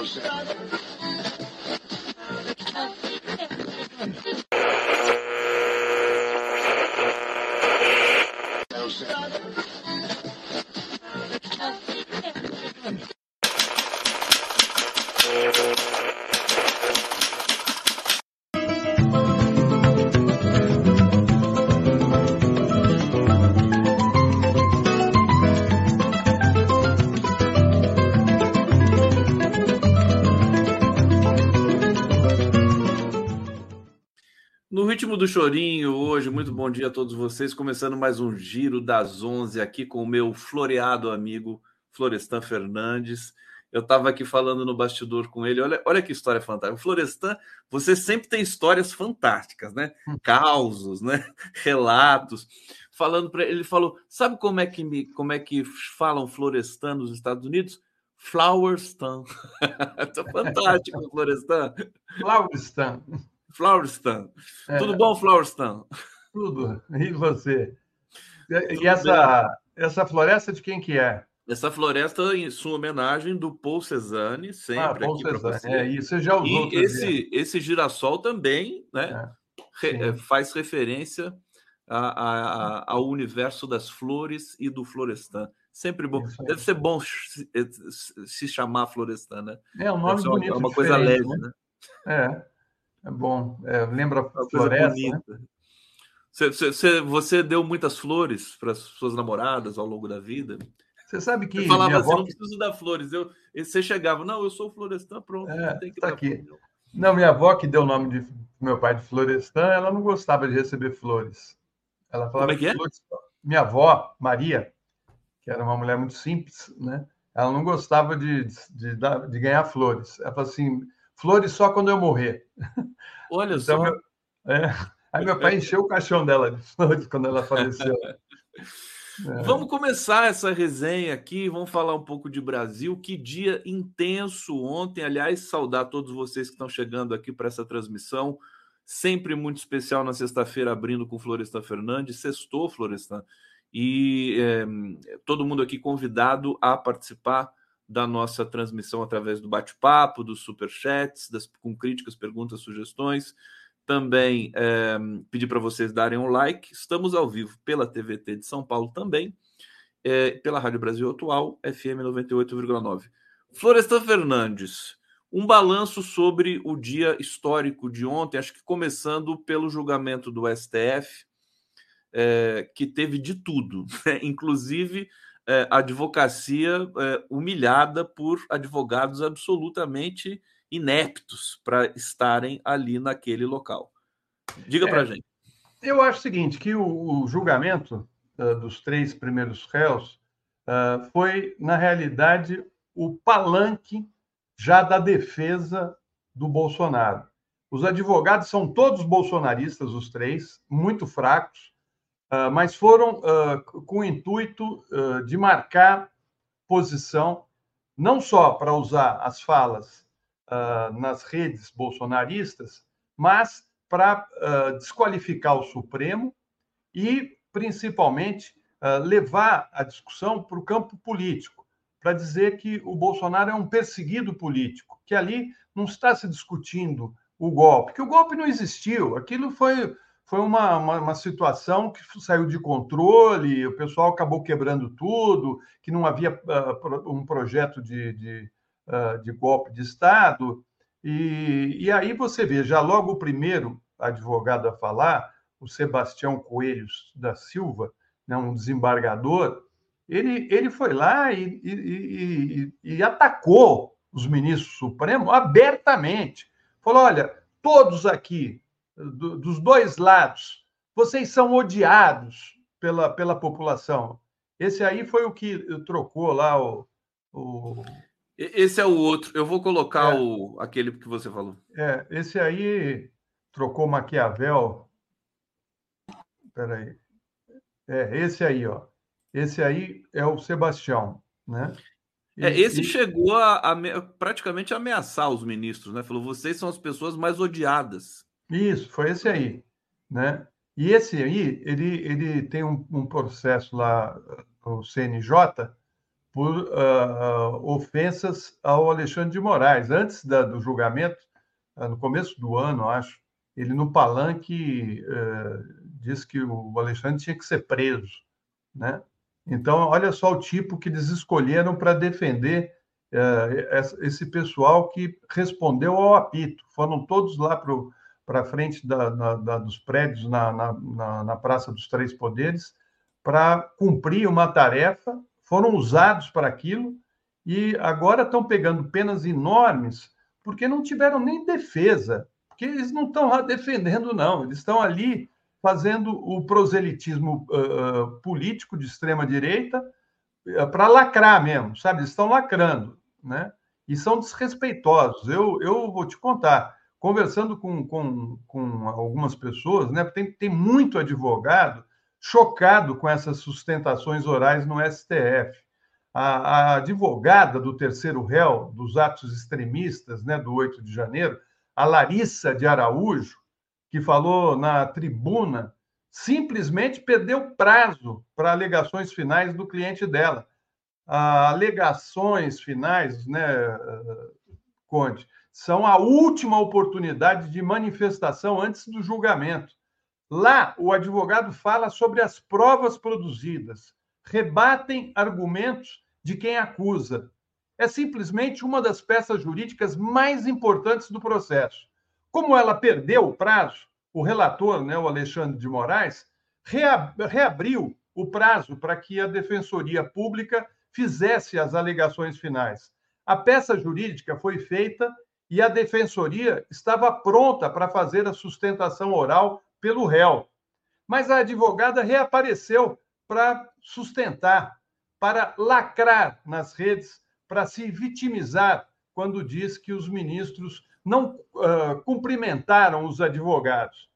knows. Do chorinho hoje, muito bom dia a todos vocês. Começando mais um giro das 11 aqui com o meu floreado amigo Florestan Fernandes. Eu estava aqui falando no bastidor com ele. Olha, olha que história fantástica. Florestan, você sempre tem histórias fantásticas, né? Hum. Causos, né? Relatos. Falando para ele, ele falou: sabe como é que me, como é que falam Florestan nos Estados Unidos? Flowerstan. fantástico, Florestan. Flowerstan. Florestan. É. Tudo bom, Florestan? Tudo. E você? E, essa, essa floresta de quem que é? Essa floresta em sua homenagem do Paul Cezanne, sempre ah, Paul aqui para você. É, isso você já usou. E esse, esse girassol também né, é, re, faz referência a, a, ao universo das flores e do Florestan. Sempre bom. Deve ser bom se, se chamar Florestan, né? É um nome bonito. É uma coisa leve, né? né? É. É bom. É, lembra a floresta, né? Você, você, você, deu muitas flores para as suas namoradas ao longo da vida? Você sabe que. Você falava assim, avó... não preciso dar flores. Eu, você chegava, não, eu sou Florestan, pronto. É, tem que tá aqui. Flores. Não, minha avó, que deu o nome de meu pai de Florestan, ela não gostava de receber flores. Ela falava Como é que é? Flores... Minha avó, Maria, que era uma mulher muito simples, né? Ela não gostava de, de, de, de ganhar flores. Ela falou assim: flores só quando eu morrer. Olha então, só. Meu, é, aí meu pai encheu o caixão dela de flores quando ela faleceu. É. Vamos começar essa resenha aqui, vamos falar um pouco de Brasil. Que dia intenso ontem. Aliás, saudar todos vocês que estão chegando aqui para essa transmissão. Sempre muito especial na sexta-feira, abrindo com Florestan Fernandes. Sextou, Florestan. E é, todo mundo aqui convidado a participar da nossa transmissão através do bate-papo, dos superchats, das, com críticas, perguntas, sugestões. Também é, pedir para vocês darem um like. Estamos ao vivo pela TVT de São Paulo também, é, pela Rádio Brasil Atual, FM 98,9. Florestan Fernandes, um balanço sobre o dia histórico de ontem, acho que começando pelo julgamento do STF, é, que teve de tudo, né? inclusive é, advocacia é, humilhada por advogados absolutamente ineptos para estarem ali naquele local. Diga para é, gente. Eu acho o seguinte, que o, o julgamento uh, dos três primeiros réus uh, foi, na realidade, o palanque já da defesa do Bolsonaro. Os advogados são todos bolsonaristas, os três, muito fracos, ah, mas foram uh, com o intuito uh, de marcar posição, não só para usar as falas nas redes bolsonaristas, mas para desqualificar o Supremo e, principalmente, levar a discussão para o campo político, para dizer que o Bolsonaro é um perseguido político, que ali não está se discutindo o golpe, que o golpe não existiu, aquilo foi foi uma, uma, uma, situação que saiu de controle, o pessoal acabou quebrando tudo, que não havia uh, um projeto de, de, uh, de, golpe de Estado. E, e aí você vê, já logo o primeiro advogado a falar, o Sebastião Coelhos da Silva, né, um desembargador, ele, ele foi lá e, e, e, e atacou os ministros supremos abertamente. Falou: olha, todos aqui do, dos dois lados, vocês são odiados pela, pela população. Esse aí foi o que trocou lá o. o... Esse é o outro. Eu vou colocar é, o, aquele que você falou. É, esse aí trocou Maquiavel. Espera aí. É, esse aí, ó. Esse aí é o Sebastião, né? É, e, é, esse e... chegou a, a, praticamente ameaçar os ministros, né? Falou: vocês são as pessoas mais odiadas. Isso, foi esse aí, né? E esse aí, ele, ele tem um, um processo lá, o CNJ, por uh, ofensas ao Alexandre de Moraes. Antes da, do julgamento, uh, no começo do ano, acho, ele no palanque uh, disse que o Alexandre tinha que ser preso. Né? Então, olha só o tipo que eles escolheram para defender esse pessoal que respondeu ao apito. Foram todos lá para frente da, na, da, dos prédios na, na, na Praça dos Três Poderes para cumprir uma tarefa foram usados para aquilo e agora estão pegando penas enormes porque não tiveram nem defesa, porque eles não estão lá defendendo, não, eles estão ali fazendo o proselitismo uh, político de extrema-direita uh, para lacrar mesmo, sabe? Eles estão lacrando, né? E são desrespeitosos. Eu, eu vou te contar, conversando com, com, com algumas pessoas, né? Tem, tem muito advogado chocado com essas sustentações orais no STF. A, a, advogada do terceiro réu dos atos extremistas né, do 8 de janeiro, a Larissa de Araújo, que falou na tribuna, simplesmente perdeu prazo para alegações finais do cliente dela. alegações finais, né, Conde, são a última oportunidade de manifestação antes do julgamento. Lá, o advogado fala sobre as provas produzidas, rebatem argumentos de quem acusa. É simplesmente uma das peças jurídicas mais importantes do processo. Como ela perdeu o prazo, o relator, né, o Alexandre de Moraes, reabriu o prazo para que a Defensoria Pública fizesse as alegações finais. A peça jurídica foi feita e a Defensoria estava pronta para fazer a sustentação oral pelo réu. Mas a advogada reapareceu para sustentar, para lacrar nas redes, para se vitimizar quando diz que os ministros não uh, cumprimentaram os advogados.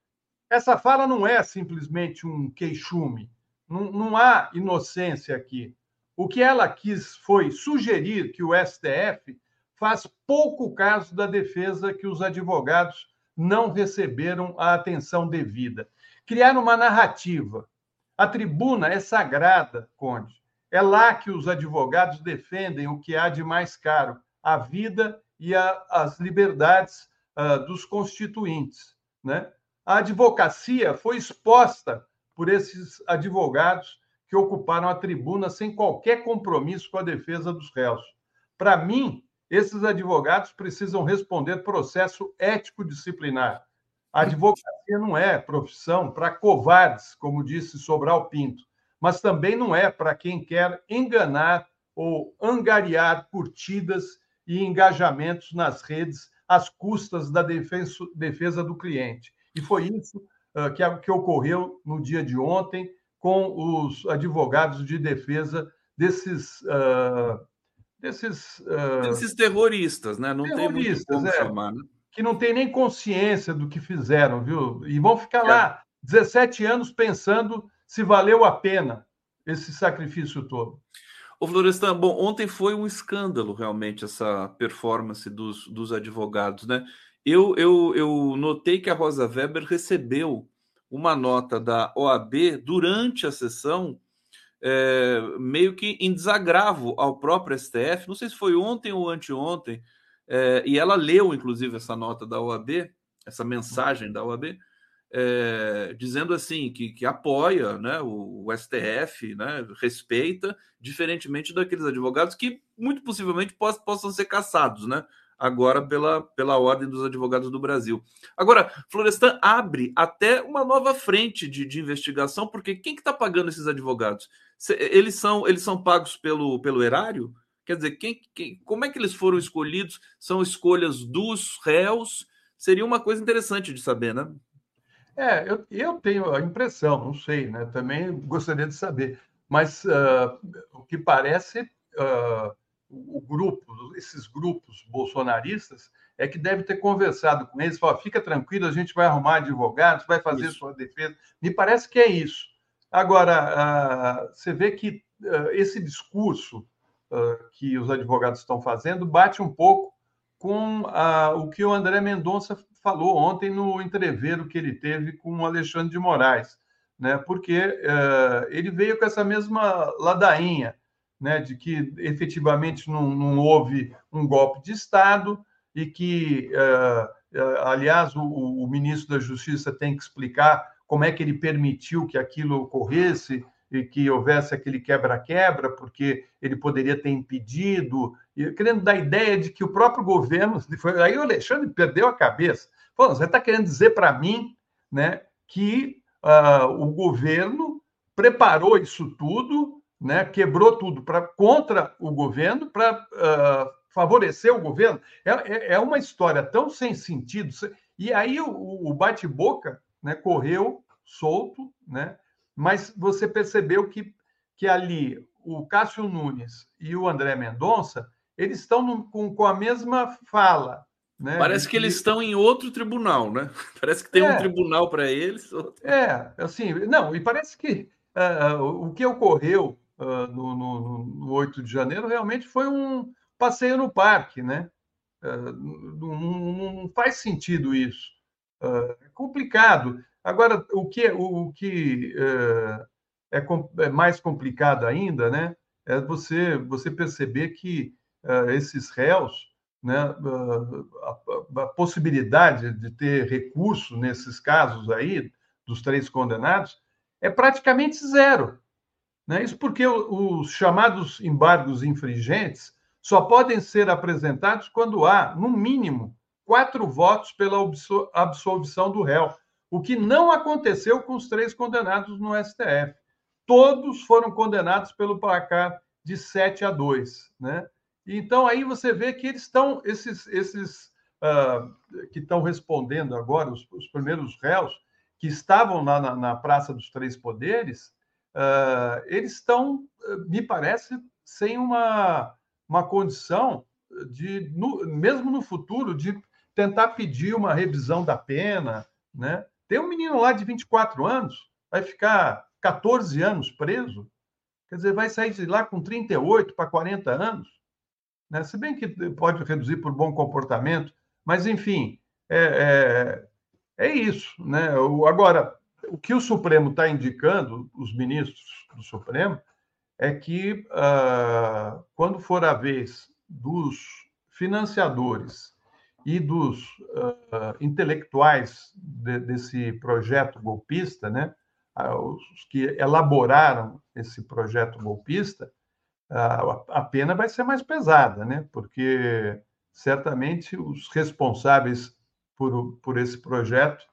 Essa fala não é simplesmente um queixume, não, não há inocência aqui. O que ela quis foi sugerir que o STF faz pouco caso da defesa que os advogados não receberam a atenção devida. Criar uma narrativa. A tribuna é sagrada, Conde. É lá que os advogados defendem o que há de mais caro, a vida e a, as liberdades uh, dos constituintes. Né? A advocacia foi exposta por esses advogados que ocuparam a tribuna sem qualquer compromisso com a defesa dos réus. Para mim, esses advogados precisam responder processo ético disciplinar. A advocacia não é profissão para covardes, como disse Sobral Pinto, mas também não é para quem quer enganar ou angariar curtidas e engajamentos nas redes às custas da defesa do cliente. E foi isso uh, que, que ocorreu no dia de ontem com os advogados de defesa desses uh, desses, uh... desses terroristas, né? Não terroristas, tem muito é, chamar, né? que não tem nem consciência do que fizeram, viu? E vão ficar é. lá 17 anos pensando se valeu a pena esse sacrifício todo. Ô, Florestan, bom, ontem foi um escândalo realmente essa performance dos, dos advogados, né? Eu, eu, eu notei que a Rosa Weber recebeu uma nota da OAB durante a sessão é, meio que em desagravo ao próprio STF. Não sei se foi ontem ou anteontem, é, e ela leu, inclusive, essa nota da OAB, essa mensagem da OAB, é, dizendo assim que, que apoia né, o, o, STF, né, respeita, diferentemente daqueles advogados que muito possivelmente poss, possam ser caçados, né? Agora pela, pela Ordem dos Advogados do Brasil. Agora, Florestan abre até uma nova frente de, de investigação, porque quem que está pagando esses advogados? Eles são, eles são pagos pelo, pelo erário? Quer dizer, quem, quem, como é que eles foram escolhidos? São escolhas dos réus? Seria uma coisa interessante de saber, né? É, eu, eu tenho a impressão, não sei, né? Também gostaria de saber. Mas uh, o que parece, uh, o grupo, esses grupos bolsonaristas, é que deve ter conversado com eles, falar, fica tranquilo, a gente vai arrumar advogados, vai fazer isso. sua defesa. Me parece que é isso. Agora, você vê que esse discurso que os advogados estão fazendo bate um pouco com o que o André Mendonça falou ontem no entreveiro que ele teve com o Alexandre de Moraes, né? porque ele veio com essa mesma ladainha né, de que efetivamente não, não houve um golpe de Estado e que, uh, uh, aliás, o, o, ministro da Justiça tem que explicar como é que ele permitiu que aquilo ocorresse e que houvesse aquele quebra-quebra, porque ele poderia ter impedido, e querendo dar a ideia de que o próprio governo. Aí o Alexandre perdeu a cabeça. Falou, você está querendo dizer para mim né, que uh, o governo preparou isso tudo, né, quebrou tudo pra, contra o governo para uh, favorecer o governo. É, é, é, uma história tão sem sentido. E aí o, o bate-boca né, correu solto, né, mas você percebeu que, que ali o Cássio Nunes e o André Mendonça eles estão no, com, com a mesma fala. Né? Parece que eles estão em outro tribunal, né? Parece que tem é, um tribunal para eles. Outro... É, assim, não, e parece que uh, o que ocorreu uh, no, no, no 8 de janeiro realmente foi um passeio no parque, né? Uh, não, não, faz sentido isso. é complicado. Agora, o que, o, o que é, é, mais complicado ainda, né? É você, você perceber que esses réus, né, a, a, possibilidade de ter recurso nesses casos aí, dos três condenados, é praticamente zero. Né? Isso porque os chamados embargos infringentes só podem ser apresentados quando há, no mínimo, quatro votos pela absolvição do réu, o que não aconteceu com os três condenados no STF. Todos foram condenados pelo placar de 7 a 2. Né? Então, aí você vê que eles estão, esses, esses uh, que estão respondendo agora, os, os primeiros réus, que estavam lá na, na Praça dos Três Poderes, uh, eles estão, me parece, sem uma, uma condição de, no, mesmo no futuro, de tentar pedir uma revisão da pena. Né? Tem um menino lá de 24 anos, vai ficar 14 anos preso, quer dizer, vai sair de lá com 38 para 40 anos. Né? Se bem que pode reduzir por bom comportamento, mas, enfim, é, é, é isso. Né? Agora, o que o Supremo está indicando, os ministros do Supremo, é que uh, quando for a vez dos financiadores e dos uh, intelectuais de, desse projeto golpista, né, uh, os que elaboraram esse projeto golpista, a pena vai ser mais pesada, né, porque certamente os responsáveis por, por esse projeto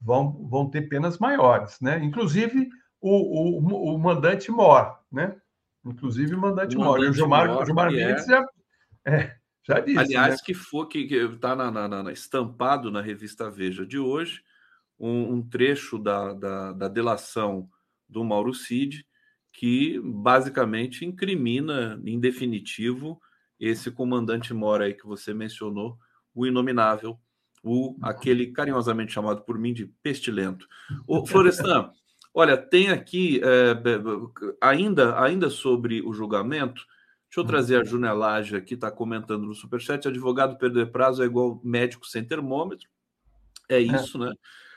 vão, vão ter penas maiores, né? Inclusive o, o, o mandante Mor, né? Inclusive o mandante o Mor. E o Gilmar, Mor, Gilmar Mendes é... já, é, já disse. Aliás, né? que foi que está na, na, na, estampado na revista Veja de hoje um, um trecho da, da, da, delação do Mauro Cid, que basicamente incrimina, em definitivo, esse comandante Mora aí que você mencionou, o inominável, o aquele carinhosamente chamado por mim de pestilento. O Florestan, olha, tem aqui é, ainda ainda sobre o julgamento. Deixa eu trazer a Junelage aqui, está comentando no Superchat. Advogado perder prazo é igual médico sem termômetro. É, é. isso, é. né?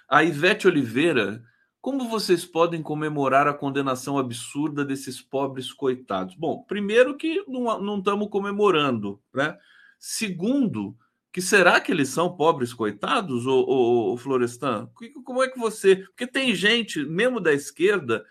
A Ivete Oliveira, como vocês podem comemorar a condenação absurda desses pobres coitados? Bom, primeiro que não estamos comemorando, né? Segundo, que será que eles são pobres coitados, o, o, o Florestan? Como é que você. Porque tem gente, mesmo da esquerda,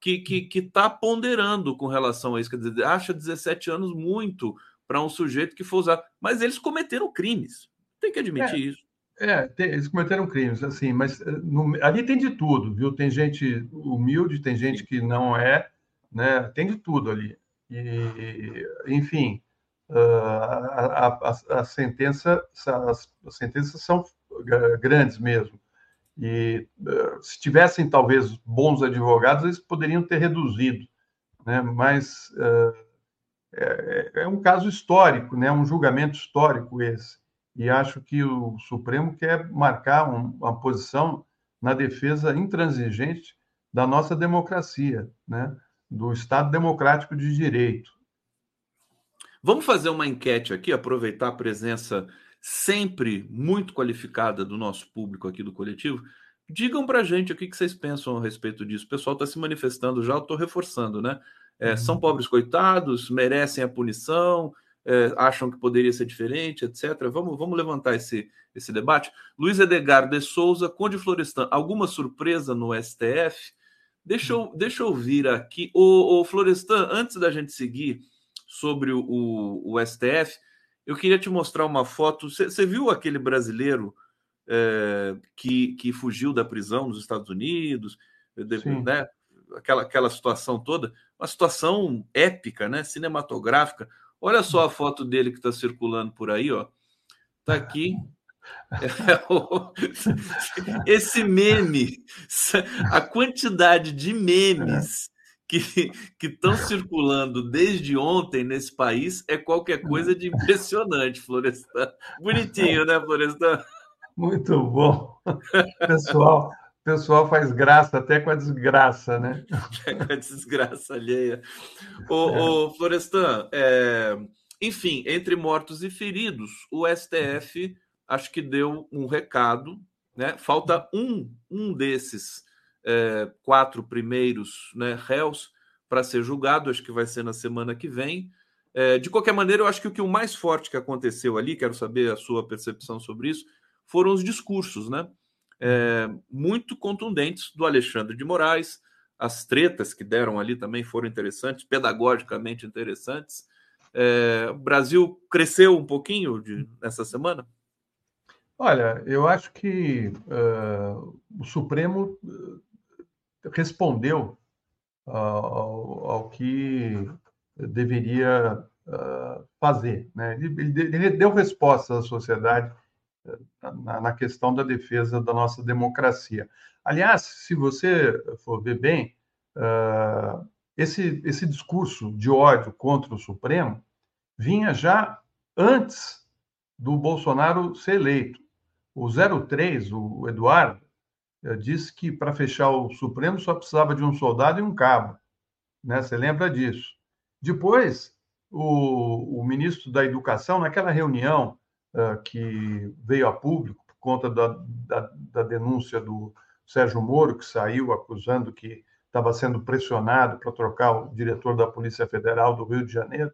que está que, que tá ponderando com relação a isso, quer dizer, acha 17 anos muito para um sujeito que for usar. Mas eles cometeram crimes. Tem que admitir é, isso. É, tem, eles cometeram crimes, assim, mas eh, no, ali tem de tudo, viu? Tem gente humilde, tem gente que não é, né? Tem de tudo ali. E, enfim, a, a, a, sentença, as, as sentenças são grandes mesmo. E se tivessem talvez bons advogados, eles poderiam ter reduzido, né? Mas é, é um caso histórico, né? Um julgamento histórico esse. E acho que o Supremo quer marcar um, uma posição na defesa intransigente da nossa democracia, né? Do Estado democrático de direito. Vamos fazer uma enquete aqui, aproveitar a presença sempre muito qualificada do nosso público aqui do coletivo. Digam para a gente o que vocês pensam a respeito disso. O pessoal está se manifestando já, eu estou reforçando, né? É, uhum. São pobres coitados, merecem a punição, é, acham que poderia ser diferente, etc. Vamos, vamos levantar esse, esse debate. Luiz Edgar de Souza, Conde Florestan, alguma surpresa no STF? Deixa eu, deixa eu vir aqui. O Florestan, antes da gente seguir sobre o, o, o STF, eu queria te mostrar uma foto. Você viu aquele brasileiro é, que, que fugiu da prisão nos Estados Unidos? Né? Aquela, aquela situação toda. Uma situação épica, né? cinematográfica. Olha só a foto dele que está circulando por aí, ó. Tá aqui. Esse meme, a quantidade de memes que estão circulando desde ontem nesse país é qualquer coisa de impressionante, Florestan. Bonitinho, né, Florestan? Muito bom. Pessoal, pessoal faz graça até com a desgraça, né? Até com a desgraça alheia. Ô, é. ô Florestan, é, enfim, entre mortos e feridos, o STF acho que deu um recado, né? Falta um, um desses é, quatro primeiros né, réus para ser julgado, acho que vai ser na semana que vem. É, de qualquer maneira, eu acho que o que o mais forte que aconteceu ali, quero saber a sua percepção sobre isso, foram os discursos, né? É, muito contundentes do Alexandre de Moraes. As tretas que deram ali também foram interessantes, pedagogicamente interessantes. É, o Brasil cresceu um pouquinho de, nessa semana? Olha, eu acho que uh, o Supremo respondeu ao, ao que deveria uh, fazer. Né? Ele, ele, deu resposta à sociedade na, na, questão da defesa da nossa democracia. Aliás, se você for ver bem, uh, esse, esse discurso de ódio contra o Supremo vinha já antes do Bolsonaro ser eleito. O 03, o Eduardo, disse que para fechar o Supremo só precisava de um soldado e um cabo. Né? Você lembra disso? Depois, o, o ministro da Educação, naquela reunião uh, que veio a público por conta da, da, da, denúncia do Sérgio Moro, que saiu acusando que estava sendo pressionado para trocar o diretor da Polícia Federal do Rio de Janeiro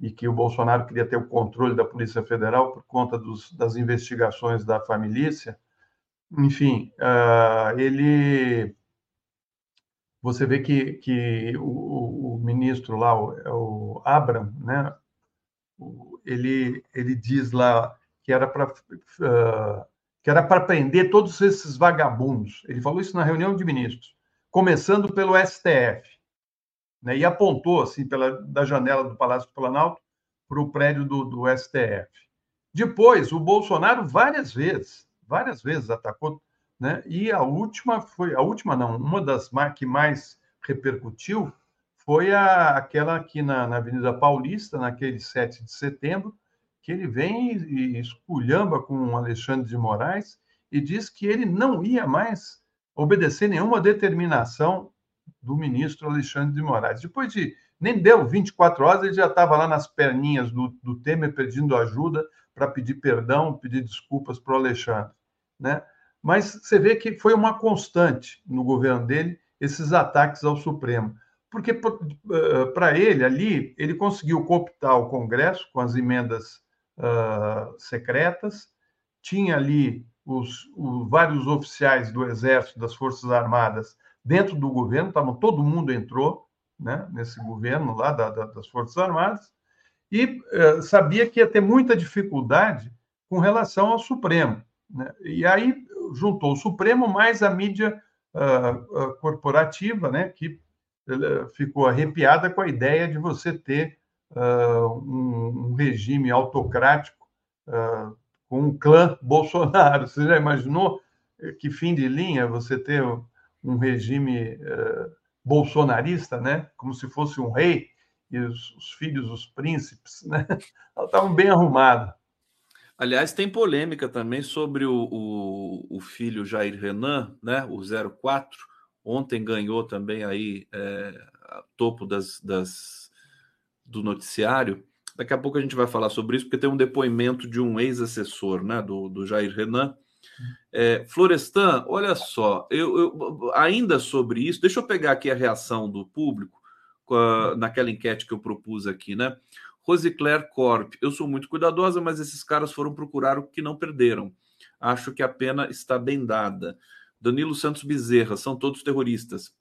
e que o Bolsonaro queria ter o controle da Polícia Federal por conta dos, das investigações da família enfim, uh, ele. Você vê que, que o, o ministro lá, o, é o Abram, né? ele, ele diz lá que era para uh, que era para prender todos esses vagabundos. Ele falou isso na reunião de ministros, começando pelo STF, né? E apontou assim pela da janela do Palácio do Planalto para o prédio do, do STF. Depois, o Bolsonaro várias vezes várias vezes atacou, né? E a última foi a última não, uma das que mais repercutiu foi a, aquela aqui na, na Avenida Paulista, naquele 7 de setembro, que ele vem e, esculhamba com Alexandre de Moraes e diz que ele não ia mais obedecer nenhuma determinação do ministro Alexandre de Moraes. Depois de nem deu 24 horas, ele já estava lá nas perninhas do, do Temer pedindo ajuda para pedir perdão, pedir desculpas para o Alexandre. Né? Mas você vê que foi uma constante no governo dele esses ataques ao Supremo. Porque para eh, ele ali, ele conseguiu cooptar o Congresso com as emendas uh, secretas, tinha ali os, os, vários oficiais do Exército, das Forças Armadas dentro do governo, tavam, todo mundo entrou né, nesse governo lá da, da, das Forças Armadas, e uh, sabia que ia ter muita dificuldade com relação ao Supremo. Né? E aí juntou o Supremo mais a mídia uh, uh, corporativa, né, que uh, ficou arrepiada com a ideia de você ter um, um, regime autocrático com um clã Bolsonaro. Você já imaginou que fim de linha você ter um regime bolsonarista, né, como se fosse um rei? E os, os filhos, os príncipes, né? estavam bem arrumados. Aliás, tem polêmica também sobre o, o, o, filho Jair Renan, né? O 04. Ontem ganhou também aí é, topo das, das, do noticiário. Daqui a pouco a gente vai falar sobre isso, porque tem um depoimento de um ex-assessor né, do, do Jair Renan. É, Florestan, olha só, eu, eu, ainda sobre isso, deixa eu pegar aqui a reação do público naquela enquete que eu propus aqui, né? Rosicler Corp, eu sou muito cuidadosa, mas esses caras foram procurar o que não perderam. Acho que a pena está bem dada. Danilo Santos Bezerra, são todos terroristas.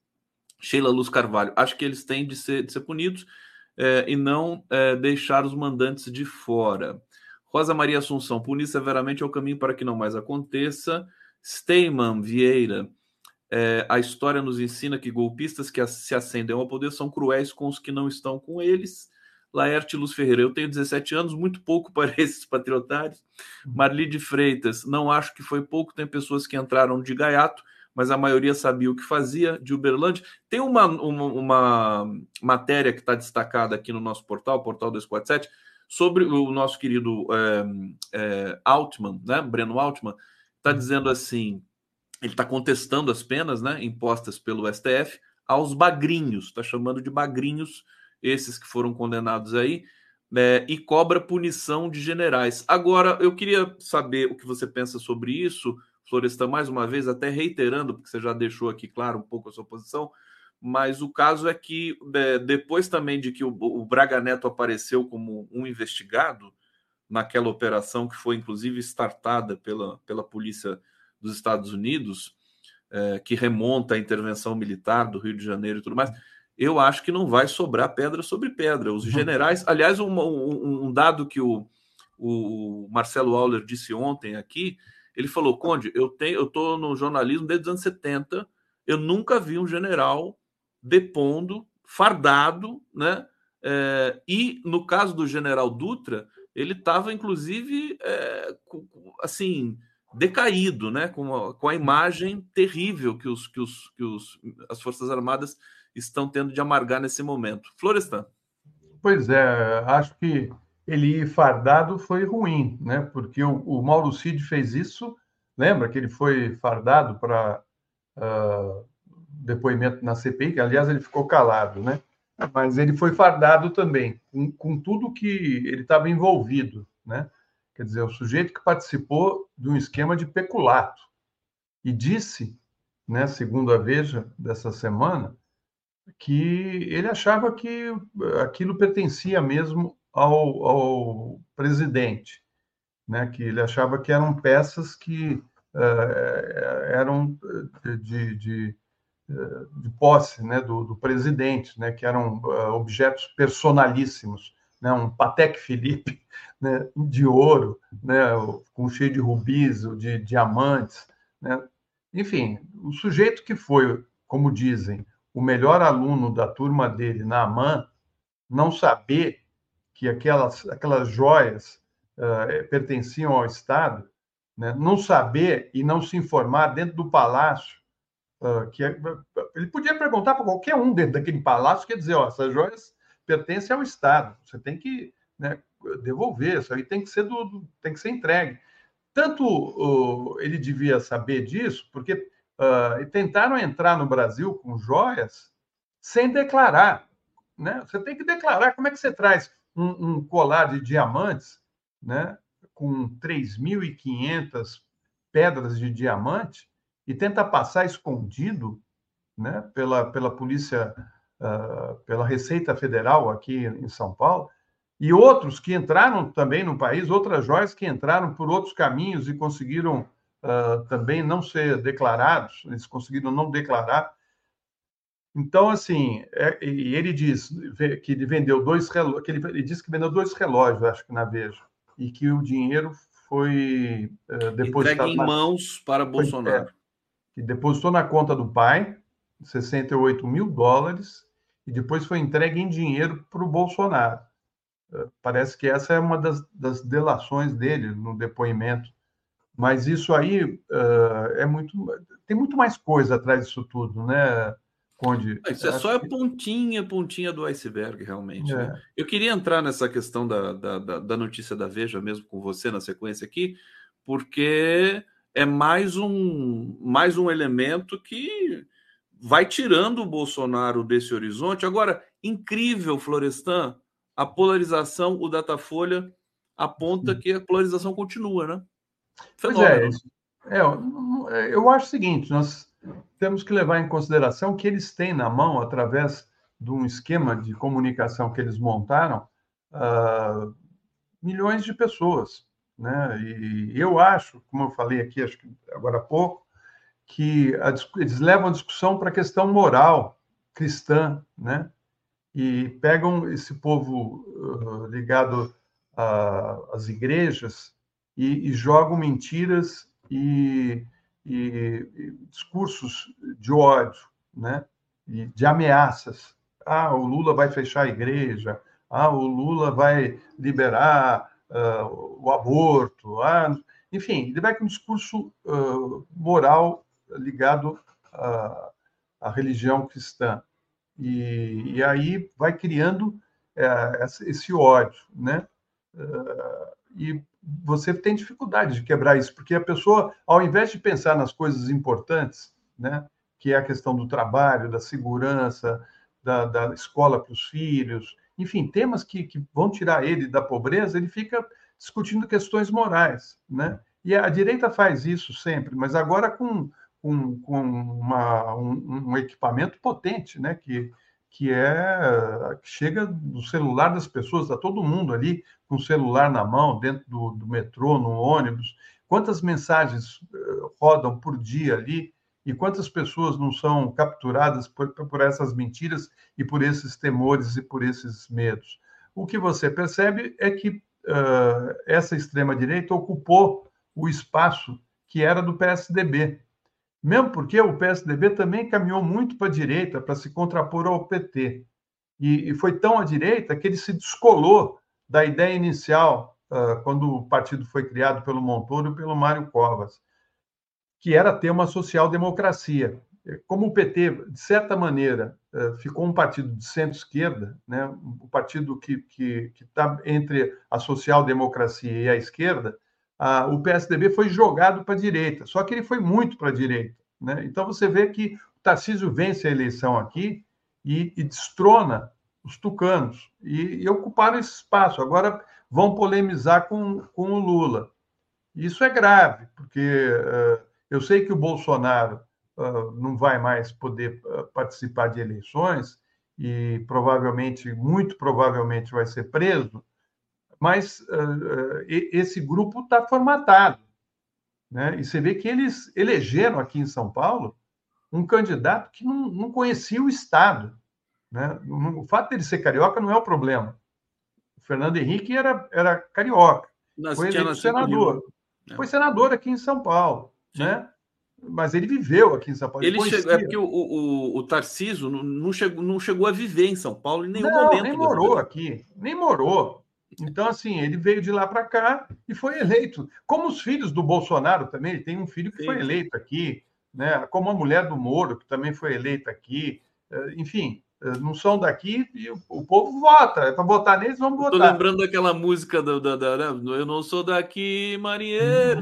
Sheila Luz Carvalho, acho que eles têm de ser, de ser punidos é, e não é, deixar os mandantes de fora. Rosa Maria Assunção, punir severamente é o caminho para que não mais aconteça. Steyman Vieira, é, a história nos ensina que golpistas que se ascendem ao poder são cruéis com os que não estão com eles. Laerte Luz Ferreira, eu tenho 17 anos, muito pouco para esses patriotários. Uhum. Marli de Freitas, não acho que foi pouco, tem pessoas que entraram de gaiato, mas a maioria sabia o que fazia, de Uberlândia. Tem uma, uma, uma matéria que está destacada aqui no nosso portal, portal 247, sobre o nosso querido é, é, Altman, né? Breno Altman, está uhum. dizendo assim: ele está contestando as penas né, impostas pelo STF aos bagrinhos, está chamando de bagrinhos esses que foram condenados aí, né, e cobra punição de generais. Agora, eu queria saber o que você pensa sobre isso, Florestan, mais uma vez, até reiterando, porque você já deixou aqui claro um pouco a sua posição, mas o caso é que é, depois também de que o, o Braga Neto apareceu como um investigado naquela operação que foi inclusive startada pela, pela polícia dos Estados Unidos, é, que remonta à intervenção militar do Rio de Janeiro e tudo mais, eu acho que não vai sobrar pedra sobre pedra. Os uhum. generais, aliás, um, um, um dado que o, o Marcelo Auler disse ontem aqui, ele falou, Conde, eu tenho, eu estou no jornalismo desde os anos 70, eu nunca vi um general depondo, fardado, né? É, e no caso do general Dutra, ele estava, inclusive, é, assim, decaído, né? Com a, com a imagem terrível que, os, que, os, que os, as Forças Armadas estão tendo de amargar nesse momento. Florestan. Pois é, acho que ele ir fardado foi ruim, né? Porque o, o Mauro Cid fez isso, lembra que ele foi fardado para uh, depoimento na CPI, que aliás ele ficou calado, né? Mas ele foi fardado também, com, com tudo que ele estava envolvido, né? Quer dizer, o sujeito que participou de um esquema de peculato. E disse, né, segundo a Veja dessa semana, que ele achava que aquilo pertencia mesmo ao, ao presidente, né, que ele achava que eram peças que uh, eram de, de de posse né, do, do, presidente, né, que eram uh, objetos personalíssimos, né, um Patek Philippe né, de ouro, né, com cheio de rubis, de diamantes. Né. Enfim, o sujeito que foi, como dizem, o melhor aluno da turma dele na AMAN, não saber que aquelas, aquelas joias uh, pertenciam ao Estado, né, não saber e não se informar dentro do palácio Uh, que é, ele podia perguntar para qualquer um dentro daquele palácio, quer dizer, ó, essas joias pertencem ao Estado, você tem que né, devolver, isso aí tem que ser do tem que ser entregue. Tanto uh, ele devia saber disso, porque uh, tentaram entrar no Brasil com joias sem declarar, né? Você tem que declarar. Como é que você traz um, um colar de diamantes, né, com 3.500 pedras de diamante? e tenta passar escondido né, pela, pela polícia, uh, pela Receita Federal aqui em São Paulo, e outros que entraram também no país, outras joias que entraram por outros caminhos e conseguiram uh, também não ser declarados, eles conseguiram não declarar. Então, assim, é, ele diz que ele vendeu dois relógios, que ele, ele disse que vendeu dois relógios, acho que na Veja, e que o dinheiro foi uh, depositado. Entregue em mãos para Bolsonaro. É, que depositou na conta do pai 68 mil dólares e depois foi entregue em dinheiro para o Bolsonaro. Eh, parece que essa é uma das, das, delações dele no depoimento. Mas isso aí uh, é muito. Tem muito mais coisa atrás disso tudo, né, Conde? Isso é só a pontinha, pontinha do iceberg, realmente. Né? É. Né? Eu queria entrar nessa questão da, da, da notícia da Veja mesmo com você na sequência aqui, porque é mais um, mais um elemento que vai tirando o Bolsonaro desse horizonte. Agora, incrível, Florestan, a polarização, o Datafolha aponta Sim. que a polarização continua, né? Fenômeno. é, é, eu acho o seguinte, nós temos que levar em consideração que eles têm na mão, através de um esquema de comunicação que eles montaram, uh, milhões de pessoas. Né? E eu acho, como eu falei aqui, acho que agora há pouco, que a, eles levam a discussão para a questão moral cristã, né? E pegam esse povo uh, ligado às igrejas e, e, jogam mentiras e, e, e, discursos de ódio, né? E de ameaças. Ah, o Lula vai fechar a igreja. Ah, o Lula vai liberar uh, o aborto. Ah, enfim, ele vai com um discurso uh, moral ligado à, à religião cristã. E, e, aí vai criando é, esse ódio, né? Uh, e você tem dificuldade de quebrar isso, porque a pessoa, ao invés de pensar nas coisas importantes, né, que é a questão do trabalho, da segurança, da, da escola para os filhos, enfim, temas que, que vão tirar ele da pobreza, ele fica discutindo questões morais, né? E a direita faz isso sempre, mas agora com com, uma, um, um, equipamento potente, né? Que, que é que chega do celular das pessoas, está todo mundo ali com o celular na mão, dentro do, do metrô, no ônibus. Quantas mensagens eh, rodam por dia ali e quantas pessoas não são capturadas por, por essas mentiras e por esses temores e por esses medos? O que você percebe é que uh, essa extrema-direita ocupou o espaço que era do PSDB. Mesmo porque o PSDB também caminhou muito para a direita para se contrapor ao PT. E, e, foi tão à direita que ele se descolou da ideia inicial, uh, quando o partido foi criado pelo Montoro e pelo Mário Covas, que era ter uma social-democracia. Como o PT, de certa maneira, uh, ficou um partido de centro-esquerda, né, um partido que está entre a social-democracia e a esquerda, o PSDB foi jogado para a direita, só que ele foi muito para a direita. Né? Então você vê que o Tarcísio vence a eleição aqui e, e destrona os tucanos e, e, ocuparam esse espaço. Agora vão polemizar com, com o Lula. Isso é grave, porque uh, eu sei que o Bolsonaro uh, não vai mais poder uh, participar de eleições e provavelmente, muito provavelmente, vai ser preso mas uh, esse grupo está formatado. Né? E você vê que eles elegeram aqui em São Paulo um candidato que não, não conhecia o Estado. Né? O fato dele ser carioca não é o problema. O Fernando Henrique era, era carioca. foi eleito senador. É. Foi senador aqui em São Paulo. Né? Mas ele viveu aqui em São Paulo. Ele, ele chegou, é porque o, o, o Tarciso não, chegou, não chegou a viver em São Paulo em nenhum não, momento. Nem morou aqui, nem morou. Então, assim, ele veio de lá para cá e foi eleito. Como os filhos do Bolsonaro também, ele tem um filho que Sim. foi eleito aqui, né? como a mulher do Moro, que também foi eleita aqui. Eh, enfim, eh, não são daqui e o, o povo vota. É para votar neles, vamos votar. Estou lembrando daquela música da, da, da, da, Eu não sou daqui, marinheiro.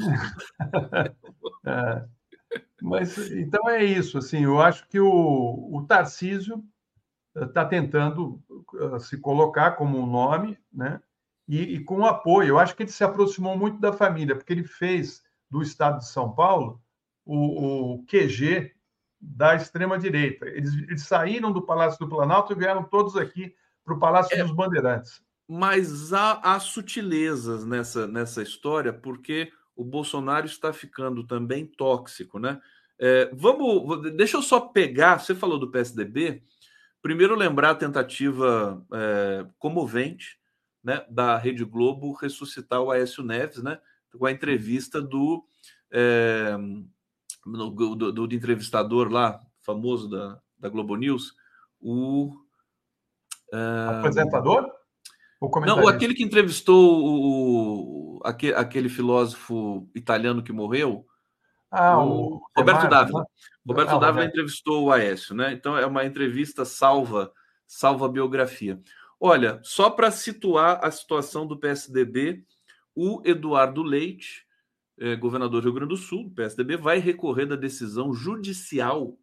é. Mas então é isso. Assim, eu acho que o, o Tarcísio está tentando se colocar como um nome, né? E, e com apoio. Eu acho que ele se aproximou muito da família, porque ele fez do Estado de São Paulo o, o QG da extrema-direita. Eles, eles, saíram do Palácio do Planalto e vieram todos aqui para o Palácio é, dos Bandeirantes. Mas há, há sutilezas nessa, nessa história, porque o Bolsonaro está ficando também tóxico, né? É, vamos, deixa eu só pegar. Você falou do PSDB. Primeiro, lembrar a tentativa é, comovente né, da Rede Globo ressuscitar o Aécio Neves, né, com a entrevista do, é, do, do, do, entrevistador lá, famoso da, da Globo News, o. É, Apresentador? Não, aquele que entrevistou o, o, aquele, aquele filósofo italiano que morreu. Ah, o, o Roberto Dávila. Né? Roberto ah, Dávila entrevistou o Aécio, né? Então é uma entrevista salva, salva biografia. Olha, só para situar a situação do PSDB, o Eduardo Leite, é, governador do Rio Grande do Sul, do PSDB, vai recorrer da decisão judicial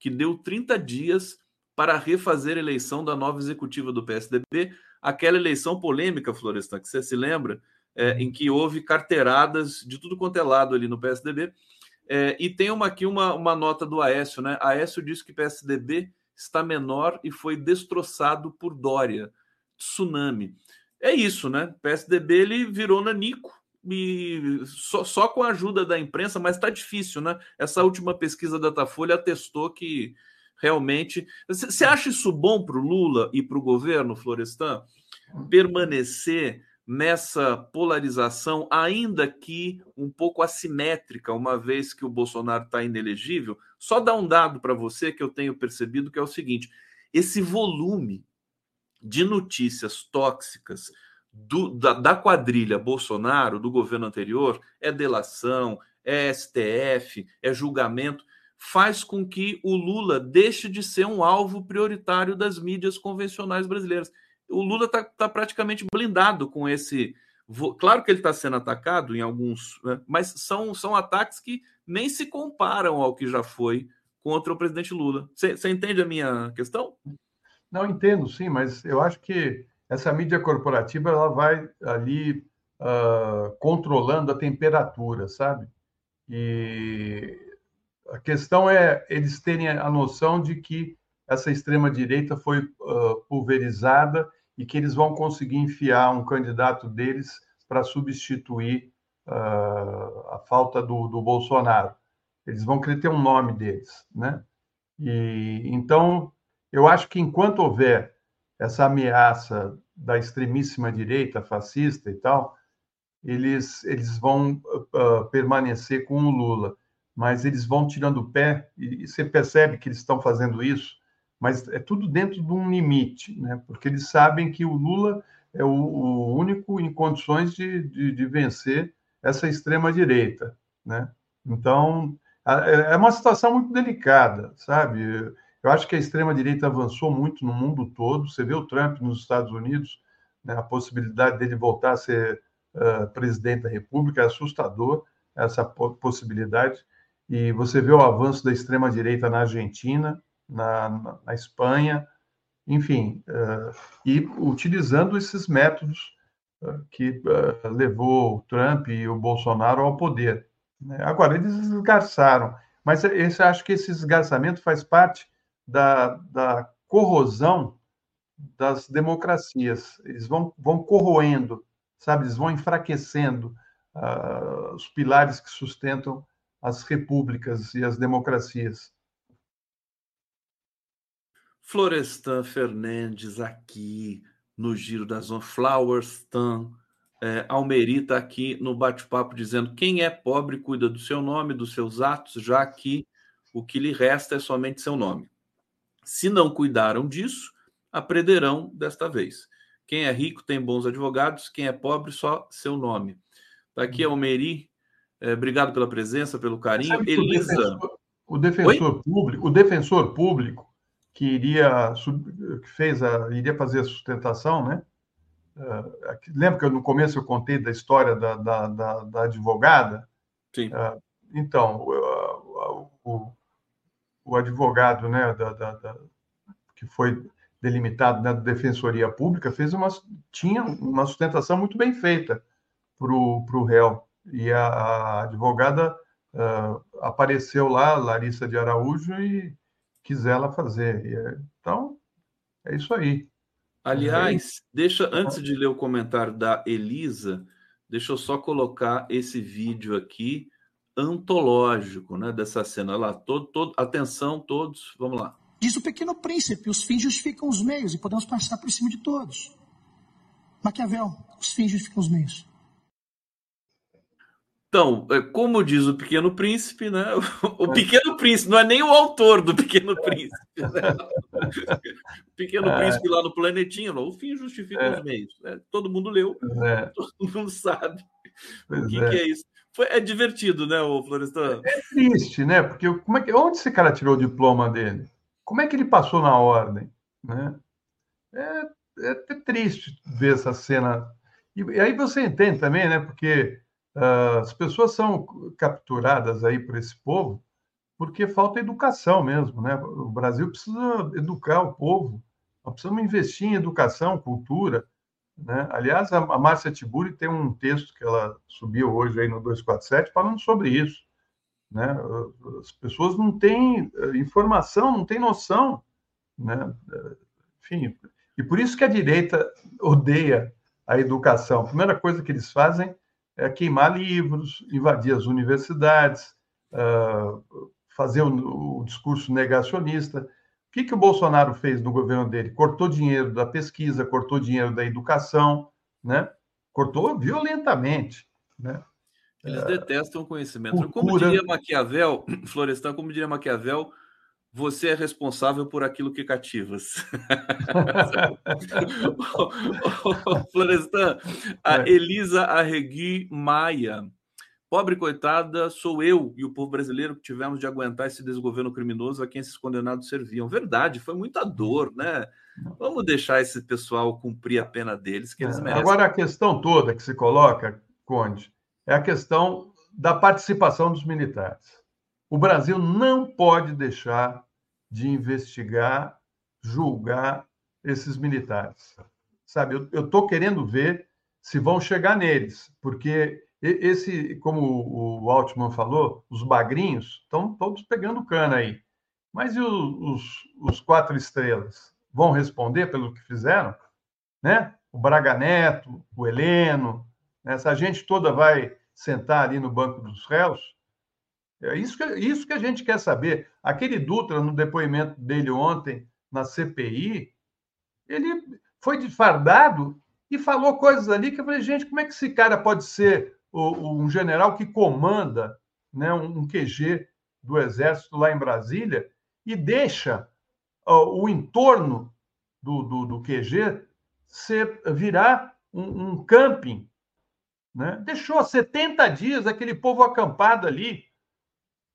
que deu 30 dias para refazer a eleição da nova executiva do PSDB, aquela eleição polêmica, Florestan, que você se lembra, é, em que houve carteiradas de tudo quanto é lado ali no PSDB. É, e tem uma, aqui uma, uma nota do Aécio, né? Aécio disse que PSDB está menor e foi destroçado por Dória, tsunami. É isso, né? PSDB ele virou nanico e só, só com a ajuda da imprensa, mas está difícil, né? Essa última pesquisa da Datafolha atestou que realmente. Você acha isso bom para o Lula e para o governo, Florestan? Permanecer nessa polarização, ainda que um pouco assimétrica, uma vez que o Bolsonaro está inelegível? Só dar um dado para você que eu tenho percebido que é o seguinte: esse volume de notícias tóxicas do, da, da quadrilha Bolsonaro, do governo anterior, é delação, é STF, é julgamento faz com que o Lula deixe de ser um alvo prioritário das mídias convencionais brasileiras. O Lula está tá praticamente blindado com esse. Claro que ele está sendo atacado em alguns, né? mas são, são ataques que nem se comparam ao que já foi contra o presidente Lula. Você entende a minha questão? Não entendo, sim, mas eu acho que essa mídia corporativa ela vai ali uh, controlando a temperatura, sabe? E a questão é eles terem a noção de que essa extrema-direita foi uh, pulverizada e que eles vão conseguir enfiar um candidato deles para substituir uh, a falta do, do, Bolsonaro. Eles vão querer ter um nome deles, né? E então eu acho que enquanto houver essa ameaça da extremíssima direita fascista e tal, eles eles vão uh, permanecer com o Lula mas eles vão tirando o pé e você percebe que eles estão fazendo isso, mas é tudo dentro de um limite, né? porque eles sabem que o Lula é o, o único em condições de, de, de vencer essa extrema-direita. Né? Então, é, é uma situação muito delicada, sabe? Eu acho que a extrema-direita avançou muito no mundo todo. Você vê o Trump nos Estados Unidos, né? a possibilidade dele voltar a ser uh, presidente da República é assustador, essa possibilidade e você vê o avanço da extrema-direita na Argentina, na, na, Espanha, enfim, uh, e utilizando esses métodos uh, que uh, levou o Trump e o Bolsonaro ao poder. Né? Agora, eles esgarçaram, mas esse, acho que esse esgarçamento faz parte da, da corrosão das democracias. Eles vão, vão corroendo, sabe? Eles vão enfraquecendo os pilares que sustentam as repúblicas e as democracias. Florestan Fernandes aqui no Giro da Zona, Flowerstan, é, Almeri está aqui no bate-papo dizendo quem é pobre cuida do seu nome, dos seus atos, já que o que lhe resta é somente seu nome. Se não cuidaram disso, aprenderão desta vez. Quem é rico tem bons advogados, quem é pobre só seu nome. Está aqui uhum. Almeri é, obrigado pela presença, pelo carinho. Elisa. O defensor, o defensor público, o defensor público que iria que fez a, iria fazer a sustentação, né? Uh, lembra que eu, no começo eu contei da história da, da, da, da advogada? Sim. Uh, então, uh, o, o, advogado, né, da, que foi delimitado na Defensoria Pública, fez uma, tinha uma sustentação muito bem feita para o réu e a, a advogada apareceu lá, Larissa de Araújo, e quis ela fazer. E, então, é isso aí. Aliás, deixa antes de ler o comentário da Elisa, deixa eu só colocar esse vídeo aqui antológico, né, dessa cena lá. Todo, todo, atenção todos, vamos lá. Diz o Pequeno Príncipe: os fins justificam os meios e podemos passar por cima de todos. Maquiavel: os fins justificam os meios. Então, é, como diz o Pequeno Príncipe, né? O Pequeno Príncipe não é nem o autor do Pequeno Príncipe. Né? O Pequeno é. Príncipe lá no planetinha, o fim justifica é. os meios. Né? Todo mundo leu, é. todo mundo sabe o que é. que é. isso. Foi, é divertido, né, o Florestan? É triste, né? Porque como é que, onde esse cara tirou o diploma dele? Como é que ele passou na ordem? Né? É, é triste ver essa cena. E, e aí você entende também, né? Porque as pessoas são capturadas aí por esse povo porque falta educação mesmo, né? O Brasil precisa educar o povo, nós precisamos investir em educação, cultura, né? Aliás, a, Márcia Tiburi tem um texto que ela subiu hoje aí no 247 falando sobre isso, né? As pessoas não têm eh, informação, não têm noção Né? Enfim, e por isso que a direita odeia a educação. A primeira coisa que eles fazem é queimar livros, invadir as universidades, uh, fazer o, o, discurso negacionista. O que, que o Bolsonaro fez no governo dele? Cortou dinheiro da pesquisa, cortou dinheiro da educação, né? cortou violentamente. Né? Eles é, detestam o conhecimento. Cultura... Como diria Maquiavel, Florestan, como diria Maquiavel, você é responsável por aquilo que cativas. Florestan, a é. Elisa Arregui Maia. Pobre coitada, sou eu e o povo brasileiro que tivemos de aguentar esse desgoverno criminoso a quem esses condenados serviam. Verdade, foi muita dor, né? Vamos deixar esse pessoal cumprir a pena deles, que eles é, merecem. Agora, a questão toda que se coloca, Conde, é a questão da participação dos militares. O Brasil não pode deixar de investigar, julgar esses militares. Sabe, eu estou querendo ver se vão chegar neles, porque esse, como o Altman falou, os bagrinhos estão todos pegando cana aí. Mas e os, os quatro estrelas? Vão responder pelo que fizeram? Né? O Braga Neto, o Heleno, essa gente toda vai sentar ali no banco dos réus? É isso que, isso que a gente quer saber. Aquele Dutra, no depoimento dele ontem na CPI, ele foi disfarçado e falou coisas ali que eu falei, gente, como é que esse cara pode ser o, um general que comanda né, um QG do Exército lá em Brasília e deixa uh, o entorno do, do, do QG ser, virar um, um camping né? Deixou 70 dias aquele povo acampado ali,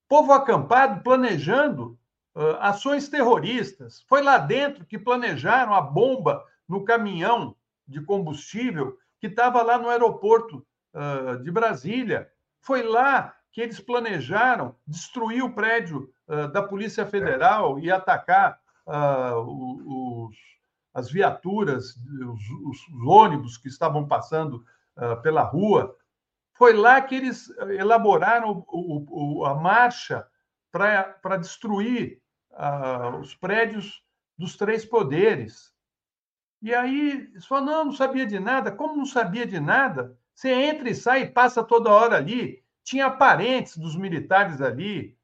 povo acampado planejando uh, ações terroristas. Foi lá dentro que planejaram a bomba no caminhão de combustível que estava lá no aeroporto uh, de Brasília. Foi lá que eles planejaram destruir o prédio uh, da Polícia Federal e atacar os, as viaturas, os, os, ônibus que estavam passando pela rua. Foi lá que eles elaboraram o, o, a marcha para destruir uh, os prédios dos três poderes. E aí, eles falaram, não, não sabia de nada. Como não sabia de nada? Você entra e sai e passa toda hora ali. Tinha parentes dos militares ali.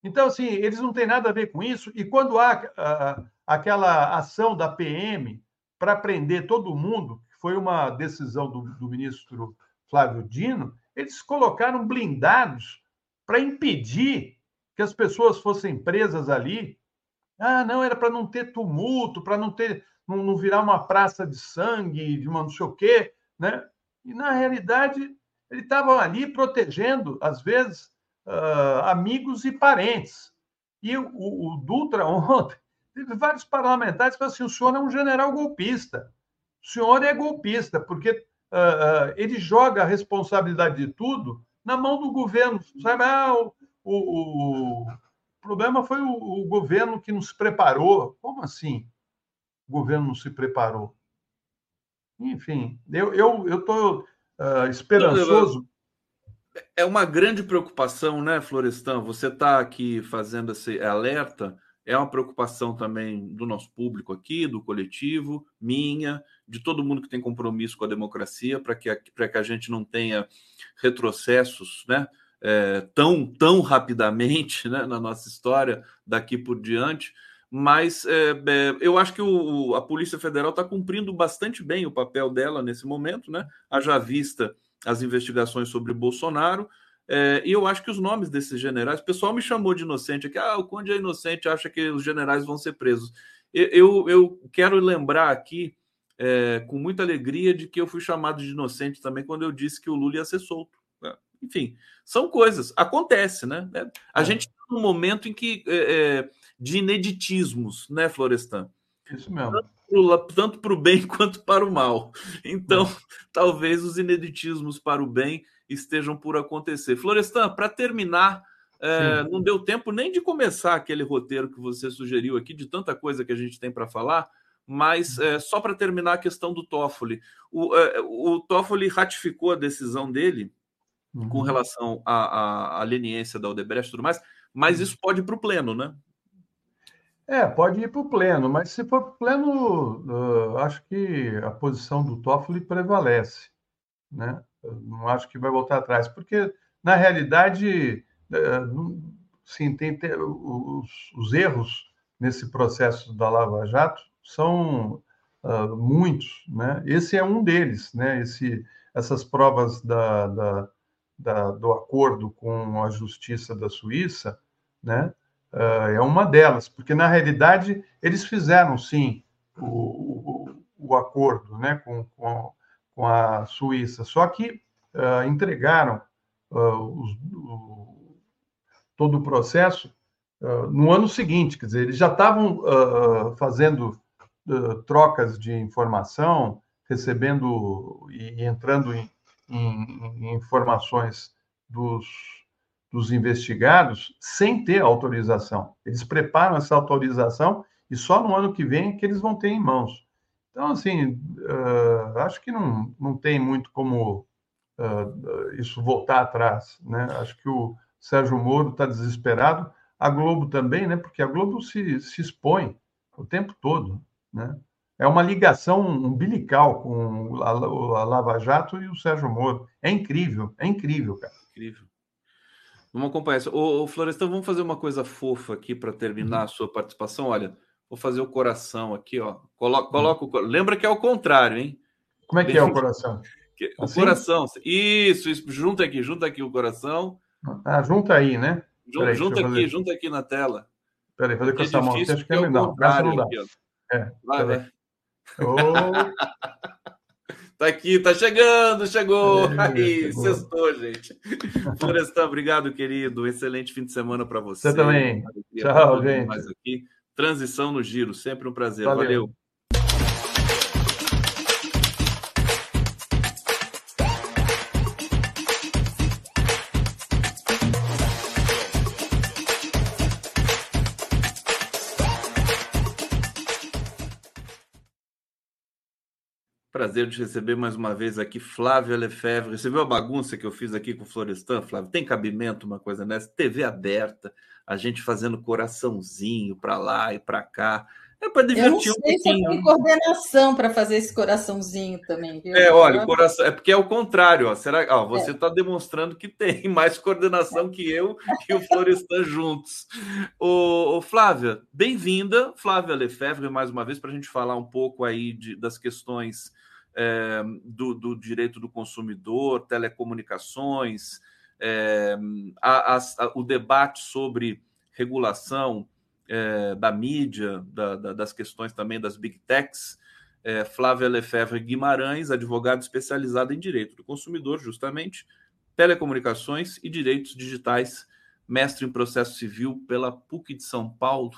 Então, assim, eles não têm nada a ver com isso. E quando há uh, aquela ação da PM para prender todo mundo, foi uma decisão do, do ministro Flávio Dino, eles colocaram blindados para impedir que as pessoas fossem presas ali. Ah, não, era para não ter tumulto, para não ter não, não, virar uma praça de sangue, de uma não sei o quê, né? E na realidade ele estava ali protegendo, às vezes, uh, amigos e parentes. E o, o Dutra ontem teve vários parlamentares que falaram assim: o senhor é um general golpista o senhor é golpista, porque uh, uh, ele joga a responsabilidade de tudo na mão do governo. Sabe, ah, o, o, o problema foi o, o, governo que nos preparou. Como assim? O governo não se preparou? Enfim, eu estou eu, eu uh, esperançoso. É uma grande preocupação, né, Florestan? Você está aqui fazendo esse alerta é uma preocupação também do nosso público aqui, do coletivo, minha, de todo mundo que tem compromisso com a democracia, para que, que a gente não tenha retrocessos né, é, tão, tão rapidamente né, na nossa história daqui por diante. Mas é, é, eu acho que o, a Polícia Federal está cumprindo bastante bem o papel dela nesse momento, né? Haja vista as investigações sobre Bolsonaro é, e eu acho que os nomes desses generais, o pessoal me chamou de inocente aqui, ah, o Conde é inocente, acha que os generais vão ser presos. Eu, eu, eu quero lembrar aqui, é, com muita alegria, de que eu fui chamado de inocente também quando eu disse que o Lula ia ser solto. Né? Enfim, são coisas, acontece, né? É, a é. gente está num momento em que é, é, de ineditismos, né, Florestan? Isso mesmo. Tanto para o bem quanto para o mal. Então, talvez os ineditismos para o bem estejam por acontecer. Florestan, para terminar, é, não deu tempo nem de começar aquele roteiro que você sugeriu aqui, de tanta coisa que a gente tem para falar, mas é, só para terminar a questão do Toffoli. O, é, o Toffoli ratificou a decisão dele uhum. com relação à, à, à leniência da Odebrecht e tudo mais, mas isso pode ir para o pleno, né? É, pode ir para o pleno, mas se for para o pleno, uh, acho que a posição do Toffoli prevalece. Né? Não acho que vai voltar atrás, porque, na realidade, uh, sim, tem, tem os, os, erros nesse processo da Lava Jato são uh, muitos. Né? Esse é um deles, né? Esse, essas provas da, da, da, do acordo com a Justiça da Suíça, né? uh, é uma delas, porque na realidade eles fizeram sim o, o, o acordo né, com, com, com, a Suíça, só que uh, entregaram uh, os, o, todo o processo no ano seguinte, quer dizer, eles já estavam fazendo trocas de informação, recebendo e entrando em, em, em informações dos dos investigados sem ter autorização. Eles preparam essa autorização e só no ano que vem que eles vão ter em mãos. Então, assim, uh, acho que não, não tem muito como uh, isso voltar atrás. Né? Acho que o Sérgio Moro está desesperado, a Globo também, né? porque a Globo se, se expõe o tempo todo. Né? É uma ligação umbilical com a, a Lava Jato e o Sérgio Moro. É incrível, é incrível, cara. Incrível. Vamos acompanhar isso. Ô, ô Florestan, vamos fazer uma coisa fofa aqui para terminar uhum. a sua participação. Olha, vou fazer o coração aqui, ó. Coloca, coloca o... Lembra que é o contrário, hein? Como é que Bem... é o coração? O assim? coração. Isso, isso. Junta aqui, junta aqui o coração. Ah, junta aí, né? Junta, junta aqui, fazer... junta aqui na tela. Peraí, fazer com é essa mão. Acho que é legal. Não dá. Aqui, é, vai, vai. Oh. Tá aqui, tá chegando, chegou. É, Aí, chegou. sextou, gente. Florestan, obrigado, querido. Excelente fim de semana para você. Você também. Tchau, gente. Mais aqui. Transição no giro, sempre um prazer. Valeu. Valeu. Prazer de receber mais uma vez aqui Flávia Lefebvre. Você viu a bagunça que eu fiz aqui com o Florestan, Flávio? Tem cabimento uma coisa nessa? TV aberta, a gente fazendo coraçãozinho para lá e para cá. É para divertir eu não sei um pouquinho. Se tem coordenação para fazer esse coraçãozinho também. Viu? É, olha, o coração é porque é o contrário. Ó. Será? Ó, você está é. demonstrando que tem mais coordenação que eu e o Florestan juntos. Ô Flávia, bem-vinda, Flávia Lefebvre, mais uma vez para a gente falar um pouco aí de, das questões é, do, do, direito do consumidor, telecomunicações, é, a, a, o debate sobre regulação é, da mídia, da, da, das questões também das big techs. É, Flávia Lefebvre Guimarães, advogada especializada em direito do consumidor, justamente, telecomunicações e direitos digitais, mestre em processo civil pela PUC de São Paulo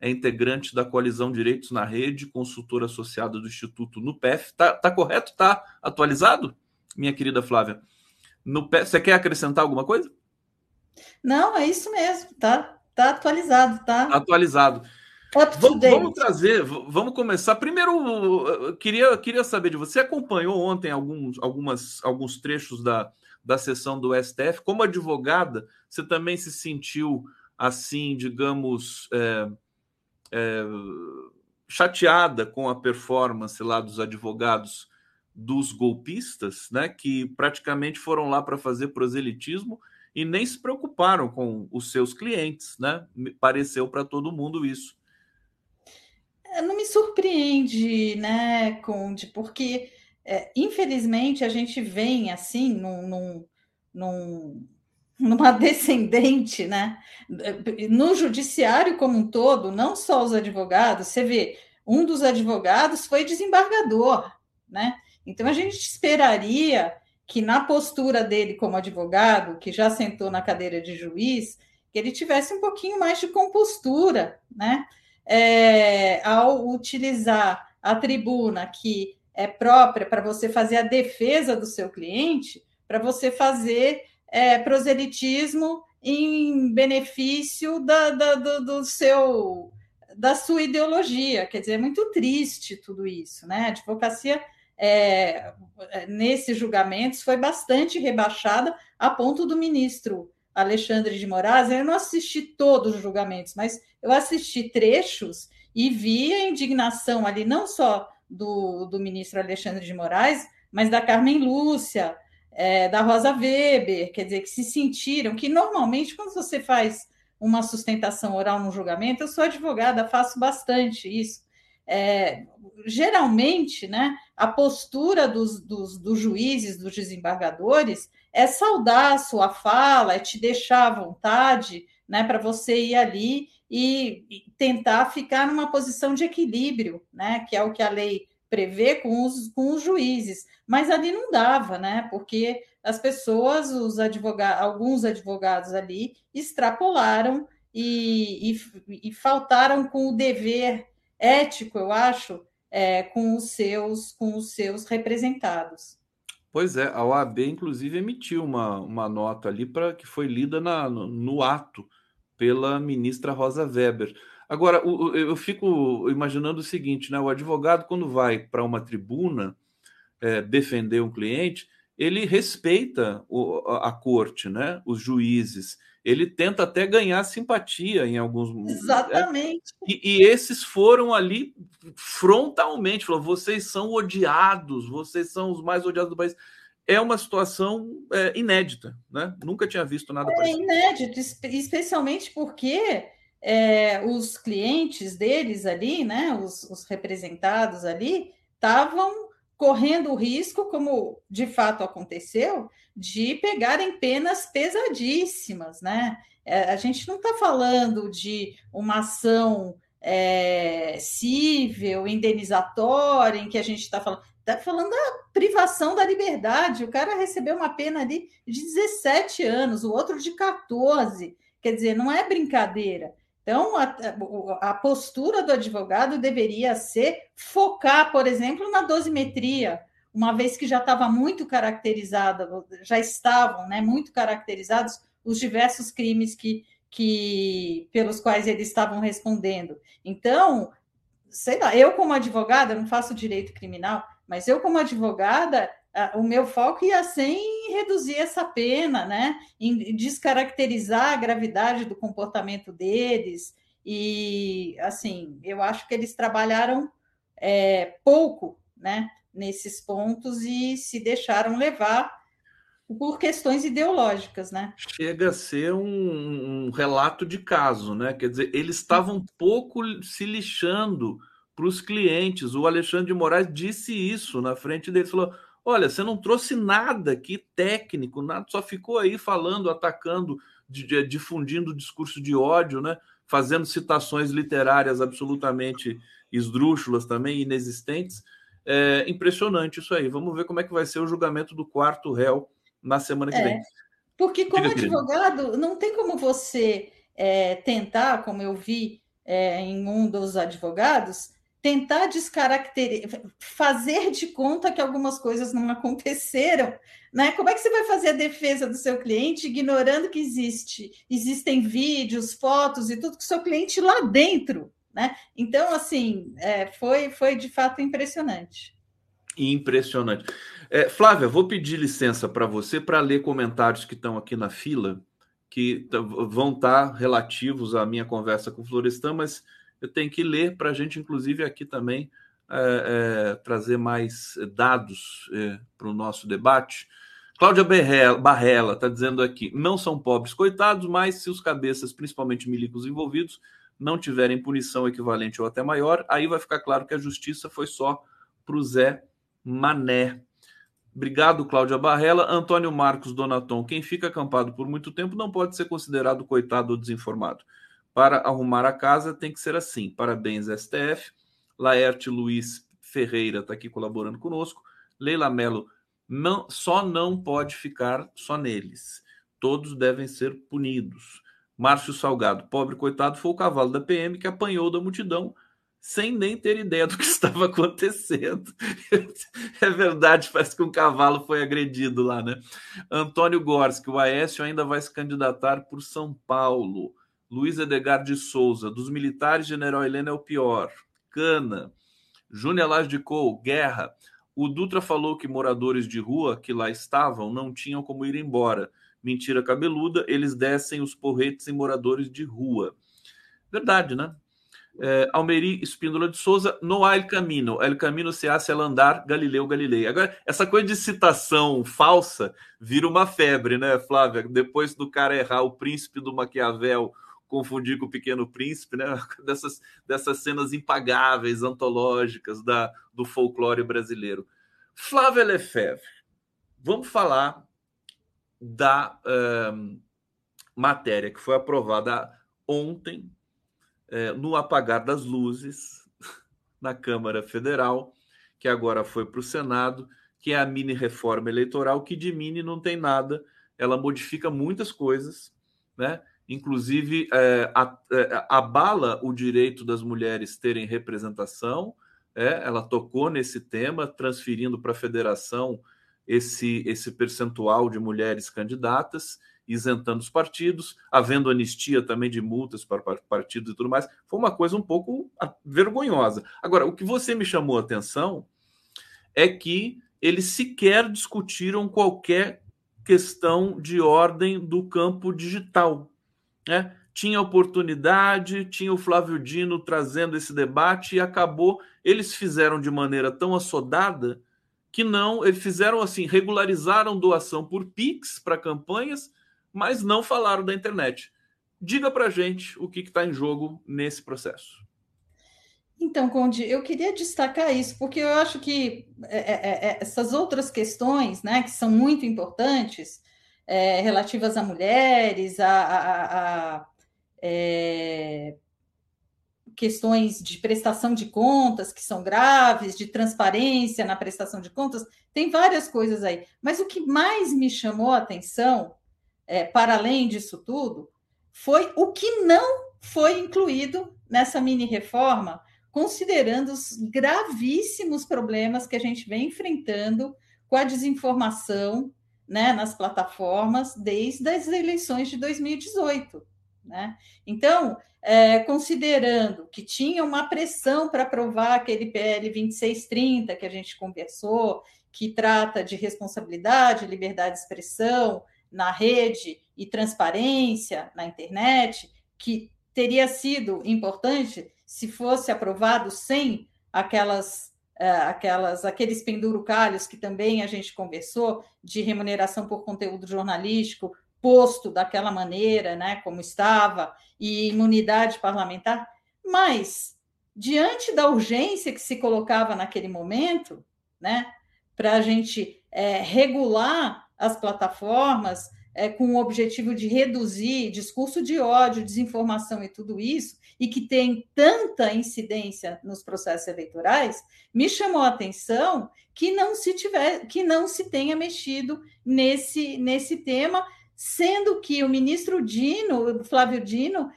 é integrante da Coalizão Direitos na Rede, consultora associada do Instituto NUPEF. Tá, tá correto? Tá atualizado, minha querida Flávia? NUPEF, você quer acrescentar alguma coisa? Não, é isso mesmo, tá, tá atualizado, tá? Atualizado. Vamos, vamos, trazer, vamos começar. Primeiro, queria, queria saber de você. Você acompanhou ontem alguns, algumas, alguns trechos da, da sessão do STF? Como advogada, você também se sentiu assim, digamos, é, é, chateada com a performance lá dos advogados dos golpistas, né, que praticamente foram lá para fazer proselitismo e nem se preocuparam com os seus clientes, né? Pareceu para todo mundo isso. É, não me surpreende, né, Conde, porque é, infelizmente a gente vem assim num, num, num numa descendente, né? No judiciário como um todo, não só os advogados, você vê, um dos advogados foi desembargador, né? Então a gente esperaria que na postura dele como advogado, que já sentou na cadeira de juiz, que ele tivesse um pouquinho mais de compostura, né? É, ao utilizar a tribuna que é própria para você fazer a defesa do seu cliente, para você fazer é, proselitismo em benefício da, da, do, do, seu da sua ideologia. Quer dizer, é muito triste tudo isso, né? A advocacia é, nesses julgamentos foi bastante rebaixada a ponto do ministro Alexandre de Moraes, eu não assisti todos os julgamentos, mas eu assisti trechos e vi a indignação ali, não só do, do ministro Alexandre de Moraes, mas da Carmen Lúcia, é, da Rosa Weber, quer dizer, que se sentiram que normalmente, quando você faz uma sustentação oral no julgamento, eu sou advogada, faço bastante isso. É, geralmente, né, a postura dos, dos, dos, juízes, dos desembargadores, é saudar a sua fala, é te deixar à vontade, né, para você ir ali e, tentar ficar numa posição de equilíbrio, né, que é o que a lei prevê com os, com os juízes. Mas ali não dava, né, porque as pessoas, os advogados, alguns advogados ali extrapolaram e, e, e faltaram com o dever ético, eu acho, é, com os seus com os seus representados. Pois é, a OAB inclusive emitiu uma, uma nota ali para que foi lida na, no, no, ato pela ministra Rosa Weber. Agora, o, eu fico imaginando o seguinte, né? O advogado quando vai para uma tribuna é, defender um cliente, ele respeita o, a corte, né? Os juízes. Ele tenta até ganhar simpatia em alguns? Exatamente. É, e, e, esses foram ali frontalmente, falou: vocês são odiados, vocês são os mais odiados do país. É uma situação é, inédita, né? Nunca tinha visto nada é parecido. É inédito, especialmente porque é, os clientes deles ali, né? Os, os representados ali, estavam correndo o risco, como de fato aconteceu, de pegarem penas pesadíssimas, né? É, a gente não está falando de uma ação é, cível, indenizatória, em que a gente está falando. Está falando da privação da liberdade. O cara recebeu uma pena ali de 17 anos, o outro de 14. Quer dizer, não é brincadeira. Então, a, a, postura do advogado deveria ser focar, por exemplo, na dosimetria, uma vez que já estava muito caracterizada, já estavam né, muito caracterizados os diversos crimes que, que pelos quais eles estavam respondendo. Então, sei lá, eu como advogada, não faço direito criminal, mas eu como advogada, o meu foco ia ser em reduzir essa pena, né? em descaracterizar a gravidade do comportamento deles. E, assim, eu acho que eles trabalharam é, pouco né, nesses pontos e se deixaram levar por questões ideológicas, né? Chega a ser um, um relato de caso, né? Quer dizer, eles estavam pouco se lixando para os clientes. O Alexandre de Moraes disse isso na frente deles, falou Olha, você não trouxe nada aqui técnico, nada, só ficou aí falando, atacando, difundindo discurso de ódio, né? Fazendo citações literárias absolutamente esdrúxulas também, inexistentes. É impressionante isso aí. Vamos ver como é que vai ser o julgamento do quarto réu na semana que é, vem. Porque, como Diga, advogado, querido. não tem como você é, tentar, como eu vi é, em um dos advogados, tentar descaracterizar, fazer de conta que algumas coisas não aconteceram, né? Como é que você vai fazer a defesa do seu cliente ignorando que existe, existem vídeos, fotos e tudo que o seu cliente lá dentro, né? Então, assim, é, foi, foi de fato impressionante. Impressionante. É, Flávia, vou pedir licença para você para ler comentários que estão aqui na fila, que vão estar relativos à minha conversa com o Florestan, mas eu tenho que ler para a gente, inclusive, aqui também é, é, trazer mais dados é, para o nosso debate. Cláudia Barrela está dizendo aqui: não são pobres coitados, mas se os cabeças, principalmente milicos envolvidos, não tiverem punição equivalente ou até maior, aí vai ficar claro que a justiça foi só para o Zé Mané. Obrigado, Cláudia Barrela. Antônio Marcos Donaton. Quem fica acampado por muito tempo não pode ser considerado coitado ou desinformado. Para arrumar a casa tem que ser assim. Parabéns, STF. Laerte Luiz Ferreira está aqui colaborando conosco. Leila Mello não, só não pode ficar só neles. Todos devem ser punidos. Márcio Salgado, pobre coitado, foi o cavalo da PM que apanhou da multidão sem nem ter ideia do que estava acontecendo. é verdade, parece que um cavalo foi agredido lá, né? Antônio Gorski, o Aécio ainda vai se candidatar por São Paulo. Luiz Edgar de Souza, dos militares, General Helena é o pior. Cana, Júnior Lage de Cou, Guerra. O Dutra falou que moradores de rua que lá estavam não tinham como ir embora. Mentira Cabeluda, eles descem os porretes em moradores de rua. Verdade, né? É, Almeri Espíndola de Souza, no El Camino. El Camino se hace al andar Galileu Galilei. Agora, essa coisa de citação falsa vira uma febre, né, Flávia? Depois do cara errar o príncipe do Maquiavel, confundir com o Pequeno Príncipe, né? Dessas, dessas cenas impagáveis, antológicas da, do folclore brasileiro. Flávia Lefebvre, vamos falar da uh, matéria que foi aprovada ontem é, no apagar das luzes na Câmara Federal, que agora foi para o Senado, que é a mini reforma eleitoral, que de mini não tem nada, ela modifica muitas coisas, né? Inclusive é, a, é, abala o direito das mulheres terem representação. É, ela tocou nesse tema, transferindo para a federação esse, esse percentual de mulheres candidatas isentando os partidos, havendo anistia também de multas para partidos e tudo mais. Foi uma coisa um pouco vergonhosa. Agora, o que você me chamou a atenção é que eles sequer discutiram qualquer questão de ordem do campo digital. Né? Tinha oportunidade, tinha o Flávio Dino trazendo esse debate e acabou. Eles fizeram de maneira tão assodada que não, eles fizeram assim, regularizaram doação por Pix para campanhas mas não falaram da internet. Diga para gente o que está em jogo nesse processo. Então, Conde, eu queria destacar isso, porque eu acho que é, é, é, essas outras questões, né, que são muito importantes, é, relativas a mulheres, a, a, a é, questões de prestação de contas que são graves, de transparência na prestação de contas, tem várias coisas aí. Mas o que mais me chamou a atenção é, para além disso tudo, foi o que não foi incluído nessa mini reforma, considerando os gravíssimos problemas que a gente vem enfrentando com a desinformação né, nas plataformas desde as eleições de 2018. Né? Então, é, considerando que tinha uma pressão para aprovar aquele PL 2630 que a gente conversou, que trata de responsabilidade, liberdade de expressão, na rede e transparência na internet, que teria sido importante se fosse aprovado sem aquelas, aquelas aqueles pendurucalhos que também a gente conversou de remuneração por conteúdo jornalístico posto daquela maneira, né, como estava, e imunidade parlamentar, mas diante da urgência que se colocava naquele momento, né, para a gente é, regular as plataformas é, com o objetivo de reduzir discurso de ódio, desinformação e tudo isso, e que tem tanta incidência nos processos eleitorais, me chamou a atenção que não se tiver, que não se tenha mexido nesse, nesse tema, sendo que o ministro Dino, Flávio Dino,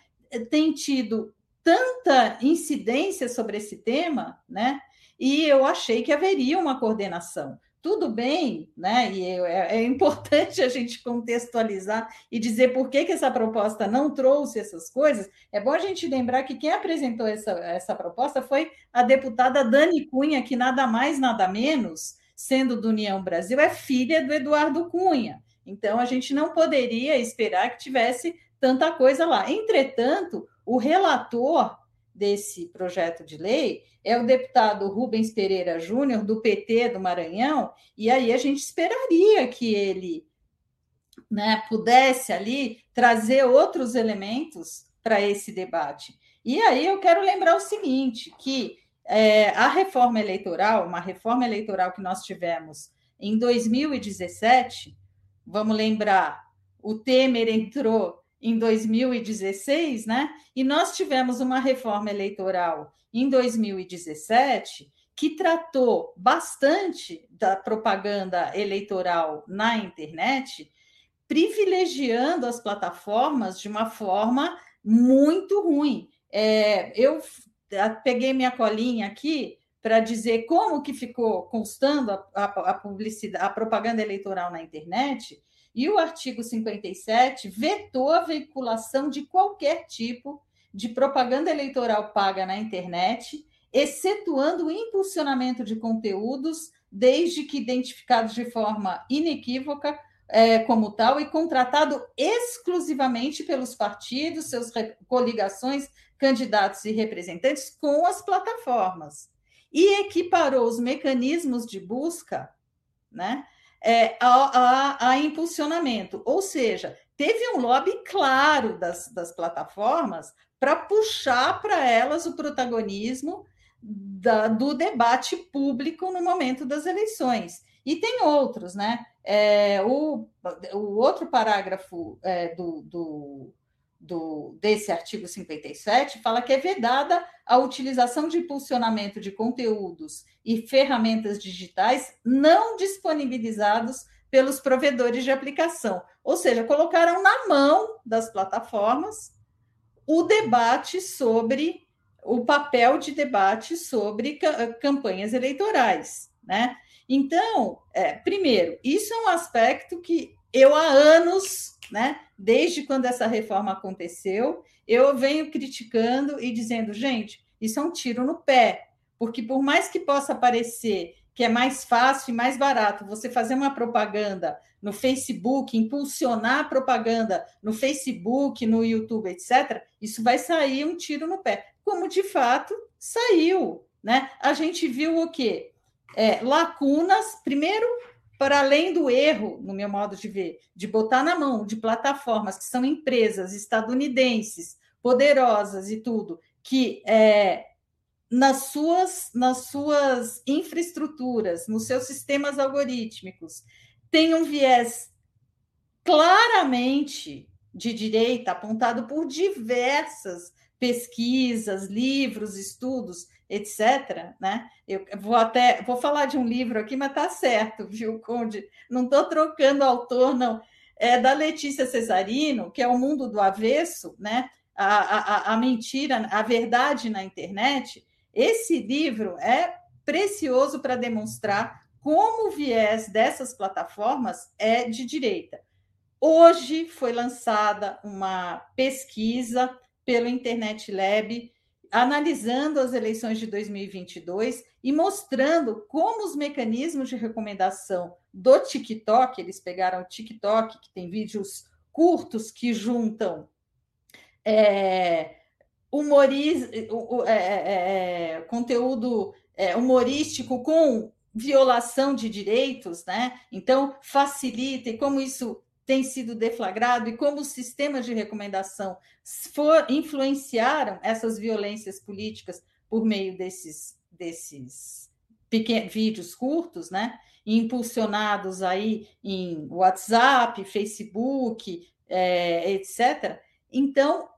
tem tido tanta incidência sobre esse tema, né? E eu achei que haveria uma coordenação tudo bem, né? E é, é, importante a gente contextualizar e dizer por que, que essa proposta não trouxe essas coisas. É bom a gente lembrar que quem apresentou essa, essa proposta foi a deputada Dani Cunha, que nada mais, nada menos, sendo do União Brasil, é filha do Eduardo Cunha. Então, a gente não poderia esperar que tivesse tanta coisa lá. Entretanto, o relator desse projeto de lei é o deputado Rubens Pereira Júnior, do PT do Maranhão, e aí a gente esperaria que ele né, pudesse ali trazer outros elementos para esse debate. E aí eu quero lembrar o seguinte: que é, a reforma eleitoral, uma reforma eleitoral que nós tivemos em 2017, vamos lembrar, o Temer entrou em 2016, né? E nós tivemos uma reforma eleitoral em 2017 que tratou bastante da propaganda eleitoral na internet, privilegiando as plataformas de uma forma muito ruim. É, eu peguei minha colinha aqui para dizer como que ficou constando a, a, a publicidade, a propaganda eleitoral na internet. E o artigo 57 vetou a veiculação de qualquer tipo de propaganda eleitoral paga na internet, excetuando o impulsionamento de conteúdos, desde que identificados de forma inequívoca é, como tal e contratado exclusivamente pelos partidos, seus coligações, candidatos e representantes com as plataformas. E equiparou os mecanismos de busca né, é, a, a, a, impulsionamento. Ou seja, teve um lobby claro das, das plataformas para puxar para elas o protagonismo da, do debate público no momento das eleições. E tem outros, né? É, o, o outro parágrafo é, do, do, do, desse artigo 57 fala que é vedada a utilização de impulsionamento de conteúdos e ferramentas digitais não disponibilizados pelos provedores de aplicação. Ou seja, colocaram na mão das plataformas o debate sobre o papel de debate sobre campanhas eleitorais, né? Então, é, primeiro, isso é um aspecto que eu há anos, né, desde quando essa reforma aconteceu, eu venho criticando e dizendo, gente, isso é um tiro no pé, porque por mais que possa parecer que é mais fácil e mais barato você fazer uma propaganda no Facebook, impulsionar a propaganda no Facebook, no YouTube, etc., isso vai sair um tiro no pé, como de fato saiu. Né? A gente viu o quê? é, lacunas, primeiro, para além do erro, no meu modo de ver, de botar na mão de plataformas que são empresas estadunidenses, poderosas e tudo, que é, nas, suas, nas suas infraestruturas, nos seus sistemas algorítmicos, tem um viés claramente de direita, apontado por diversas pesquisas, livros, estudos, etc. Né? Eu vou até vou falar de um livro aqui, mas tá certo, viu, Conde? Não estou trocando autor, não. É da Letícia Cesarino, que é o mundo do avesso, né? A, a, a mentira, a verdade na internet. Esse livro é precioso para demonstrar como o viés dessas plataformas é de direita. Hoje foi lançada uma pesquisa pelo Internet Lab analisando as eleições de 2022 e mostrando como os mecanismos de recomendação do TikTok, eles pegaram o TikTok, que tem vídeos curtos que juntam é, humoriz, é, é, é, conteúdo é, humorístico com violação de direitos, né? Então, facilita e como isso tem sido deflagrado e como os sistemas de recomendação for, influenciaram essas violências políticas por meio desses, desses pequenos, vídeos curtos, né? impulsionados aí em WhatsApp, Facebook, é, etc. Então,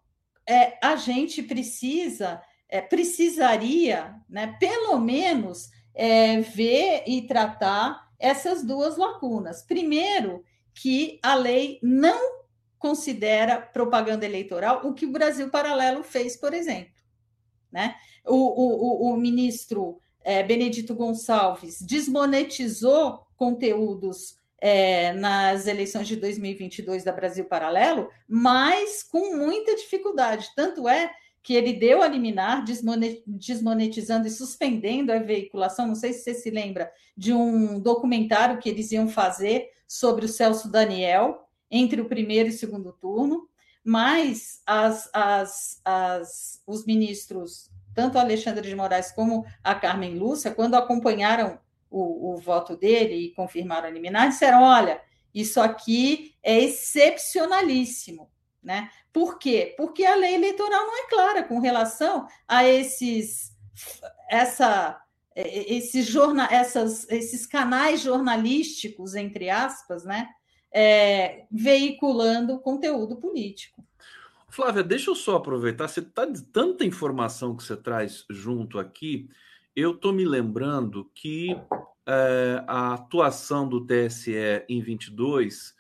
é, a gente precisa, é, precisaria, né, pelo menos, é, ver e tratar essas duas lacunas. Primeiro, que a lei não considera propaganda eleitoral, o que o Brasil Paralelo fez, por exemplo. Né? O, o, o ministro é, Benedito Gonçalves desmonetizou conteúdos é, nas eleições de 2022 da Brasil Paralelo, mas com muita dificuldade. Tanto é que ele deu a liminar, desmonetizando e suspendendo a veiculação. Não sei se você se lembra de um documentário que eles iam fazer sobre o Celso Daniel entre o primeiro e o segundo turno, mas as, as, as, os ministros, tanto Alexandre de Moraes como a Carmen Lúcia, quando acompanharam o, o voto dele e confirmaram a liminar, disseram: olha, isso aqui é excepcionalíssimo. Né? Por quê? Porque a lei eleitoral não é clara com relação a esses essa esses, jornal, essas, esses canais jornalísticos, entre aspas, né, é, veiculando conteúdo político. Flávia, deixa eu só aproveitar, você está de tanta informação que você traz junto aqui, eu estou me lembrando que é, a atuação do TSE em 22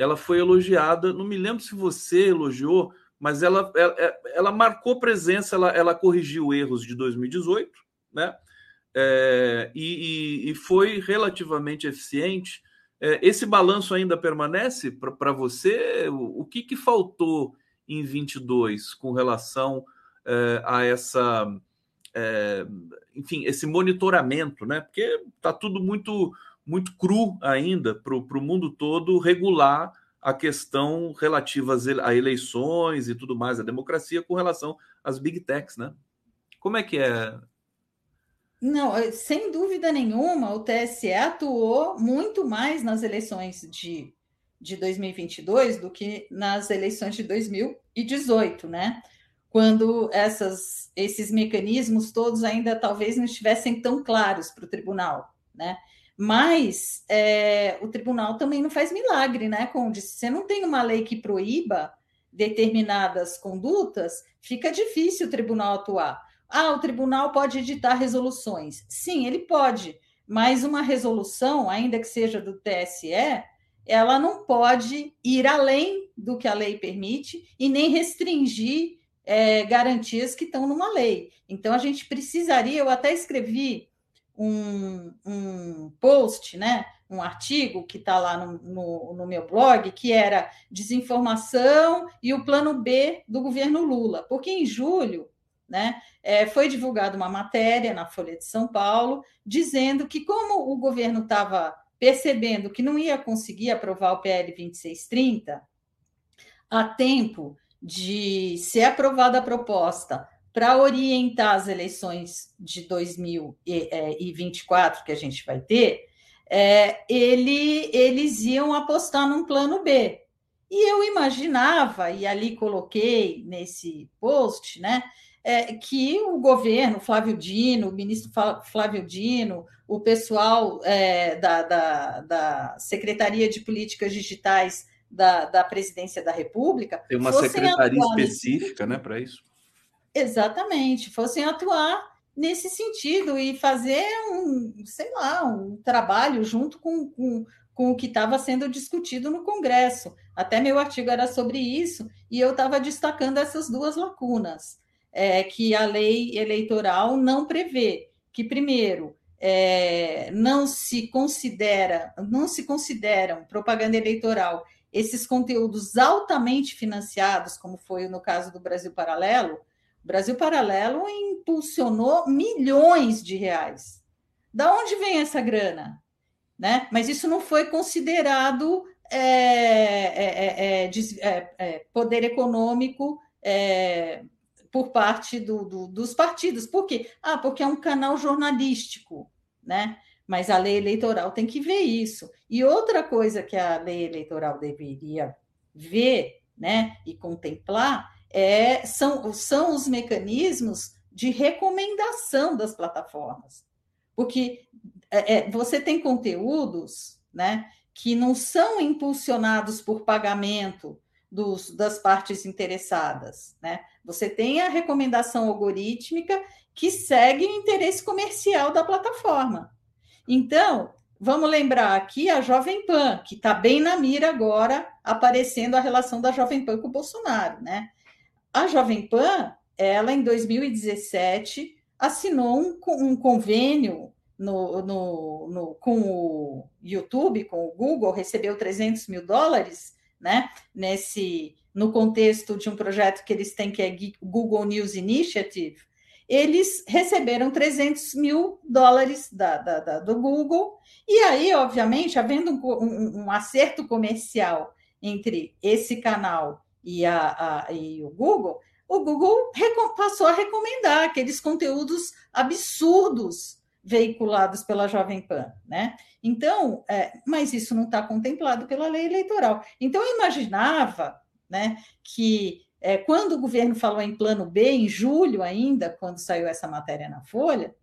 ela foi elogiada. Não me lembro se você elogiou, mas ela, ela, ela marcou presença, ela, ela corrigiu erros de 2018, né? É, e, e, foi relativamente eficiente. É, esse balanço ainda permanece para você? O, o, que, que faltou em 22 com relação é, a essa, é, enfim, esse monitoramento, né? Porque está tudo muito muito cru ainda para o mundo todo regular a questão relativa a eleições e tudo mais, a democracia com relação às big techs, né? Como é que é? Não, eh, sem dúvida nenhuma, o TSE atuou muito mais nas eleições de, de 2022 do que nas eleições de 2018, né? Quando essas, esses mecanismos todos ainda talvez não estivessem tão claros para o tribunal, né? Mas é, o tribunal também não faz milagre, né, Conde? Se você não tem uma lei que proíba determinadas condutas, fica difícil o tribunal atuar. Ah, o tribunal pode editar resoluções. Sim, ele pode, mas uma resolução, ainda que seja do TSE, ela não pode ir além do que a lei permite e nem restringir é, garantias que estão numa lei. Então, a gente precisaria, eu até escrevi um, um post, né, um artigo que está lá no, no, no, meu blog, que era desinformação e o plano B do governo Lula, porque em julho né, é, foi divulgada uma matéria na Folha de São Paulo dizendo que, como o governo estava percebendo que não ia conseguir aprovar o PL 2630 a tempo de ser aprovada a proposta para orientar as eleições de 2024 que a gente vai ter, é, ele, eles iam apostar num plano B. E eu imaginava, e ali coloquei nesse post, né, é, que o governo, Flávio Dino, o ministro Flávio Dino, o pessoal é, da, da, da, Secretaria de Políticas Digitais da, da Presidência da República. Tem uma secretaria específica né, para isso? Exatamente, fossem atuar nesse sentido e fazer um, sei lá, um trabalho junto com, com, com o que estava sendo discutido no Congresso. Até meu artigo era sobre isso, e eu estava destacando essas duas lacunas é, que a lei eleitoral não prevê. Que, primeiro, é, não se considera, não se consideram propaganda eleitoral esses conteúdos altamente financiados, como foi no caso do Brasil Paralelo, Brasil Paralelo impulsionou milhões de reais. Da onde vem essa grana? Né? Mas isso não foi considerado é, é, é, é, é poder econômico por parte do, do, dos partidos. Por quê? Ah, porque é um canal jornalístico, né? Mas a lei eleitoral tem que ver isso. E outra coisa que a lei eleitoral deveria ver, né, e contemplar é, são, são os mecanismos de recomendação das plataformas. Porque é, é, você tem conteúdos né, que não são impulsionados por pagamento dos, das partes interessadas. Né? Você tem a recomendação algorítmica que segue o interesse comercial da plataforma. Então, vamos lembrar aqui a Jovem Pan, que está bem na mira agora, aparecendo a relação da Jovem Pan com o Bolsonaro, né? A Jovem Pan, ela em 2017 assinou um, um convênio no, no, no, com o YouTube, com o Google, recebeu 300 mil dólares, né? Nesse no contexto de um projeto que eles têm que é Google News Initiative, eles receberam 300 mil dólares da, da, da do Google, e aí, obviamente, havendo um, um, um acerto comercial entre esse canal e, a, a, e o Google, o Google passou a recomendar aqueles conteúdos absurdos veiculados pela Jovem Pan, né? Então, é, mas isso não está contemplado pela lei eleitoral. Então, eu imaginava, né, que é, quando o governo falou em plano B, em julho ainda, quando saiu essa matéria na Folha,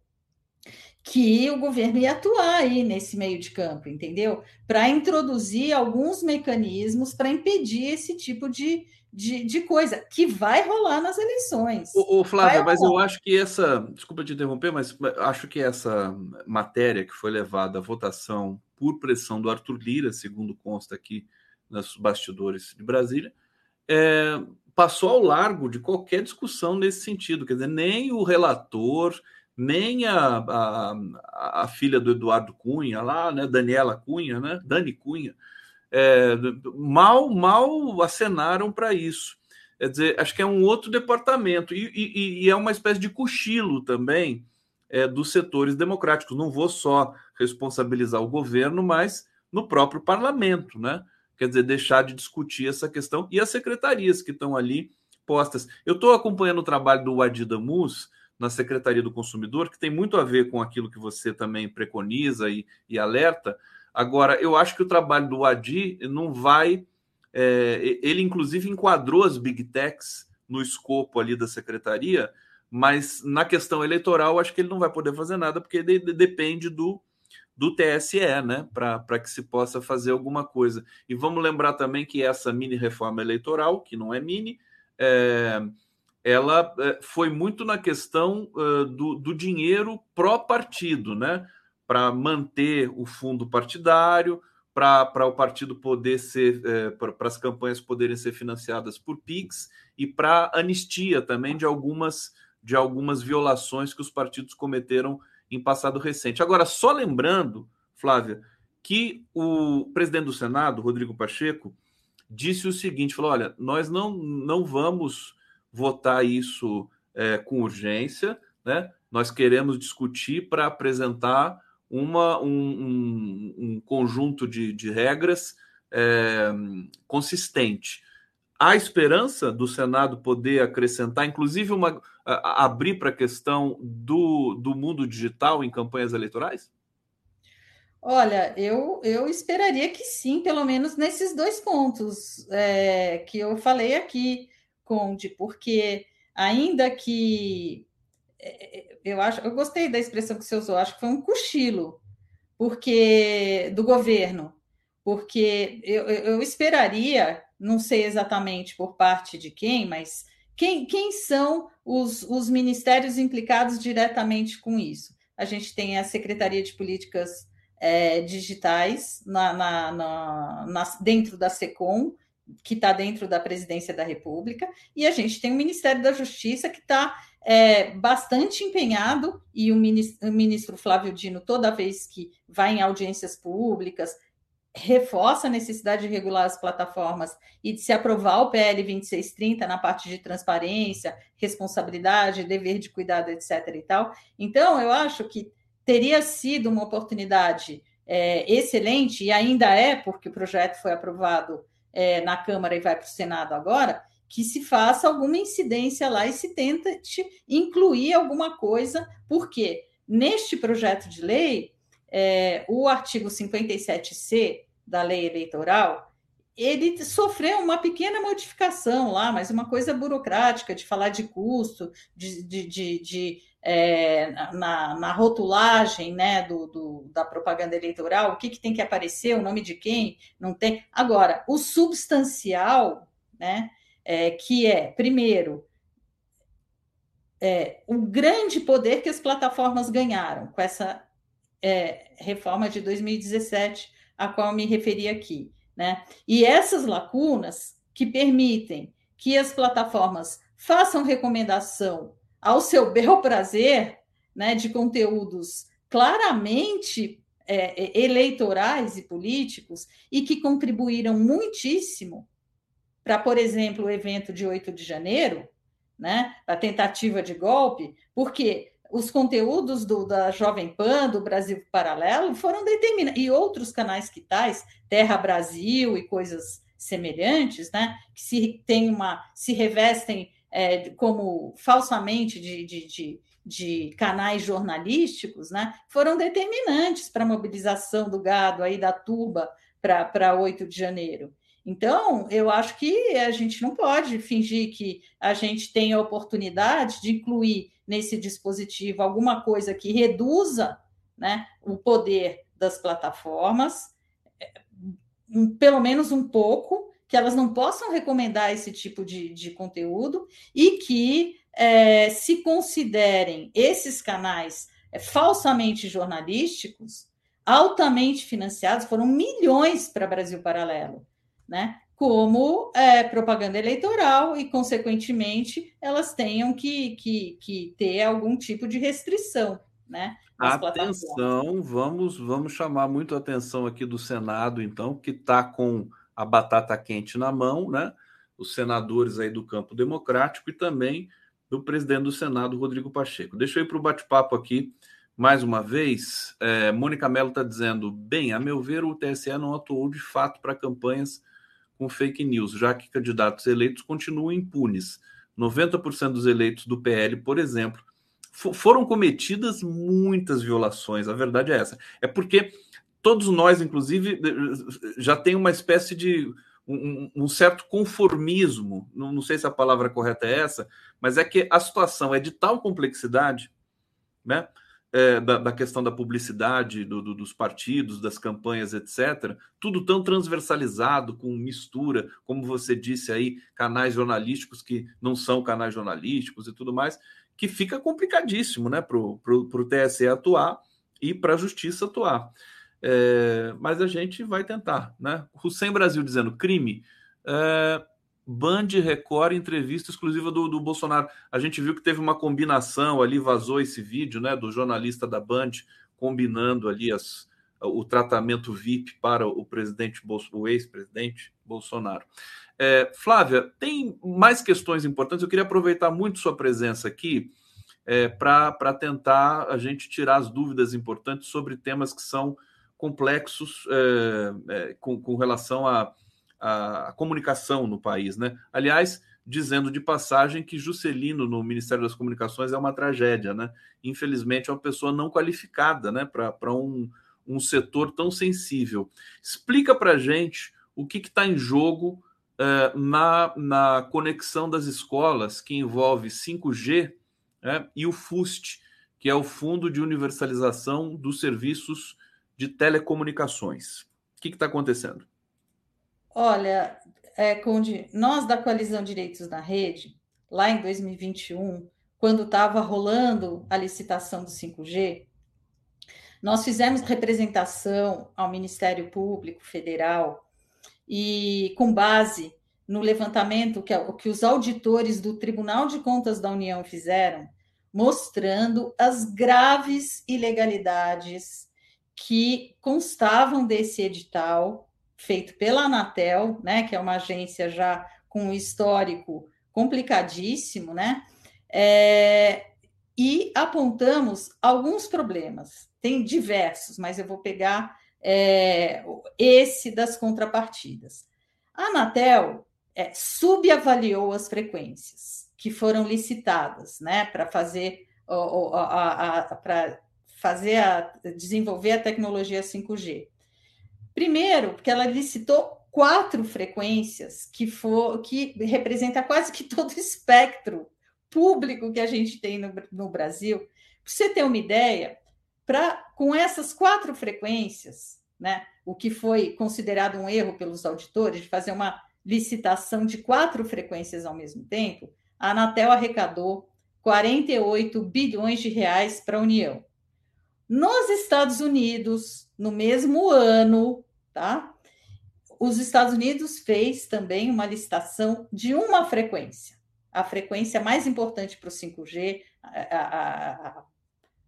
que o governo ia atuar aí nesse meio de campo, entendeu? Para introduzir alguns mecanismos para impedir esse tipo de, de, de, coisa que vai rolar nas eleições. Ô, ô Flávia, mas eu acho que essa. Desculpa te interromper, mas acho que essa matéria que foi levada à votação por pressão do Arthur Lira, segundo consta aqui nos bastidores de Brasília, é, passou ao largo de qualquer discussão nesse sentido. Quer dizer, nem o relator nem a, a, a, filha do Eduardo Cunha lá, né, Daniela Cunha, né, Dani Cunha, é, mal, mal acenaram para isso. Quer dizer, acho que é um outro departamento e, e, e é uma espécie de cochilo também é, dos setores democráticos. Não vou só responsabilizar o governo, mas no próprio parlamento, né? Quer dizer, deixar de discutir essa questão e as secretarias que estão ali postas. Eu estou acompanhando o trabalho do Adida Mus na Secretaria do Consumidor, que tem muito a ver com aquilo que você também preconiza e, e alerta. Agora, eu acho que o trabalho do Adi não vai. É, ele, inclusive, enquadrou as big techs no escopo ali da secretaria, mas na questão eleitoral, acho que ele não vai poder fazer nada, porque ele depende do, do TSE, né, para que se possa fazer alguma coisa. E vamos lembrar também que essa mini reforma eleitoral, que não é mini, é, ela é, foi muito na questão uh, do, do, dinheiro pró-partido, né, para manter o fundo partidário, para o partido poder ser, é, para as campanhas poderem ser financiadas por PIX e para anistia também de algumas de algumas violações que os partidos cometeram em passado recente. Agora, só lembrando, Flávia, que o presidente do Senado, Rodrigo Pacheco, disse o seguinte: falou, olha, nós não, não vamos votar isso é, com urgência, né? Nós queremos discutir para apresentar uma, um, um, um conjunto de, de regras é, consistente. Há esperança do Senado poder acrescentar, inclusive, uma, a, abrir para a questão do, do mundo digital em campanhas eleitorais? Olha, eu, eu esperaria que sim, pelo menos nesses dois pontos é, que eu falei aqui, Conde, porque ainda que é, eu acho, eu gostei da expressão que você usou, acho que foi um cochilo, porque do governo, porque eu, eu esperaria não sei exatamente por parte de quem, mas quem, quem são os, os ministérios implicados diretamente com isso? A gente tem a Secretaria de Políticas é, Digitais na, na, na, na, dentro da SECOM, que está dentro da Presidência da República, e a gente tem o Ministério da Justiça, que está é, bastante empenhado, e o ministro, o ministro Flávio Dino, toda vez que vai em audiências públicas, reforça a necessidade de regular as plataformas e de se aprovar o PL 2630 na parte de transparência, responsabilidade, dever de cuidado, etc. e tal. Então, eu acho que teria sido uma oportunidade é, excelente, e ainda é, porque o projeto foi aprovado é, na Câmara e vai para o Senado agora, que se faça alguma incidência lá e se tente incluir alguma coisa, porque neste projeto de lei, é, o artigo 57C da lei eleitoral, ele sofreu uma pequena modificação lá, mas uma coisa burocrática de falar de custo, de, de, de, de é, na, na, rotulagem né, do, do, da propaganda eleitoral, o que, que tem que aparecer, o nome de quem, não tem. Agora, o substancial, né, é, que é, primeiro, é, o grande poder que as plataformas ganharam com essa é, reforma de 2017 a qual me referi aqui. Né? E essas lacunas que permitem que as plataformas façam recomendação ao seu bel prazer né, de conteúdos claramente é, é eleitorais e políticos e que contribuíram muitíssimo para, por exemplo, o evento de 8 de janeiro, né, a tentativa de golpe, porque os conteúdos do, da Jovem Pan, do Brasil Paralelo, foram determinados, e outros canais que tais, Terra Brasil e coisas semelhantes, né, que se tem uma, se revestem é, como falsamente de, de, de, de, canais jornalísticos, né, foram determinantes para a mobilização do gado aí da turba para 8 de janeiro. Então, eu acho que a gente não pode fingir que a gente tem a oportunidade de incluir nesse dispositivo alguma coisa que reduza né, o poder das plataformas, pelo menos um pouco, que elas não possam recomendar esse tipo de, de conteúdo e que é, se considerem esses canais é, falsamente jornalísticos, altamente financiados, foram milhões para Brasil Paralelo né? Como é, propaganda eleitoral e, consequentemente, elas tenham que, que, que ter algum tipo de restrição, né? Atenção, vamos, vamos chamar muito a atenção aqui do Senado, então, que está com a batata quente na mão, né? Os senadores aí do campo democrático e também do presidente do Senado, Rodrigo Pacheco. Deixa eu ir para o bate-papo aqui mais uma vez, é, Mônica Mello está dizendo: bem, a meu ver, o TSE não atuou de fato para campanhas com fake news, já que candidatos eleitos continuam impunes. 90% dos eleitos do PL, por exemplo, foram cometidas muitas violações. A verdade é essa. É porque todos nós, inclusive, já tem uma espécie de um, um certo conformismo. Não, não sei se a palavra correta é essa, mas é que a situação é de tal complexidade, né? é, da, da, questão da publicidade, do, do, dos partidos, das campanhas, etc., tudo tão transversalizado, com mistura, como você disse aí, canais jornalísticos que não são canais jornalísticos e tudo mais, que fica complicadíssimo né, para o TSE atuar e para a justiça atuar. É, mas a gente vai tentar. Né? Hussein Brasil dizendo crime. É, Band Record entrevista exclusiva do, do Bolsonaro. A gente viu que teve uma combinação ali, vazou esse vídeo, né, do jornalista da Band combinando ali as, o tratamento VIP para o presidente, o ex-presidente Bolsonaro. É, Flávia, tem mais questões importantes. Eu queria aproveitar muito sua presença aqui é, para tentar a gente tirar as dúvidas importantes sobre temas que são complexos é, com, com relação a a, a comunicação no país, né? Aliás, dizendo de passagem que Juscelino no Ministério das Comunicações é uma tragédia, né? Infelizmente, é uma pessoa não qualificada, né? Para um, um setor tão sensível. Explica para gente o que está em jogo uh, na, na conexão das escolas que envolve 5G né? e o FUST, que é o Fundo de Universalização dos Serviços de Telecomunicações. O que está acontecendo? Olha, é, Conde, nós da Coalizão Direitos na Rede, lá em 2021, quando estava rolando a licitação do 5G, nós fizemos representação ao Ministério Público Federal e, com base no levantamento que, que os auditores do Tribunal de Contas da União fizeram, mostrando as graves ilegalidades que constavam desse edital feito pela Anatel, né, que é uma agência já com um histórico complicadíssimo, né? É, e apontamos alguns problemas. Tem diversos, mas eu vou pegar é, esse das contrapartidas. A Anatel é, subavaliou as frequências que foram licitadas, né, para fazer para fazer a, desenvolver a tecnologia 5G. Primeiro, porque ela licitou quatro frequências que for que representa quase que todo o espectro público que a gente tem no, no Brasil. Para você ter uma ideia, para com essas quatro frequências, né, o que foi considerado um erro pelos auditores de fazer uma licitação de quatro frequências ao mesmo tempo, a Anatel arrecadou 48 bilhões de reais para a União. Nos Estados Unidos, no mesmo ano, tá? Os Estados Unidos fez também uma licitação de uma frequência, a frequência mais importante para o 5G, a, a,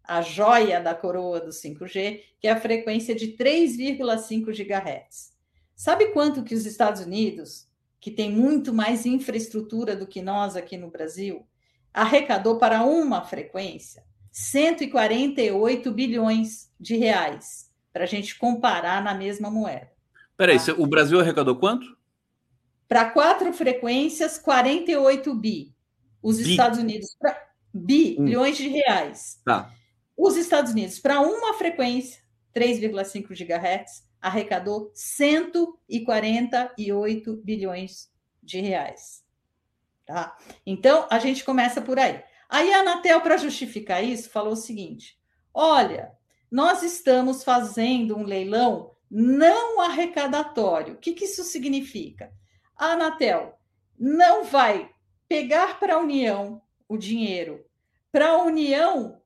a, joia da coroa do 5G, que é a frequência de 3,5 GHz. Sabe quanto que os Estados Unidos, que tem muito mais infraestrutura do que nós aqui no Brasil, arrecadou para uma frequência 148 bilhões de reais para a gente comparar na mesma moeda. Peraí, tá? o Brasil arrecadou quanto? Para quatro frequências, 48 bi. Os bi. Estados Unidos, pra, bi, hum. bilhões de reais. Tá. Os Estados Unidos, para uma frequência, 3,5 GHz, arrecadou 148 bilhões de reais. Tá? Então, a gente começa por aí. Aí a Anatel, para justificar isso, falou o seguinte: olha, nós estamos fazendo um leilão não arrecadatório. O que, que isso significa? A Anatel não vai pegar para a União o dinheiro, para a União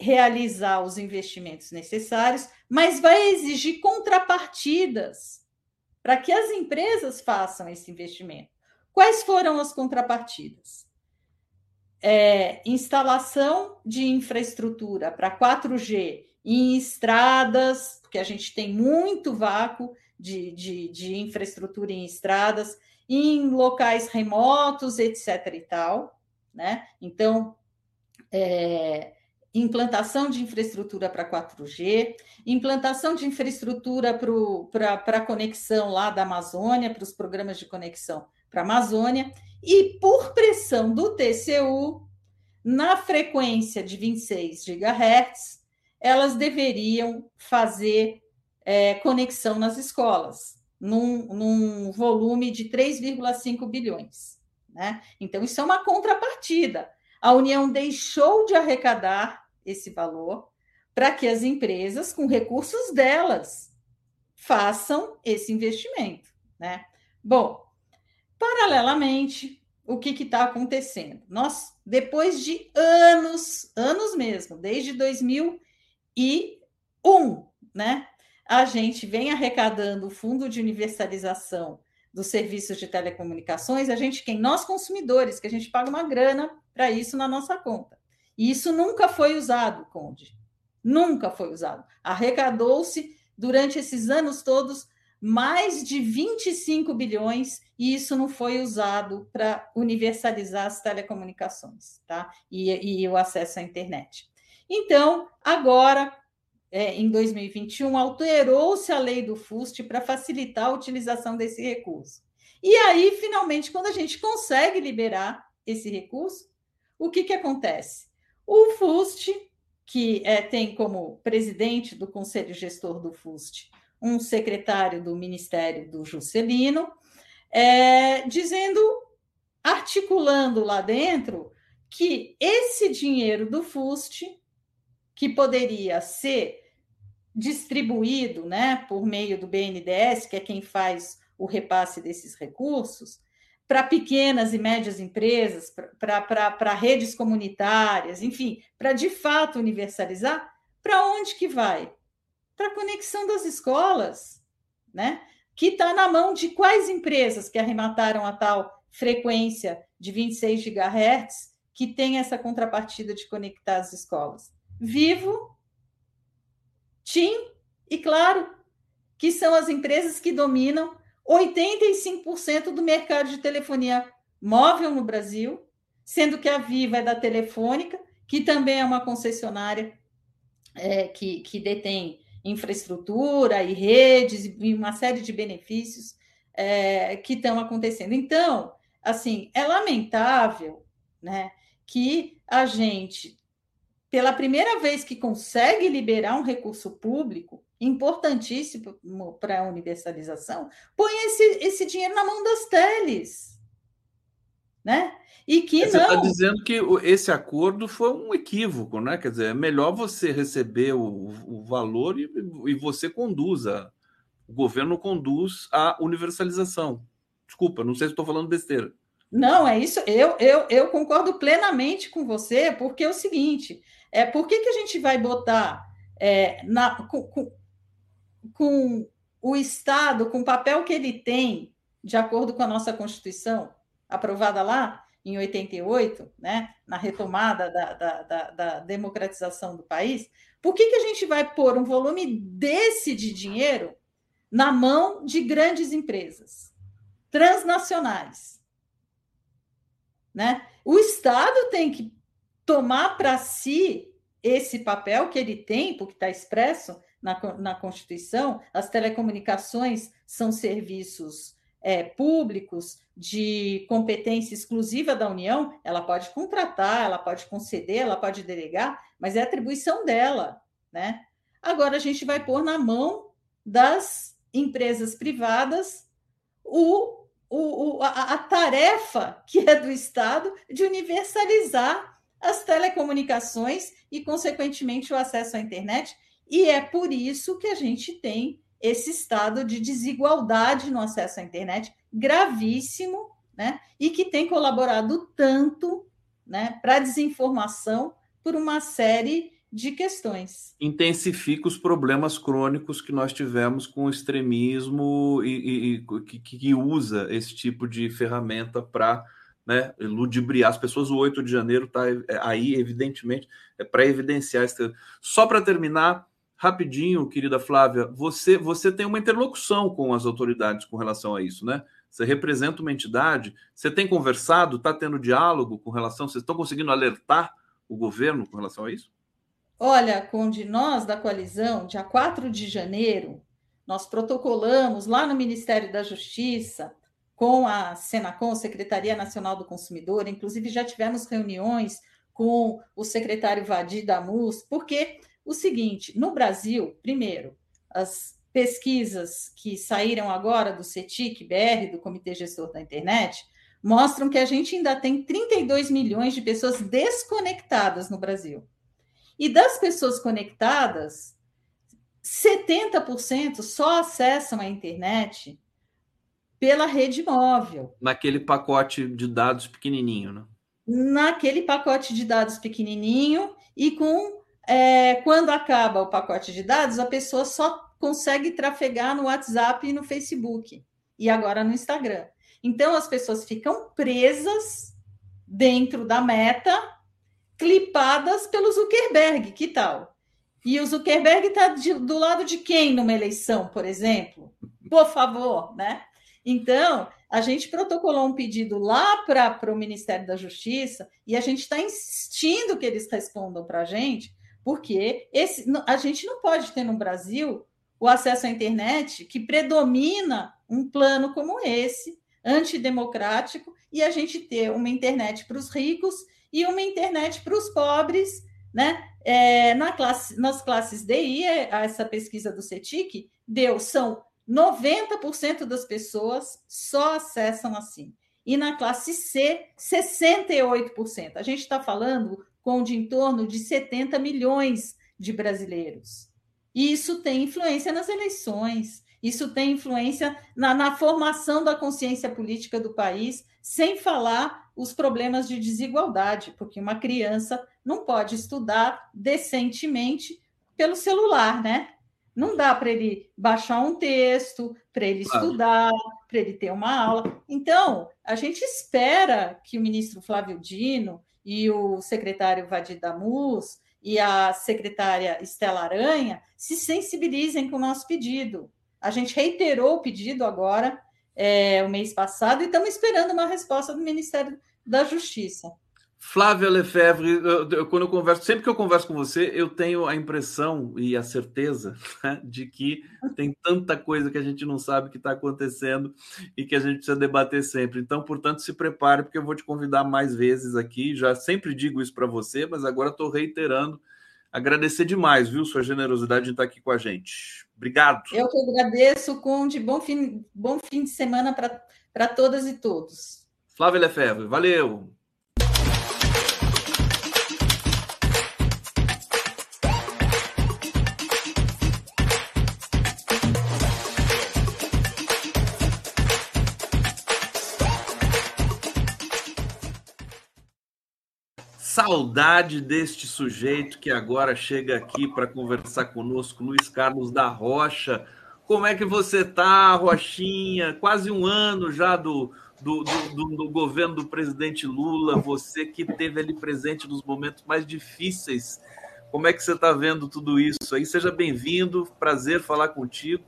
realizar os investimentos necessários, mas vai exigir contrapartidas para que as empresas façam esse investimento. Quais foram as contrapartidas? É, instalação de infraestrutura para 4G em estradas, porque a gente tem muito vácuo de, de, de infraestrutura em estradas, em locais remotos, etc. e tal, né? Então, é, implantação de infraestrutura para 4G, implantação de infraestrutura para a conexão lá da Amazônia, para os programas de conexão para a Amazônia, e por pressão do TCU, na frequência de 26 GHz, elas deveriam fazer é, conexão nas escolas, num, num volume de 3,5 bilhões. Né? Então, isso é uma contrapartida. A União deixou de arrecadar esse valor para que as empresas, com recursos delas, façam esse investimento. Né? Bom, paralelamente, o que está acontecendo? Nós, depois de anos, anos mesmo, desde 2001, né? A gente vem arrecadando o fundo de universalização dos serviços de telecomunicações, a gente, quem? Nós consumidores, que a gente paga uma grana para isso na nossa conta. E isso nunca foi usado, Conde. Nunca foi usado. Arrecadou-se durante esses anos todos mais de 25 bilhões e isso não foi usado para universalizar as telecomunicações, tá? E, e, o acesso à internet. Então, agora, é, em 2021, alterou-se a lei do FUST para facilitar a utilização desse recurso. E aí, finalmente, quando a gente consegue liberar esse recurso, o que, que acontece? O FUST, que é, tem como presidente do conselho gestor do FUST um secretário do Ministério do Juscelino, é, dizendo, articulando lá dentro, que esse dinheiro do FUST, que poderia ser distribuído né, por meio do BNDES, que é quem faz o repasse desses recursos, para pequenas e médias empresas, para redes comunitárias, enfim, para de fato universalizar, para onde que vai? Para a conexão das escolas, né? Que está na mão de quais empresas que arremataram a tal frequência de 26 GHz que tem essa contrapartida de conectar as escolas? Vivo, TIM e Claro, que são as empresas que dominam 85% do mercado de telefonia móvel no Brasil, sendo que a Viva é da Telefônica, que também é uma concessionária é, que, que detém infraestrutura e redes e uma série de benefícios é, que estão acontecendo. Então, assim, é lamentável né, que a gente, pela primeira vez que consegue liberar um recurso público, importantíssimo para a universalização, põe esse, esse dinheiro na mão das teles. Né? E que você está dizendo que esse acordo foi um equívoco, né? Quer dizer, é melhor você receber o, o valor e, e você conduza. O governo conduz a universalização. Desculpa, não sei se estou falando besteira. Não, é isso. Eu, eu, eu concordo plenamente com você, porque é o seguinte: é por que, que a gente vai botar é, na, com, com, com o Estado, com o papel que ele tem, de acordo com a nossa Constituição, aprovada lá em 88, né, na retomada da, da, da, da democratização do país, por que, que a gente vai pôr um volume desse de dinheiro na mão de grandes empresas transnacionais? Né? O Estado tem que tomar para si esse papel que ele tem, porque está expresso na, na Constituição, as telecomunicações são serviços é, públicos de competência exclusiva da União, ela pode contratar, ela pode conceder, ela pode delegar, mas é atribuição dela, né? Agora a gente vai pôr na mão das empresas privadas o, o, o a, a tarefa que é do Estado de universalizar as telecomunicações e, consequentemente, o acesso à internet e é por isso que a gente tem esse estado de desigualdade no acesso à internet gravíssimo, né? E que tem colaborado tanto, né, para a desinformação por uma série de questões. Intensifica os problemas crônicos que nós tivemos com o extremismo e, e, e que, que, usa esse tipo de ferramenta para né, ludibriar as pessoas. O 8 de janeiro está aí, evidentemente, é para evidenciar. Esse... Só para terminar, Rapidinho, querida Flávia, você, você tem uma interlocução com as autoridades com relação a isso, né? Você representa uma entidade, você tem conversado, está tendo diálogo com relação, vocês estão conseguindo alertar o governo com relação a isso? Olha, Conde, nós da coalizão, dia 4 de janeiro, nós protocolamos lá no Ministério da Justiça com a Senacom, Secretaria Nacional do Consumidor, inclusive já tivemos reuniões com o secretário Vadir Damus, porque o seguinte, no Brasil, primeiro, as pesquisas que saíram agora do CETIC BR, do Comitê Gestor da Internet, mostram que a gente ainda tem 32 milhões de pessoas desconectadas no Brasil. E das pessoas conectadas, 70% só acessam a internet pela rede móvel. Naquele pacote de dados pequenininho, né? Naquele pacote de dados pequenininho e com é, quando acaba o pacote de dados, a pessoa só consegue trafegar no WhatsApp e no Facebook e agora no Instagram. Então as pessoas ficam presas dentro da meta, clipadas pelo Zuckerberg, que tal? E o Zuckerberg está do lado de quem numa eleição, por exemplo? Por favor, né? Então, a gente protocolou um pedido lá para o Ministério da Justiça e a gente está insistindo que eles respondam para a gente, porque esse, a gente não pode ter no Brasil o acesso à internet que predomina um plano como esse, antidemocrático, e a gente ter uma internet para os ricos e uma internet para os pobres, né? É, na classe, nas classes DI, essa pesquisa do CETIC deu, são 90% das pessoas só acessam assim. E na classe C, 68%. A gente está falando com de em torno de 70 milhões de brasileiros. E isso tem influência nas eleições, isso tem influência na, na formação da consciência política do país, sem falar os problemas de desigualdade, porque uma criança não pode estudar decentemente pelo celular, né? Não dá para ele baixar um texto, para ele claro. estudar, para ele ter uma aula. Então, a gente espera que o ministro Flávio Dino e o secretário Vadir Damus e a secretária Estela Aranha se sensibilizem com o nosso pedido. A gente reiterou o pedido agora, é, o mês passado, e estamos esperando uma resposta do Ministério da Justiça. Flávia Lefebvre, eu, eu, quando eu converso, sempre que eu converso com você, eu tenho a impressão e a certeza né, de que tem tanta coisa que a gente não sabe que está acontecendo e que a gente precisa debater sempre. Então, portanto, se prepare, porque eu vou te convidar mais vezes aqui. Já sempre digo isso para você, mas agora estou reiterando. Agradecer demais, viu, sua generosidade de estar aqui com a gente. Obrigado. Eu que agradeço, Conde. Bom fim, bom fim de semana para todas e todos. Flávia Lefebvre, valeu. Saudade deste sujeito que agora chega aqui para conversar conosco, Luiz Carlos da Rocha. Como é que você está, Rochinha? Quase um ano já do, do, do, do, governo do presidente Lula, você que esteve ali presente nos momentos mais difíceis. Como é que você está vendo tudo isso aí? Seja bem-vindo, prazer falar contigo.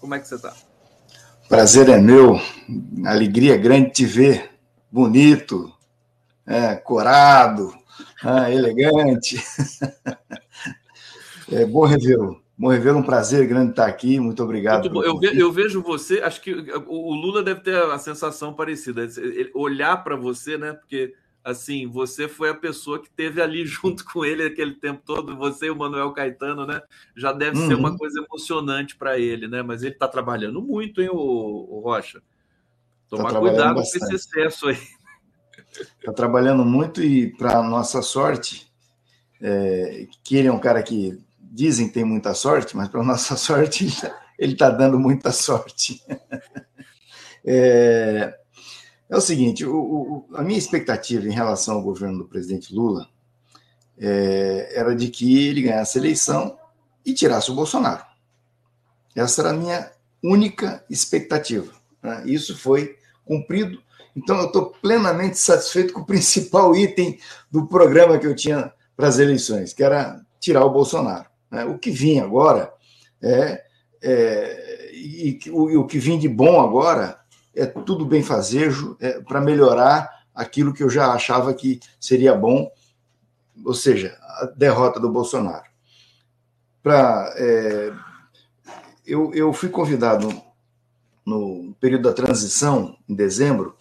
Como é que você está? Prazer é meu, alegria grande te ver, bonito, é, corado, é, elegante. É, bom revê-lo. Bom revê-lo, um prazer grande estar aqui. Muito obrigado. Muito eu, ve, eu, vejo você, acho que o Lula deve ter a sensação parecida. Ele, olhar para você, né? Porque assim, você foi a pessoa que teve ali junto com ele aquele tempo todo, você e o Manuel Caetano, né? Já deve uhum. ser uma uhum. coisa emocionante para ele, né? Mas ele está trabalhando muito, hein, o, o Rocha? Tá Tomar tá cuidado bastante. com esse excesso aí. Está trabalhando muito e, para nossa sorte, é, que ele é um cara que dizem que tem muita sorte, mas para nossa sorte ele está tá dando muita sorte. É, é o seguinte: o, o, a minha expectativa em relação ao governo do presidente Lula é, era de que ele ganhasse a eleição e tirasse o Bolsonaro. Essa era a minha única expectativa. Né? Isso foi cumprido então, eu estou plenamente satisfeito com o principal item do programa que eu tinha para as eleições, que era tirar o Bolsonaro. Né? O que vinha agora é, é e, o, e, o, que vinha de bom agora é tudo bem fazejo é, para melhorar aquilo que eu já achava que seria bom ou seja, a derrota do Bolsonaro. Pra, é, eu, eu fui convidado no período da transição, em dezembro.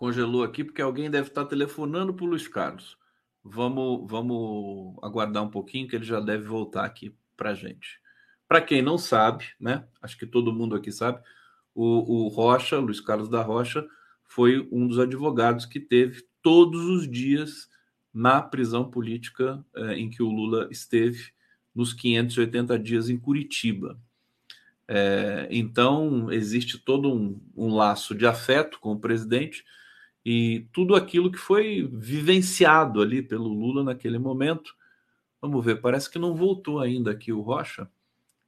Congelou aqui porque alguém deve estar telefonando para o Luiz Carlos. Vamos, vamos aguardar um pouquinho que ele já deve voltar aqui para a gente. Para quem não sabe, né? Acho que todo mundo aqui sabe, o, o Rocha, Luiz Carlos da Rocha, foi um dos advogados que teve todos os dias na prisão política eh, em que o Lula esteve nos 580 dias em Curitiba. É, então, existe todo um, um, laço de afeto com o presidente e tudo aquilo que foi vivenciado ali pelo Lula naquele momento. Vamos ver, parece que não voltou ainda aqui o Rocha.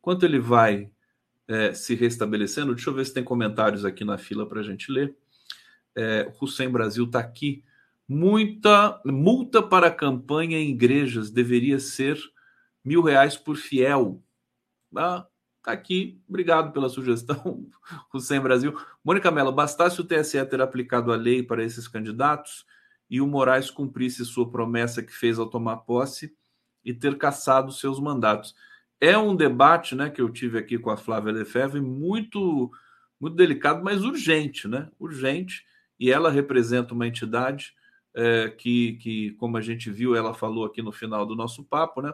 Quanto ele vai é, se restabelecendo? Deixa eu ver se tem comentários aqui na fila para a gente ler. É, Hussein Brasil está aqui. Muita multa para campanha em igrejas deveria ser mil reais por fiel. Ah, tá aqui. Obrigado pela sugestão, Hussein Brasil. Mônica Mello, bastasse o TSE ter aplicado a lei para esses candidatos e o Moraes cumprisse sua promessa que fez ao tomar posse e ter cassado seus mandatos. É um debate né, que eu tive aqui com a Flávia Lefebvre muito, muito delicado, mas urgente, né? Urgente. E ela representa uma entidade é, que, que, como a gente viu, ela falou aqui no final do nosso papo, né?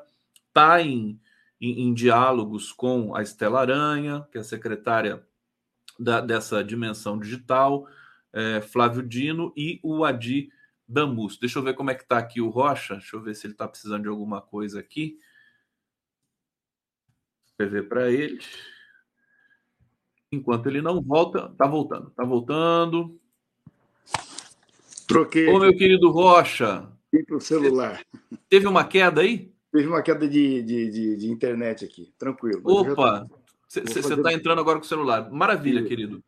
está em, em, em, diálogos com a Estela Aranha, que é a secretária da, dessa dimensão digital, é, Flávio Dino e o Adi Damus. Deixa eu ver como é que está aqui o Rocha, deixa eu ver se ele está precisando de alguma coisa aqui. Escrever para ele. Enquanto ele não volta, tá voltando, tá voltando. Troquei. Ô, meu querido Rocha. E para o celular. Teve uma queda aí? Teve uma queda de, de, de, de internet aqui, tranquilo. Opa! Você está fazer... entrando agora com o celular. Maravilha, Sim. querido.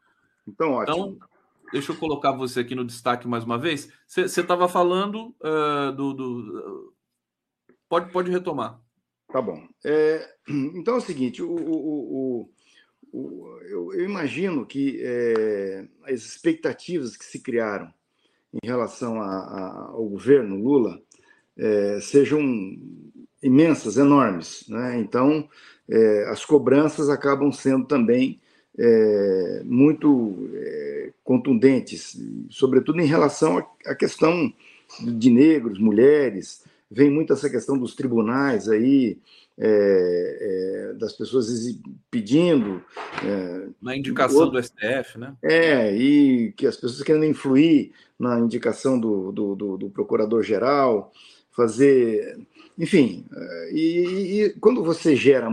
Então, ótimo. Então, deixa eu colocar você aqui no destaque mais uma vez. Você estava falando uh, do, do. Pode, pode retomar. Tá bom. É, então é o seguinte: o, o, o, eu, eu, imagino que é, as expectativas que se criaram em relação a, a, ao governo Lula é, sejam imensas, enormes. Né? Então, é, as cobranças acabam sendo também é, muito é, contundentes, sobretudo em relação à questão de negros, mulheres. Vem muito essa questão dos tribunais aí, é, é, das pessoas pedindo. É, na indicação outro, do STF, né? É, e que as pessoas querendo influir na indicação do, do, do, do procurador-geral, fazer enfim, eh, e, e quando você gera,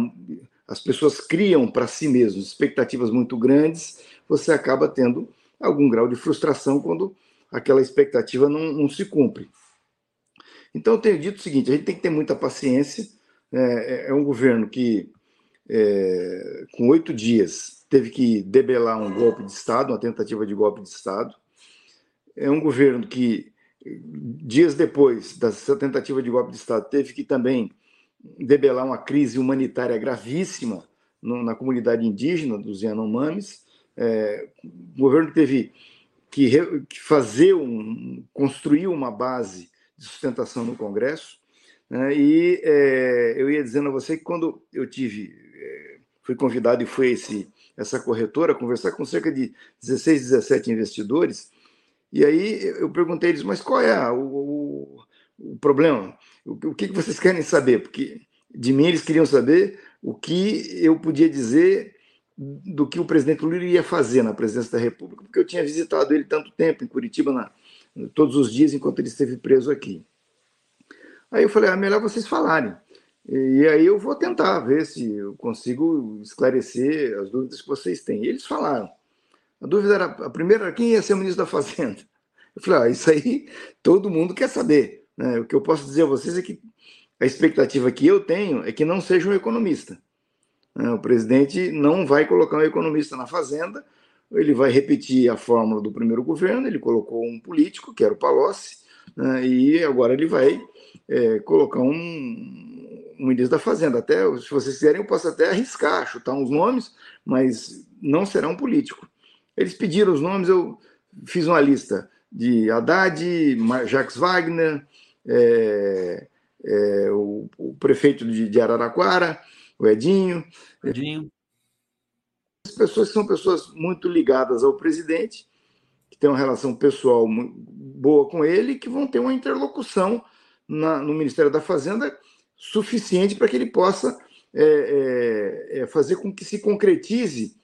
as pessoas criam para si mesmas expectativas muito grandes, você acaba tendo algum grau de frustração quando aquela expectativa não, não se cumpre. Então, eu tenho dito o seguinte: a gente tem que ter muita paciência. É, é um governo que, é, com oito dias, teve que debelar um golpe de Estado, uma tentativa de golpe de Estado. É um governo que dias depois dessa tentativa de golpe de Estado, teve que também debelar uma crise humanitária gravíssima no, na comunidade indígena dos Yanomamis. É, o governo teve que, re, que, fazer um, construir uma base de sustentação no Congresso. Né, e é, eu ia dizendo a você que quando eu tive, é, fui convidado e foi esse, essa corretora conversar com cerca de 16, 17 investidores, e aí eu perguntei eles, mas qual é o, o, o problema? O, o, que vocês querem saber? Porque de mim eles queriam saber o que eu podia dizer do que o presidente Lula ia fazer na presidência da República, porque eu tinha visitado ele tanto tempo em Curitiba, na, todos os dias, enquanto ele esteve preso aqui. Aí eu falei, ah, melhor vocês falarem. E aí eu vou tentar ver se eu consigo esclarecer as dúvidas que vocês têm. E eles falaram. A dúvida era, a primeira era quem ia ser o ministro da Fazenda. Eu falei, ah, isso aí todo mundo quer saber. Né? O que eu posso dizer a vocês é que a expectativa que eu tenho é que não seja um economista. Né? O presidente não vai colocar um economista na Fazenda, ele vai repetir a fórmula do primeiro governo, ele colocou um político, que era o Palocci, né? e agora ele vai é, colocar um, um ministro da Fazenda. Até, se vocês quiserem, eu posso até arriscar, chutar uns nomes, mas não será um político. Eles pediram os nomes, eu fiz uma lista. de Haddad, Jacques Wagner, é, é, o, o, prefeito de, de, Araraquara, o Edinho. Edinho. As pessoas são pessoas muito ligadas ao presidente, que têm uma relação pessoal boa com ele, que vão ter uma interlocução na, no Ministério da Fazenda suficiente para que ele possa é, é, é, fazer com que se concretize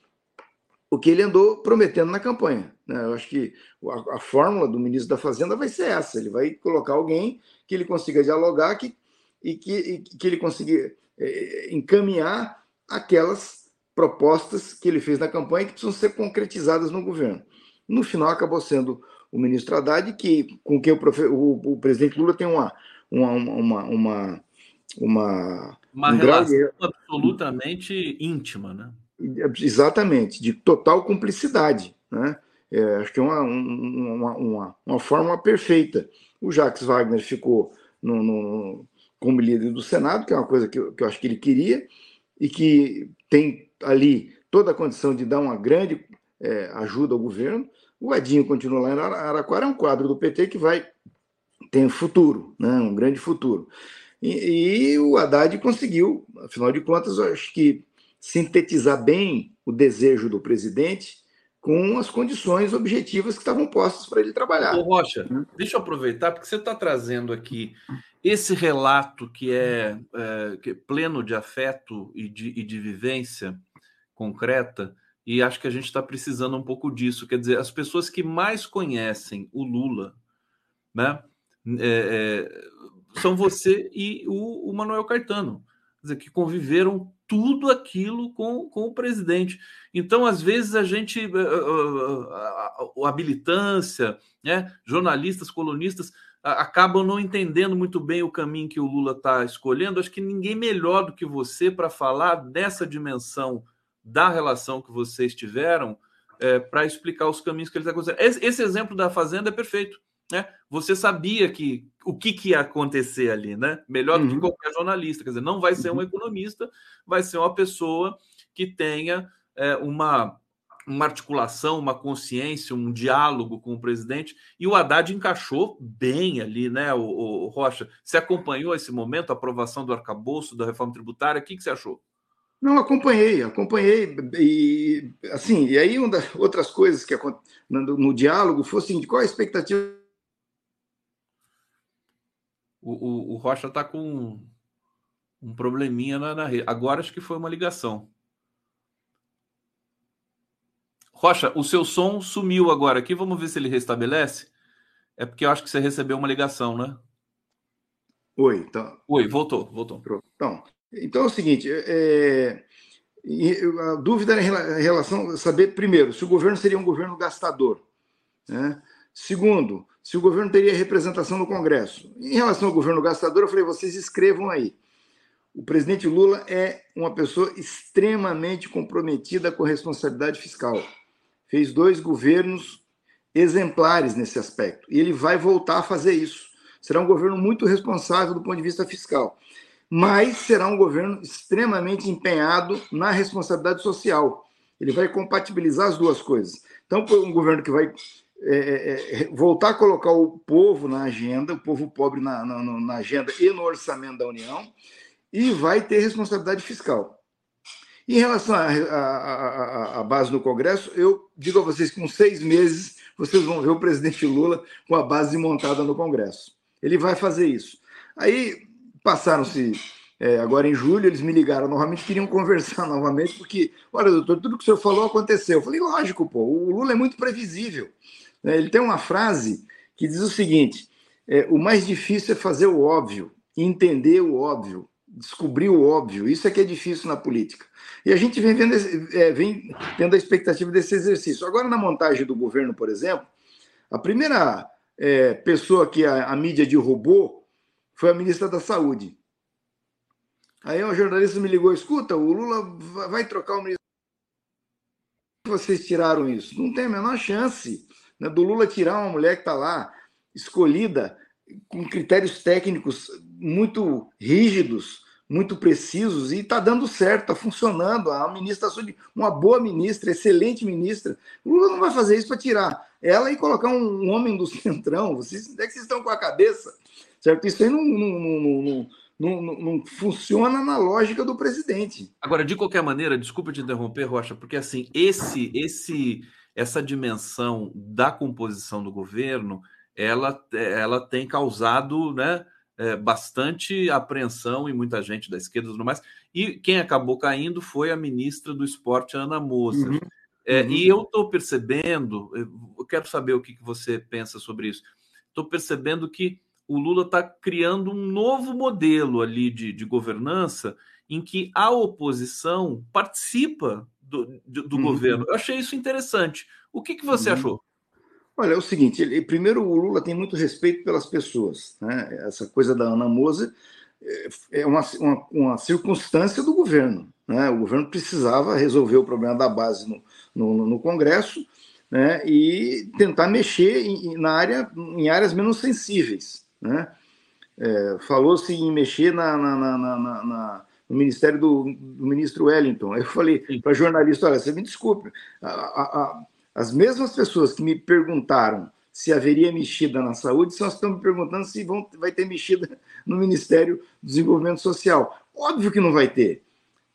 o que ele andou prometendo na campanha. Né? Eu acho que a, a, fórmula do ministro da Fazenda vai ser essa: ele vai colocar alguém que ele consiga dialogar que, e, que, e que ele consiga é, encaminhar aquelas propostas que ele fez na campanha que precisam ser concretizadas no governo. No final, acabou sendo o ministro Haddad, que, com quem o, o, o presidente Lula tem uma, uma, uma, uma, uma, uma um relação de... absolutamente íntima, né? Exatamente, de total cumplicidade. Né? É, acho que é uma, uma, uma, uma forma perfeita. O Jacques Wagner ficou no, no, como líder do Senado, que é uma coisa que eu, que eu acho que ele queria, e que tem ali toda a condição de dar uma grande é, ajuda ao governo. O Edinho continua lá em Araquara, é um quadro do PT que vai ter um futuro, né? um grande futuro. E, e o Haddad conseguiu, afinal de contas, acho que sintetizar bem o desejo do presidente com as condições objetivas que estavam postas para ele trabalhar. Ô Rocha, hum? deixa eu aproveitar, porque você está trazendo aqui esse relato que é, é, que é pleno de afeto e de, e de vivência concreta, e acho que a gente está precisando um pouco disso. Quer dizer, as pessoas que mais conhecem o Lula, né, é, é, são você e o, o Manuel Caetano, quer dizer, que conviveram tudo aquilo com, com o presidente. Então, às vezes, a gente, a, a, a habilitância, né, jornalistas, colunistas, acabam não entendendo muito bem o caminho que o Lula está escolhendo. Acho que ninguém melhor do que você para falar dessa dimensão da relação que vocês tiveram é, para explicar os caminhos que ele está considerando. Esse, esse exemplo da Fazenda é perfeito. Né? Você sabia que o que, que ia acontecer ali, né? Melhor do que uhum. qualquer jornalista. Quer dizer, não vai ser um uhum. economista, vai ser uma pessoa que tenha é, uma, uma articulação, uma consciência, um diálogo com o presidente. E o Haddad encaixou bem ali, né, o, o Rocha? Você acompanhou esse momento, a aprovação do arcabouço, da reforma tributária? O que, que você achou? Não, acompanhei, acompanhei. E, assim, e aí, uma das outras coisas que no, no diálogo foi assim, qual a expectativa o, o, o Rocha está com um probleminha na, na rede. Agora acho que foi uma ligação. Rocha, o seu som sumiu agora aqui. Vamos ver se ele restabelece. É porque eu acho que você recebeu uma ligação, né? Oi, então. Oi, voltou, voltou. Então, então é o seguinte: é, a dúvida em relação a saber, primeiro, se o governo seria um governo gastador. Né? Segundo, se o governo teria representação no Congresso. Em relação ao governo gastador, eu falei, vocês escrevam aí. O presidente Lula é uma pessoa extremamente comprometida com a responsabilidade fiscal. Fez dois governos exemplares nesse aspecto. E ele vai voltar a fazer isso. Será um governo muito responsável do ponto de vista fiscal. Mas será um governo extremamente empenhado na responsabilidade social. Ele vai compatibilizar as duas coisas. Então, um governo que vai é, é, é, voltar a colocar o povo na agenda, o povo pobre na, na, na, agenda e no orçamento da União, e vai ter responsabilidade fiscal. Em relação à base no Congresso, eu digo a vocês que com seis meses vocês vão ver o presidente Lula com a base montada no Congresso. Ele vai fazer isso. Aí passaram-se é, agora em julho, eles me ligaram novamente, queriam conversar novamente, porque, olha, doutor, tudo que o senhor falou aconteceu. Eu falei, lógico, pô, o Lula é muito previsível. Né? Ele tem uma frase que diz o seguinte: é, o mais difícil é fazer o óbvio, entender o óbvio, descobrir o óbvio. Isso é que é difícil na política. E a gente vem vendo, é, vem tendo a expectativa desse exercício. Agora, na montagem do governo, por exemplo, a primeira é, pessoa que a, a mídia derrubou foi a ministra da Saúde. Aí um jornalista me ligou: escuta, o Lula vai trocar o ministro. Vocês tiraram isso? Não tem a menor chance né, do Lula tirar uma mulher que está lá, escolhida, com critérios técnicos muito rígidos, muito precisos, e está dando certo, está funcionando. A ministra, uma boa ministra, excelente ministra. O Lula não vai fazer isso para tirar. ela e colocar um, homem do centrão. Vocês, onde é que vocês estão com a cabeça? Certo? Isso aí não, não, não, não, funciona na lógica do presidente. Agora, de qualquer maneira, desculpa te interromper, Rocha, porque assim, esse, esse, essa dimensão da composição do governo, ela, ela tem causado, né? É, bastante apreensão em muita gente da esquerda e tudo mais. E quem acabou caindo foi a ministra do Esporte, Ana Moser. Uhum. É, uhum. E eu estou percebendo, eu quero saber o que, que você pensa sobre isso. Estou percebendo que o Lula está criando um novo modelo ali de, de, governança em que a oposição participa do, do, uhum. governo. Eu achei isso interessante. O que, que você uhum. achou? Olha, é o seguinte: ele, primeiro, o Lula tem muito respeito pelas pessoas. Né? Essa coisa da Ana Moser é, é uma, uma, uma circunstância do governo. Né? O governo precisava resolver o problema da base no, no, no Congresso né? e tentar mexer em, na área, em áreas menos sensíveis. Né? É, Falou-se em mexer na, na, na, na, no ministério do, do, ministro Wellington. Aí eu falei para jornalista: olha, você me desculpe, a, a, a, as mesmas pessoas que me perguntaram se haveria mexida na saúde são as que estão me perguntando se vão, vai ter mexida no Ministério do Desenvolvimento Social. Óbvio que não vai ter.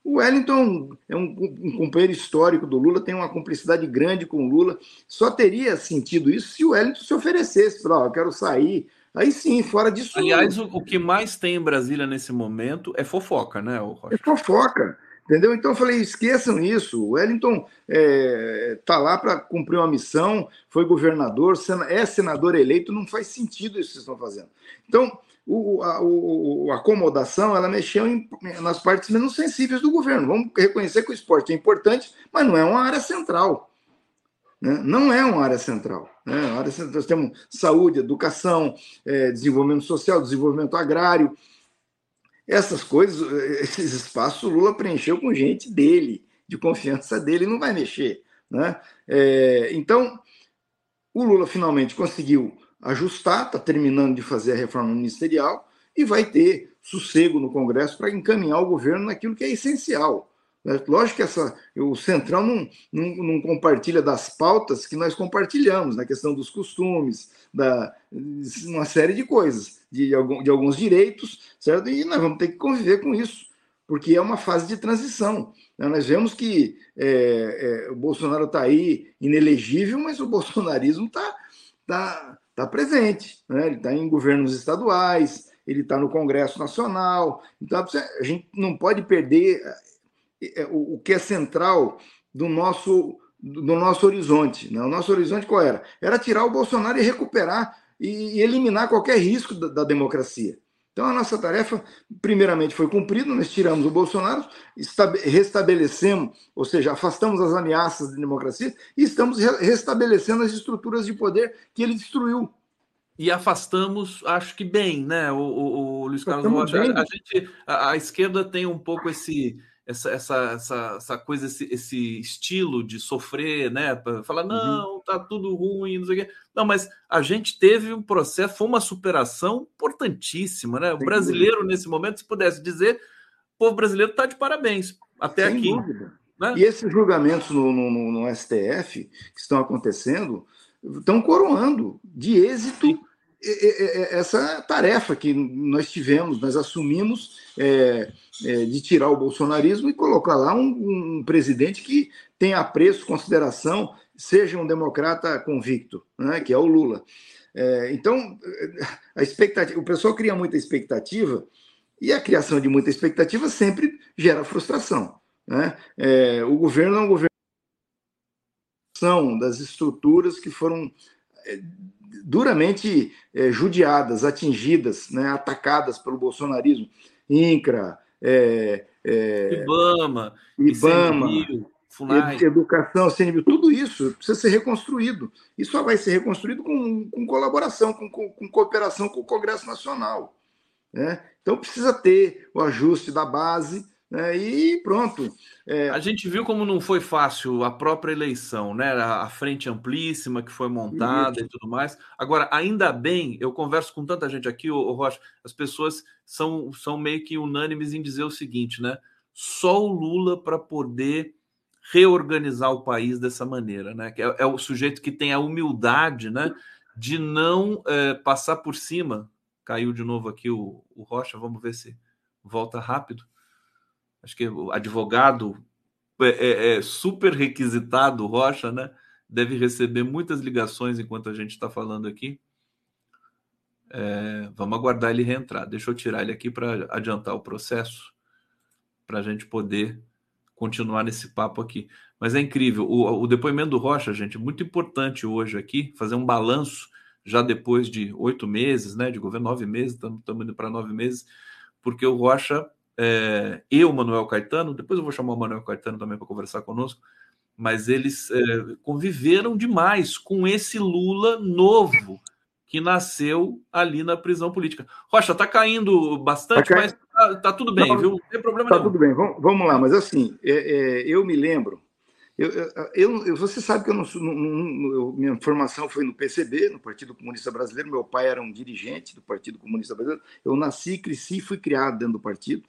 O Wellington é um, um, companheiro histórico do Lula, tem uma cumplicidade grande com o Lula. Só teria sentido isso se o Wellington se oferecesse para, eu quero sair. Aí sim, fora disso. Aliás, o, o, que mais tem em Brasília nesse momento é fofoca, né, É fofoca. Entendeu? Então eu falei, esqueçam isso. O Wellington está é, tá lá para cumprir uma missão, foi governador, é senador eleito, não faz sentido isso que vocês estão fazendo. Então, o, a, o, a acomodação ela mexeu em, nas partes menos sensíveis do governo. Vamos reconhecer que o esporte é importante, mas não é uma área central. Né? Não é uma área central. Né? área central, nós temos saúde, educação, é, desenvolvimento social, desenvolvimento agrário. Essas coisas, esses espaços, o Lula preencheu com gente dele, de confiança dele, não vai mexer. Né? É, então, o Lula finalmente conseguiu ajustar, está terminando de fazer a reforma ministerial e vai ter sossego no Congresso para encaminhar o governo naquilo que é essencial. Né? Lógico que essa, o Centrão não, não, não, compartilha das pautas que nós compartilhamos, na questão dos costumes, da, uma série de coisas, de, de alguns direitos, certo? E nós vamos ter que conviver com isso, porque é uma fase de transição. Né? Nós vemos que é, é, o Bolsonaro está aí inelegível, mas o bolsonarismo está tá, está presente, né? ele está em governos estaduais, ele está no Congresso Nacional. Então, a gente não pode perder o que é central do nosso, do nosso horizonte. Né? O nosso horizonte qual era? Era tirar o Bolsonaro e recuperar e eliminar qualquer risco da, da democracia. Então, a nossa tarefa, primeiramente, foi cumprida, nós tiramos o Bolsonaro, restabelecemos, ou seja, afastamos as ameaças da democracia e estamos restabelecendo as estruturas de poder que ele destruiu. E afastamos, acho que bem, né, o, o, o Luiz Carlos Rocha? A, gente, a, a esquerda tem um pouco esse essa, essa, essa, essa coisa, esse, esse, estilo de sofrer, né? Para falar, uhum. não, uhum. tá tudo ruim, não sei o quê. Não, mas a gente teve um processo, foi uma superação importantíssima, né? O brasileiro, nesse momento, se pudesse dizer, o povo brasileiro está de parabéns até Sem aqui. Né? E esses julgamentos no, no, no, STF que estão acontecendo estão coroando de êxito Sim essa tarefa que nós tivemos, nós assumimos é, é, de tirar o bolsonarismo e colocar lá um, um, presidente que tenha apreço, consideração, seja um democrata convicto, né, que é o Lula. É, então, a expectativa, o pessoal cria muita expectativa e a criação de muita expectativa sempre gera frustração. Né? É, o governo é um governo das estruturas que foram é, duramente é, judiadas, atingidas, né, atacadas pelo bolsonarismo. INCRA, é, é, IBAMA, IBAMA ICMBio, educação, CNBio, tudo isso precisa ser reconstruído. E só vai ser reconstruído com, com colaboração, com, com, com, cooperação com o Congresso Nacional. Né? Então precisa ter o ajuste da base, né? E pronto. É... A gente viu como não foi fácil a própria eleição, né? A frente amplíssima que foi montada Isso. e tudo mais. Agora, ainda bem, eu converso com tanta gente aqui, o Rocha, as pessoas são, são meio que unânimes em dizer o seguinte, né? Só o Lula para poder reorganizar o país dessa maneira, né? É, é o sujeito que tem a humildade, né, de não é, passar por cima. Caiu de novo aqui o, o Rocha, vamos ver se volta rápido. Acho que o advogado é, é, é super requisitado, Rocha, né? Deve receber muitas ligações enquanto a gente está falando aqui. É, vamos aguardar ele reentrar. Deixa eu tirar ele aqui para adiantar o processo, para a gente poder continuar nesse papo aqui. Mas é incrível. O, o depoimento do Rocha, gente, muito importante hoje aqui, fazer um balanço já depois de oito meses, né? De governo, nove meses, estamos indo para nove meses, porque o Rocha, é, eu, Manuel Caetano, depois eu vou chamar o Manuel Caetano também para conversar conosco, mas eles é, conviveram demais com esse Lula novo que nasceu ali na prisão política. Rocha, está caindo bastante, tá mas tá, tá, tudo bem, não, viu? Não tem problema tá nenhum. tudo bem, vamos, vamos lá, mas assim, é, é, eu me lembro, eu, eu, eu, você sabe que eu não, não, não, minha formação foi no PCB, no Partido Comunista Brasileiro, meu pai era um dirigente do Partido Comunista Brasileiro, eu nasci, cresci, fui criado dentro do partido,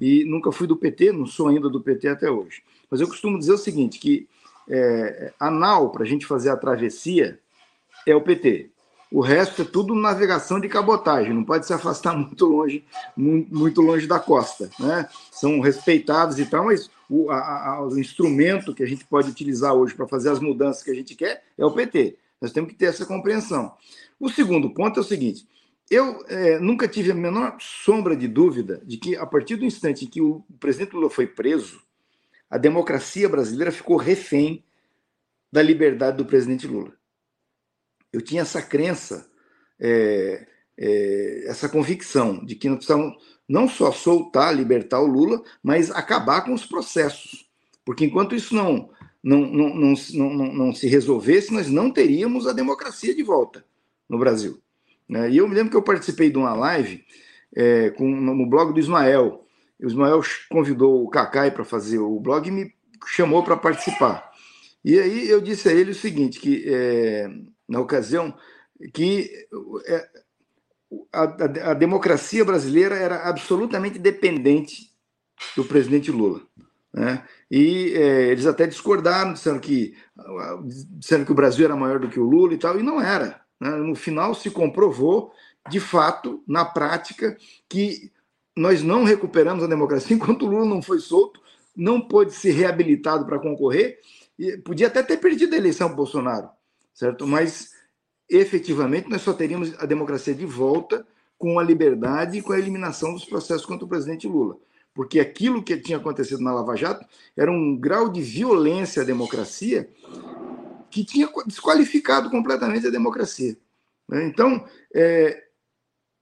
e nunca fui do PT, não sou ainda do PT até hoje. Mas eu costumo dizer o seguinte, que é, a nau, para a gente fazer a travessia, é o PT. O resto é tudo navegação de cabotagem, não pode se afastar muito longe, muito longe da costa. Né? São respeitados e tal, mas o, a, a, o instrumento que a gente pode utilizar hoje para fazer as mudanças que a gente quer é o PT. Nós temos que ter essa compreensão. O segundo ponto é o seguinte: eu é, nunca tive a menor sombra de dúvida de que, a partir do instante em que o presidente Lula foi preso, a democracia brasileira ficou refém da liberdade do presidente Lula eu tinha essa crença, é, é, essa convicção de que nós precisamos não só soltar, libertar o Lula, mas acabar com os processos. Porque enquanto isso não, não, não, não, não, não se resolvesse, nós não teríamos a democracia de volta no Brasil. Né? E eu me lembro que eu participei de uma live é, com, no blog do Ismael. O Ismael convidou o Cacai para fazer o blog e me chamou para participar. E aí eu disse a ele o seguinte, que é, na ocasião, que é, a, a, a democracia brasileira era absolutamente dependente do presidente Lula. Né? E é, eles até discordaram, disseram que, disseram que o Brasil era maior do que o Lula e tal, e não era. Né? No final se comprovou, de fato, na prática, que nós não recuperamos a democracia enquanto o Lula não foi solto, não pôde ser reabilitado para concorrer, e podia até ter perdido a eleição Bolsonaro certo? Mas efetivamente nós só teríamos a democracia de volta com a liberdade e com a eliminação dos processos contra o presidente Lula. Porque aquilo que tinha acontecido na Lava Jato era um grau de violência à democracia que tinha desqualificado completamente a democracia. Né? Então, é,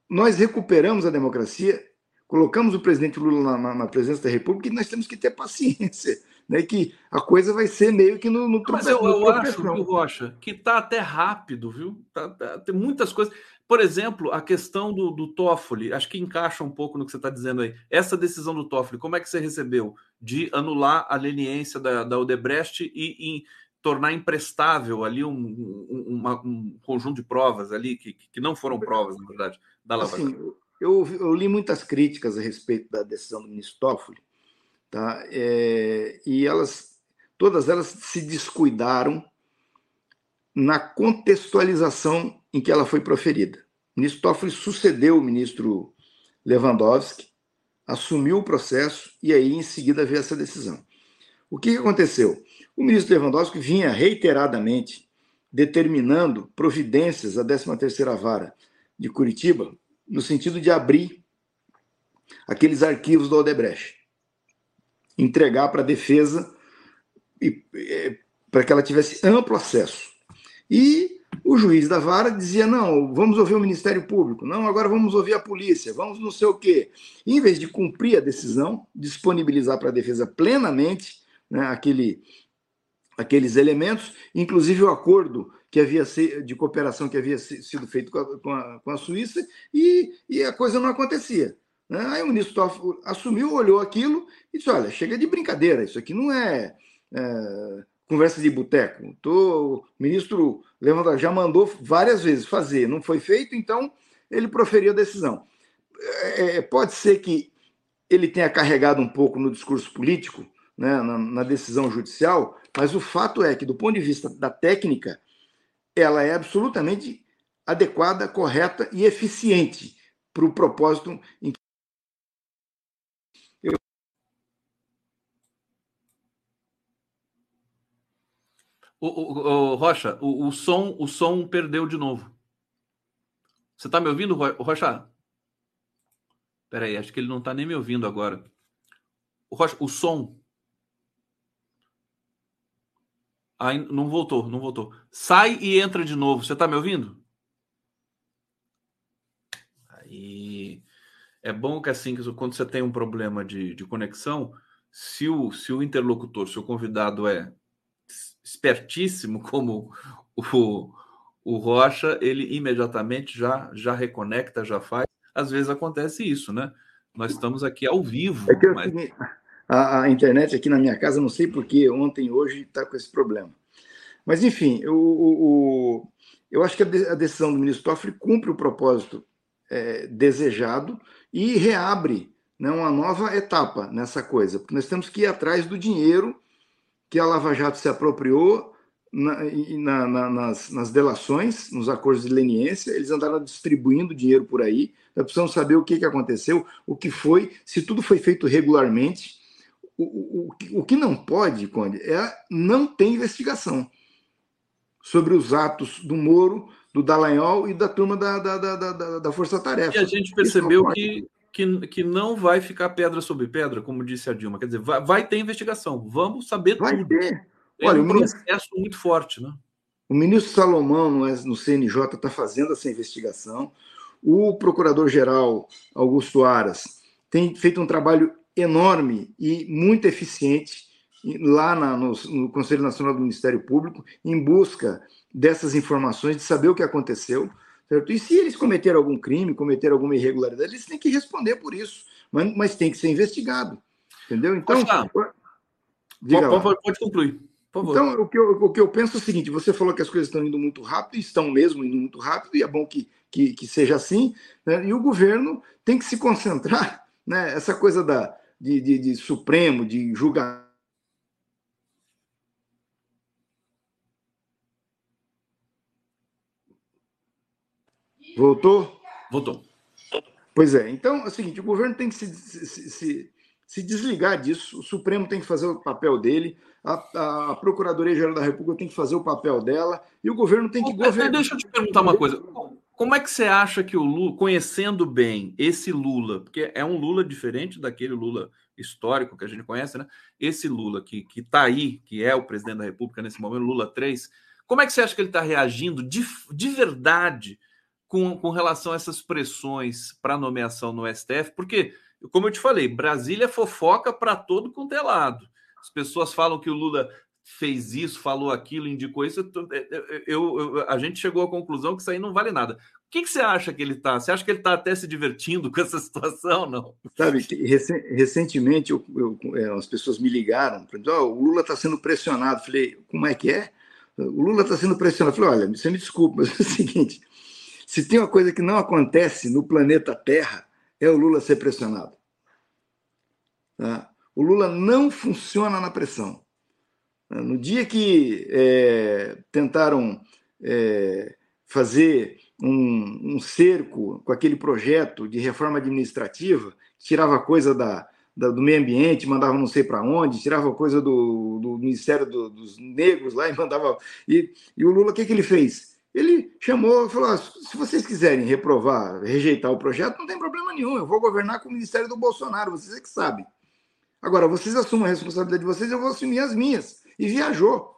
nós recuperamos a democracia, colocamos o presidente Lula na, na, na presidência da República e nós temos que ter paciência né, que a coisa vai ser meio que no, no Mas eu, eu acho, viu, Rocha, que está até rápido, viu? Tá, tá, tem muitas coisas. Por exemplo, a questão do, do Toffoli, acho que encaixa um pouco no que você está dizendo aí. Essa decisão do Toffoli, como é que você recebeu? De anular a leniência da, da Odebrecht e, e tornar imprestável ali um, um, uma, um, conjunto de provas ali, que, que não foram provas, na verdade, da Lava assim, eu, eu, li muitas críticas a respeito da decisão do ministro Toffoli, tá? É, e elas, todas elas se descuidaram na contextualização em que ela foi proferida. O ministro Toffoli sucedeu o ministro Lewandowski, assumiu o processo e aí em seguida veio essa decisão. O que aconteceu? O ministro Lewandowski vinha reiteradamente determinando providências à 13ª Vara de Curitiba no sentido de abrir aqueles arquivos do Odebrecht entregar para a defesa é, para que ela tivesse amplo acesso. E o juiz da vara dizia: não, vamos ouvir o Ministério Público, não, agora vamos ouvir a polícia, vamos não sei o quê. E, em vez de cumprir a decisão, disponibilizar para a defesa plenamente né, aquele, aqueles elementos, inclusive o acordo que havia de cooperação que havia sido feito com a, com a, com a Suíça, e, e a coisa não acontecia. Né? Aí o ministro Toffoli assumiu, olhou aquilo e disse: olha, chega de brincadeira, isso aqui não é, é conversa de boteco. O ministro já mandou várias vezes fazer, não foi feito, então ele proferiu a decisão. É, é, pode ser que ele tenha carregado um pouco no discurso político né, na, na, decisão judicial, mas o fato é que, do ponto de vista da técnica, ela é absolutamente adequada, correta e eficiente para o propósito em que. O, o, o, Rocha, o, o, som, o som perdeu de novo. Você está me ouvindo, Rocha? Peraí, acho que ele não está nem me ouvindo agora. O, Rocha, o som. Aí, não voltou, não voltou. Sai e entra de novo. Você está me ouvindo? Aí é bom que assim, quando você tem um problema de, de conexão, se o, se o interlocutor, se o convidado é espertíssimo como o, o Rocha, ele imediatamente já, já reconecta, já faz. Às vezes acontece isso, né? Nós estamos aqui ao vivo. É que mas... a, a, internet aqui na minha casa, não sei porquê, ontem hoje está com esse problema. Mas, enfim, o, o, eu acho que a, decisão do ministro Toffoli cumpre o propósito é, desejado e reabre né, uma nova etapa nessa coisa, porque nós temos que ir atrás do dinheiro que a Lava Jato se apropriou na, na, na, nas, nas, delações, nos acordos de leniência, eles andaram distribuindo dinheiro por aí. Nós precisamos saber o que, que aconteceu, o que foi, se tudo foi feito regularmente. O, o, o que não pode, Conde, é não ter investigação sobre os atos do Moro, do Dallagnol e da turma da, da, da, da, da Força Tarefa. E a gente percebeu que que, que não vai ficar pedra sobre pedra, como disse a Dilma. Quer dizer, vai, vai ter investigação. Vamos saber vai tudo. Ter. É Olha, um processo ministro, muito forte, né? O ministro Salomão, no, no CNJ, está fazendo essa investigação. O procurador-geral Augusto Aras tem feito um trabalho enorme e muito eficiente lá na, no, no Conselho Nacional do Ministério Público, em busca dessas informações, de saber o que aconteceu. Certo? E se eles cometeram algum crime, cometeram alguma irregularidade, eles têm que responder por isso, mas, mas tem que ser investigado. Entendeu? Então. Diga pode, pode concluir. Então, o que, eu, o que eu penso é o seguinte: você falou que as coisas estão indo muito rápido, estão mesmo indo muito rápido, e é bom que, que, que seja assim, né? e o governo tem que se concentrar, né? essa coisa da, de, de, de Supremo, de julgamento Voltou? Voltou. Pois é. Então, é o seguinte: o governo tem que se, se, se, se desligar disso, o Supremo tem que fazer o papel dele, a, a Procuradoria-Geral da República tem que fazer o papel dela, e o governo tem que governar. Deixa eu te perguntar uma coisa. Como é que você acha que o Lula, conhecendo bem esse Lula, porque é um Lula diferente daquele Lula histórico que a gente conhece, né? Esse Lula que está aí, que é o presidente da República nesse momento, Lula 3, como é que você acha que ele está reagindo de, de verdade com, com relação a essas pressões para nomeação no STF, porque, como eu te falei, Brasília fofoca para todo quanto é lado. As pessoas falam que o Lula fez isso, falou aquilo, indicou isso. Eu, eu, eu, a gente chegou à conclusão que isso aí não vale nada. O que, que você acha que ele está? Você acha que ele está até se divertindo com essa situação, não? Sabe, recentemente é, as pessoas me ligaram, oh, o Lula está sendo pressionado. Falei, como é que é? O Lula está sendo pressionado. Falei, olha, você me desculpa, mas é o seguinte, se tem uma coisa que não acontece no planeta Terra, é o Lula ser pressionado. Tá? O Lula não funciona na pressão. No dia que é, tentaram é, fazer um, um, cerco com aquele projeto de reforma administrativa, tirava coisa da, da, do meio ambiente, mandava não sei para onde, tirava coisa do, do Ministério do, dos Negros lá e mandava. E, e o Lula, o que, que ele fez? Ele chamou falou: ah, se vocês quiserem reprovar, rejeitar o projeto, não tem problema nenhum, eu vou governar com o Ministério do Bolsonaro, vocês é que sabem. Agora, vocês assumam a responsabilidade de vocês, eu vou assumir as minhas. E viajou.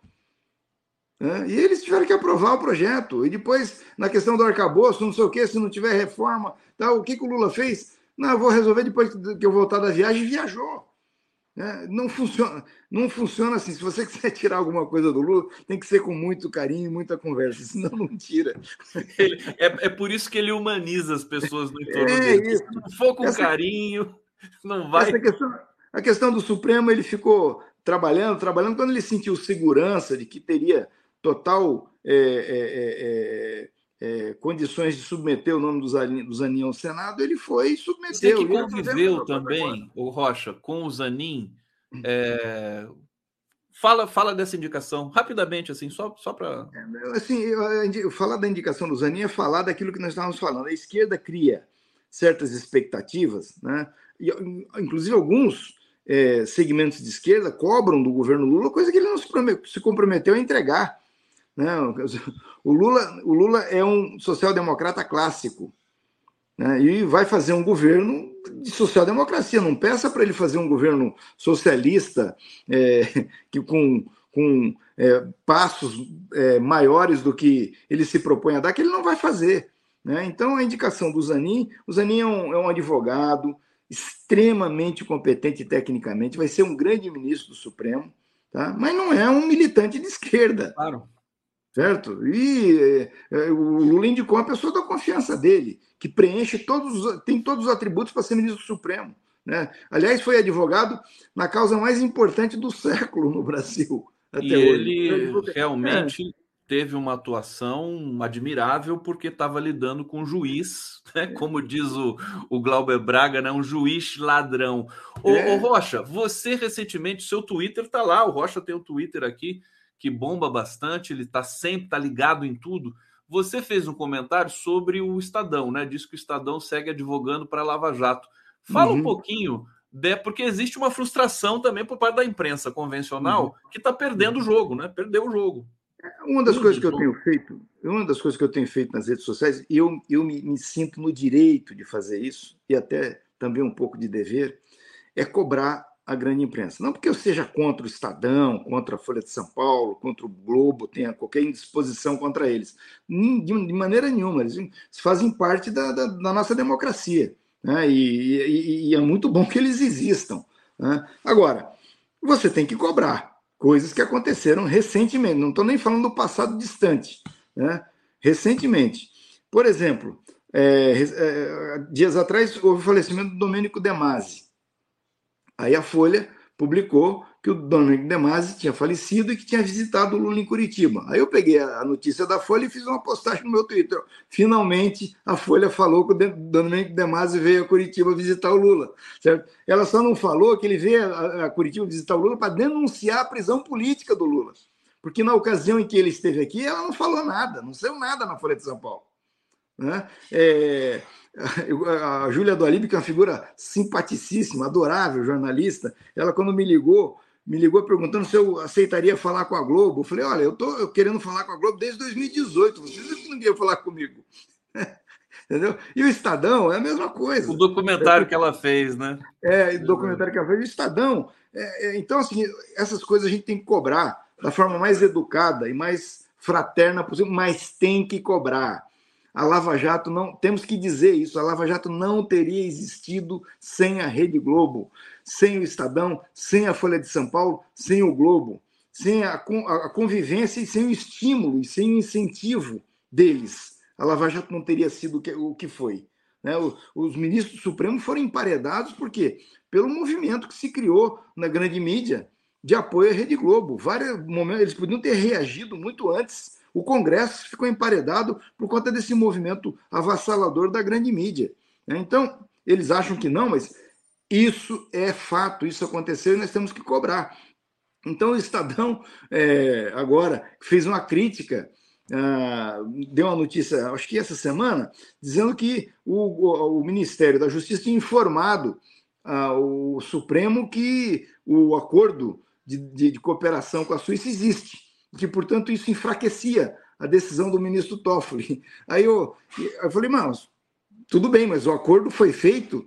E eles tiveram que aprovar o projeto. E depois, na questão do arcabouço, não sei o quê, se não tiver reforma, tal, o que, que o Lula fez? Não, eu vou resolver depois que eu voltar da viagem, e viajou. É, não funciona, não funciona assim. Se você quiser tirar alguma coisa do Lula, tem que ser com muito carinho e muita conversa, senão não tira. Ele, é, é por isso que ele humaniza as pessoas no entorno é dele. Isso. Se não for com essa, carinho, não vai. Questão, a questão do Supremo, ele ficou trabalhando, trabalhando, quando ele sentiu segurança de que teria total é, é, é, condições de submeter o nome do Zanin ao Senado, ele foi e submeteu. Você que conviveu também, o Rocha, com o Zanin É, fala, fala dessa indicação, rapidamente, assim, só, só para. É, assim, eu, falar da indicação do Zanin é falar daquilo que nós estávamos falando. A esquerda cria certas expectativas, né? E, inclusive alguns é, segmentos de esquerda cobram do governo Lula coisa que ele não se, se comprometeu a entregar. Né? O, Lula, o Lula é um social-democrata clássico né? e vai fazer um governo de social-democracia. Não peça para ele fazer um governo socialista é, que com, com é, passos é, maiores do que ele se propõe a dar, que ele não vai fazer. Né? Então, a indicação do Zanin, o Zanin é um, é um advogado extremamente competente tecnicamente, vai ser um grande ministro do Supremo, tá? mas não é um militante de esquerda. Claro. Certo? E é, o Lula indicou uma pessoa da confiança dele, que preenche todos, tem todos os atributos para ser ministro Supremo. Né? Aliás, foi advogado na causa mais importante do século no Brasil. Até e hoje. ele então, realmente é teve uma atuação admirável porque estava lidando com um juiz, né? como diz o, o Glauber Braga, né? um juiz ladrão. Ô, é. ô Rocha, você recentemente, seu Twitter está lá, o Rocha tem um Twitter aqui que bomba bastante, ele está sempre tá ligado em tudo. Você fez um comentário sobre o Estadão, né? Diz que o Estadão segue advogando para Lava Jato. Fala uhum. um pouquinho, de, porque existe uma frustração também por parte da imprensa convencional uhum. que está perdendo o jogo, né? Perdeu o jogo. Uma das coisas que eu tenho feito, uma das coisas que eu tenho feito nas redes sociais, e eu, eu me, me, sinto no direito de fazer isso, e até também um pouco de dever, é cobrar a grande imprensa. Não porque eu seja contra o Estadão, contra a Folha de São Paulo, contra o Globo, tenha qualquer indisposição contra eles. De, maneira nenhuma, eles fazem parte da, da, da nossa democracia. Né? E, e, e, é muito bom que eles existam. Né? Agora, você tem que cobrar coisas que aconteceram recentemente, não estou nem falando do passado distante, né? recentemente. Por exemplo, é, é, dias atrás houve o falecimento do Domênico De Masi. Aí a Folha publicou que o Domenico De Masi tinha falecido e que tinha visitado o Lula em Curitiba. Aí eu peguei a notícia da Folha e fiz uma postagem no meu Twitter. Finalmente, a Folha falou que o Domenico De Masi veio a Curitiba visitar o Lula. Certo? Ela só não falou que ele veio a Curitiba visitar o Lula para denunciar a prisão política do Lula. Porque na ocasião em que ele esteve aqui, ela não falou nada, não saiu nada na Folha de São Paulo. Né? É, a Júlia Dualib, que é uma figura simpaticíssima, adorável, jornalista, ela quando me ligou, me ligou perguntando se eu aceitaria falar com a Globo. Eu falei, olha, eu estou querendo falar com a Globo desde 2018, vocês não queriam falar comigo. Entendeu? E o Estadão é a mesma coisa. O documentário é, que ela fez, né? É, o documentário que ela fez, o Estadão. É, é, então, assim, essas coisas a gente tem que cobrar da forma mais educada e mais fraterna possível, mas tem que cobrar. A Lava Jato não, temos que dizer isso, a Lava Jato não teria existido sem a Rede Globo sem o Estadão, sem a Folha de São Paulo, sem o Globo, sem a, a convivência e sem o estímulo e sem o incentivo deles. A Lava Jato não teria sido o que foi. Né? Os ministros do Supremo foram emparedados por quê? Pelo movimento que se criou na grande mídia de apoio à Rede Globo. Vários momentos, eles podiam ter reagido muito antes. O Congresso ficou emparedado por conta desse movimento avassalador da grande mídia. Né? Então, eles acham que não, mas isso é fato, isso aconteceu e nós temos que cobrar. Então, o Estadão, é, agora, fez uma crítica, ah, deu uma notícia, acho que essa semana, dizendo que o, o, o Ministério da Justiça tinha informado ah, o Supremo que o acordo de, de, de, cooperação com a Suíça existe, que, portanto, isso enfraquecia a decisão do ministro Toffoli. Aí eu, eu falei, mas tudo bem, mas o acordo foi feito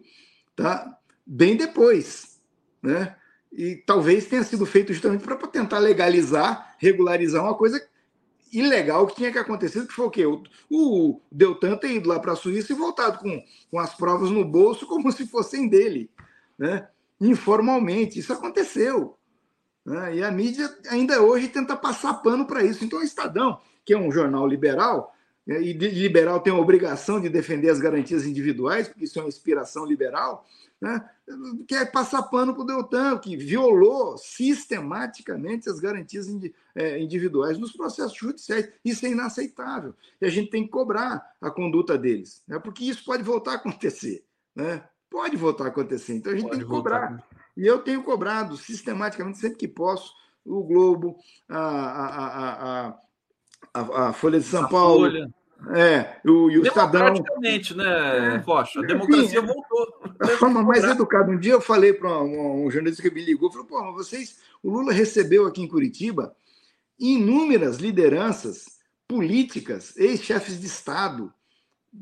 tá, bem depois, né? E talvez tenha sido feito justamente para tentar legalizar, regularizar uma coisa ilegal que tinha que acontecer, que foi o quê? O, o Deltan ter ido lá para a Suíça e voltado com, com as provas no bolso como se fossem dele, né? Informalmente, isso aconteceu. Né? E a mídia ainda hoje tenta passar pano para isso. Então, o Estadão, que é um jornal liberal, né? e liberal tem a obrigação de defender as garantias individuais, porque isso é uma inspiração liberal, né? quer passar pano para o Deltan, que violou sistematicamente as garantias é, individuais nos processos judiciais. Isso é inaceitável. E a gente tem que cobrar a conduta deles, né? porque isso pode voltar a acontecer. Né? Pode voltar a acontecer. Então a gente pode tem que cobrar. E eu tenho cobrado sistematicamente, sempre que posso, o Globo, a, a, a, a, a Folha de São Paulo. Folha. É, o, e o Estadão. Praticamente, né, Rocha? A democracia Sim, voltou. A forma mais educada. Um dia eu falei para um, um, jornalista que me ligou, falou, pô, vocês, o Lula recebeu aqui em Curitiba inúmeras lideranças políticas, ex-chefes de Estado,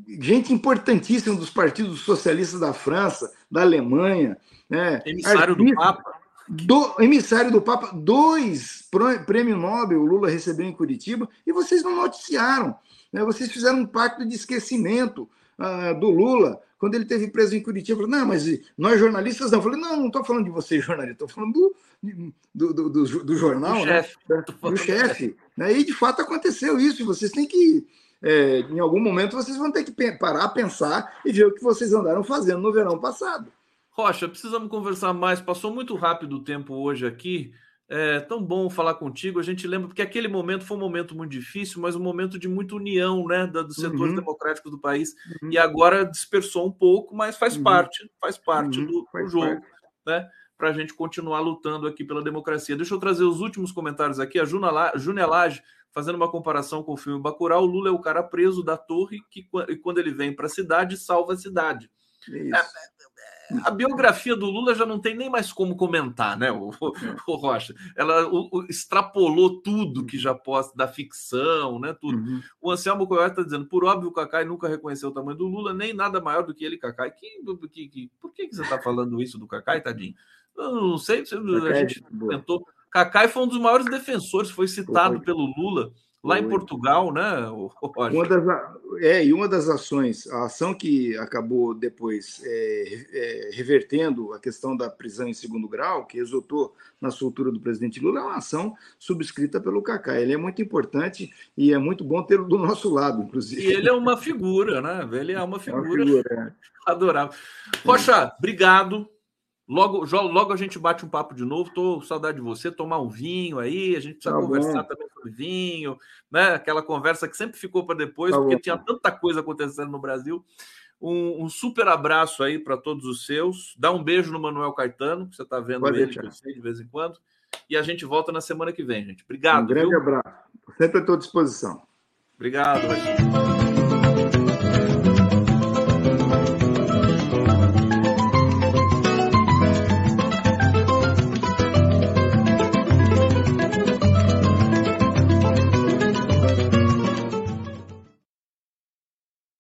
gente importantíssima dos partidos socialistas da França, da Alemanha. Né? Emissário do Papa. Do, emissário do Papa, dois prêmio Nobel o Lula recebeu em Curitiba, e vocês não noticiaram. Né? Vocês fizeram um pacto de esquecimento uh, do Lula quando ele teve preso em Curitiba. Falou, não, mas nós jornalistas não. Eu falei, não, não estou falando de vocês, jornalistas, estou falando do, do, do, do, do jornal, do né? chefe. Do chefe. Né? E de fato aconteceu isso, e vocês têm que é, em algum momento vocês vão ter que parar, pensar e ver o que vocês andaram fazendo no verão passado. Rocha, precisamos conversar mais. Passou muito rápido o tempo hoje aqui. É tão bom falar contigo. A gente lembra, porque aquele momento foi um momento muito difícil, mas um momento de muita união né, dos setores uhum. democráticos do país. Uhum. E agora dispersou um pouco, mas faz uhum. parte, faz parte uhum. do, do, jogo, parte. né? Para a gente continuar lutando aqui pela democracia. Deixa eu trazer os últimos comentários aqui. A Júnia Lage fazendo uma comparação com o filme Bacurau, o Lula é o cara preso da torre que quando ele vem para a cidade salva a cidade. É, é, a biografia do Lula já não tem nem mais como comentar, né, o, o Rocha? Ela o, o, extrapolou tudo que já posta da ficção, né, tudo. Uhum. O Anselmo Coyote está dizendo, por óbvio, o Cacai nunca reconheceu o tamanho do Lula, nem nada maior do que ele, Cacai. Que, que, que, por que, que você está falando isso do Cacai, tadinho? Eu não sei, a gente tentou Cacai foi um dos maiores defensores, foi citado foi. pelo Lula lá foi. em Portugal, né? Uma das, é, e uma das ações, a ação que acabou depois é, é, revertendo a questão da prisão em segundo grau, que resultou na soltura do presidente Lula, é uma ação subscrita pelo Cacá. Ele é muito importante e é muito bom tê-lo do nosso lado, inclusive. E ele é uma figura, né? Ele é uma figura, é uma figura é. adorável. Rocha, obrigado. Logo, logo a gente bate um papo de novo. Tô saudade de você, tomar um vinho aí. A gente precisa tá conversar bom. também sobre vinho, né? Aquela conversa que sempre ficou para depois, tá porque bom. tinha tanta coisa acontecendo no Brasil. Um, um super abraço aí para todos os seus. Dá um beijo no Manuel Caetano, que você está vendo Pode ele de vez em quando. E a gente volta na semana que vem, gente. Obrigado. Um grande viu? abraço. Sempre à tua disposição. Obrigado, Rogério.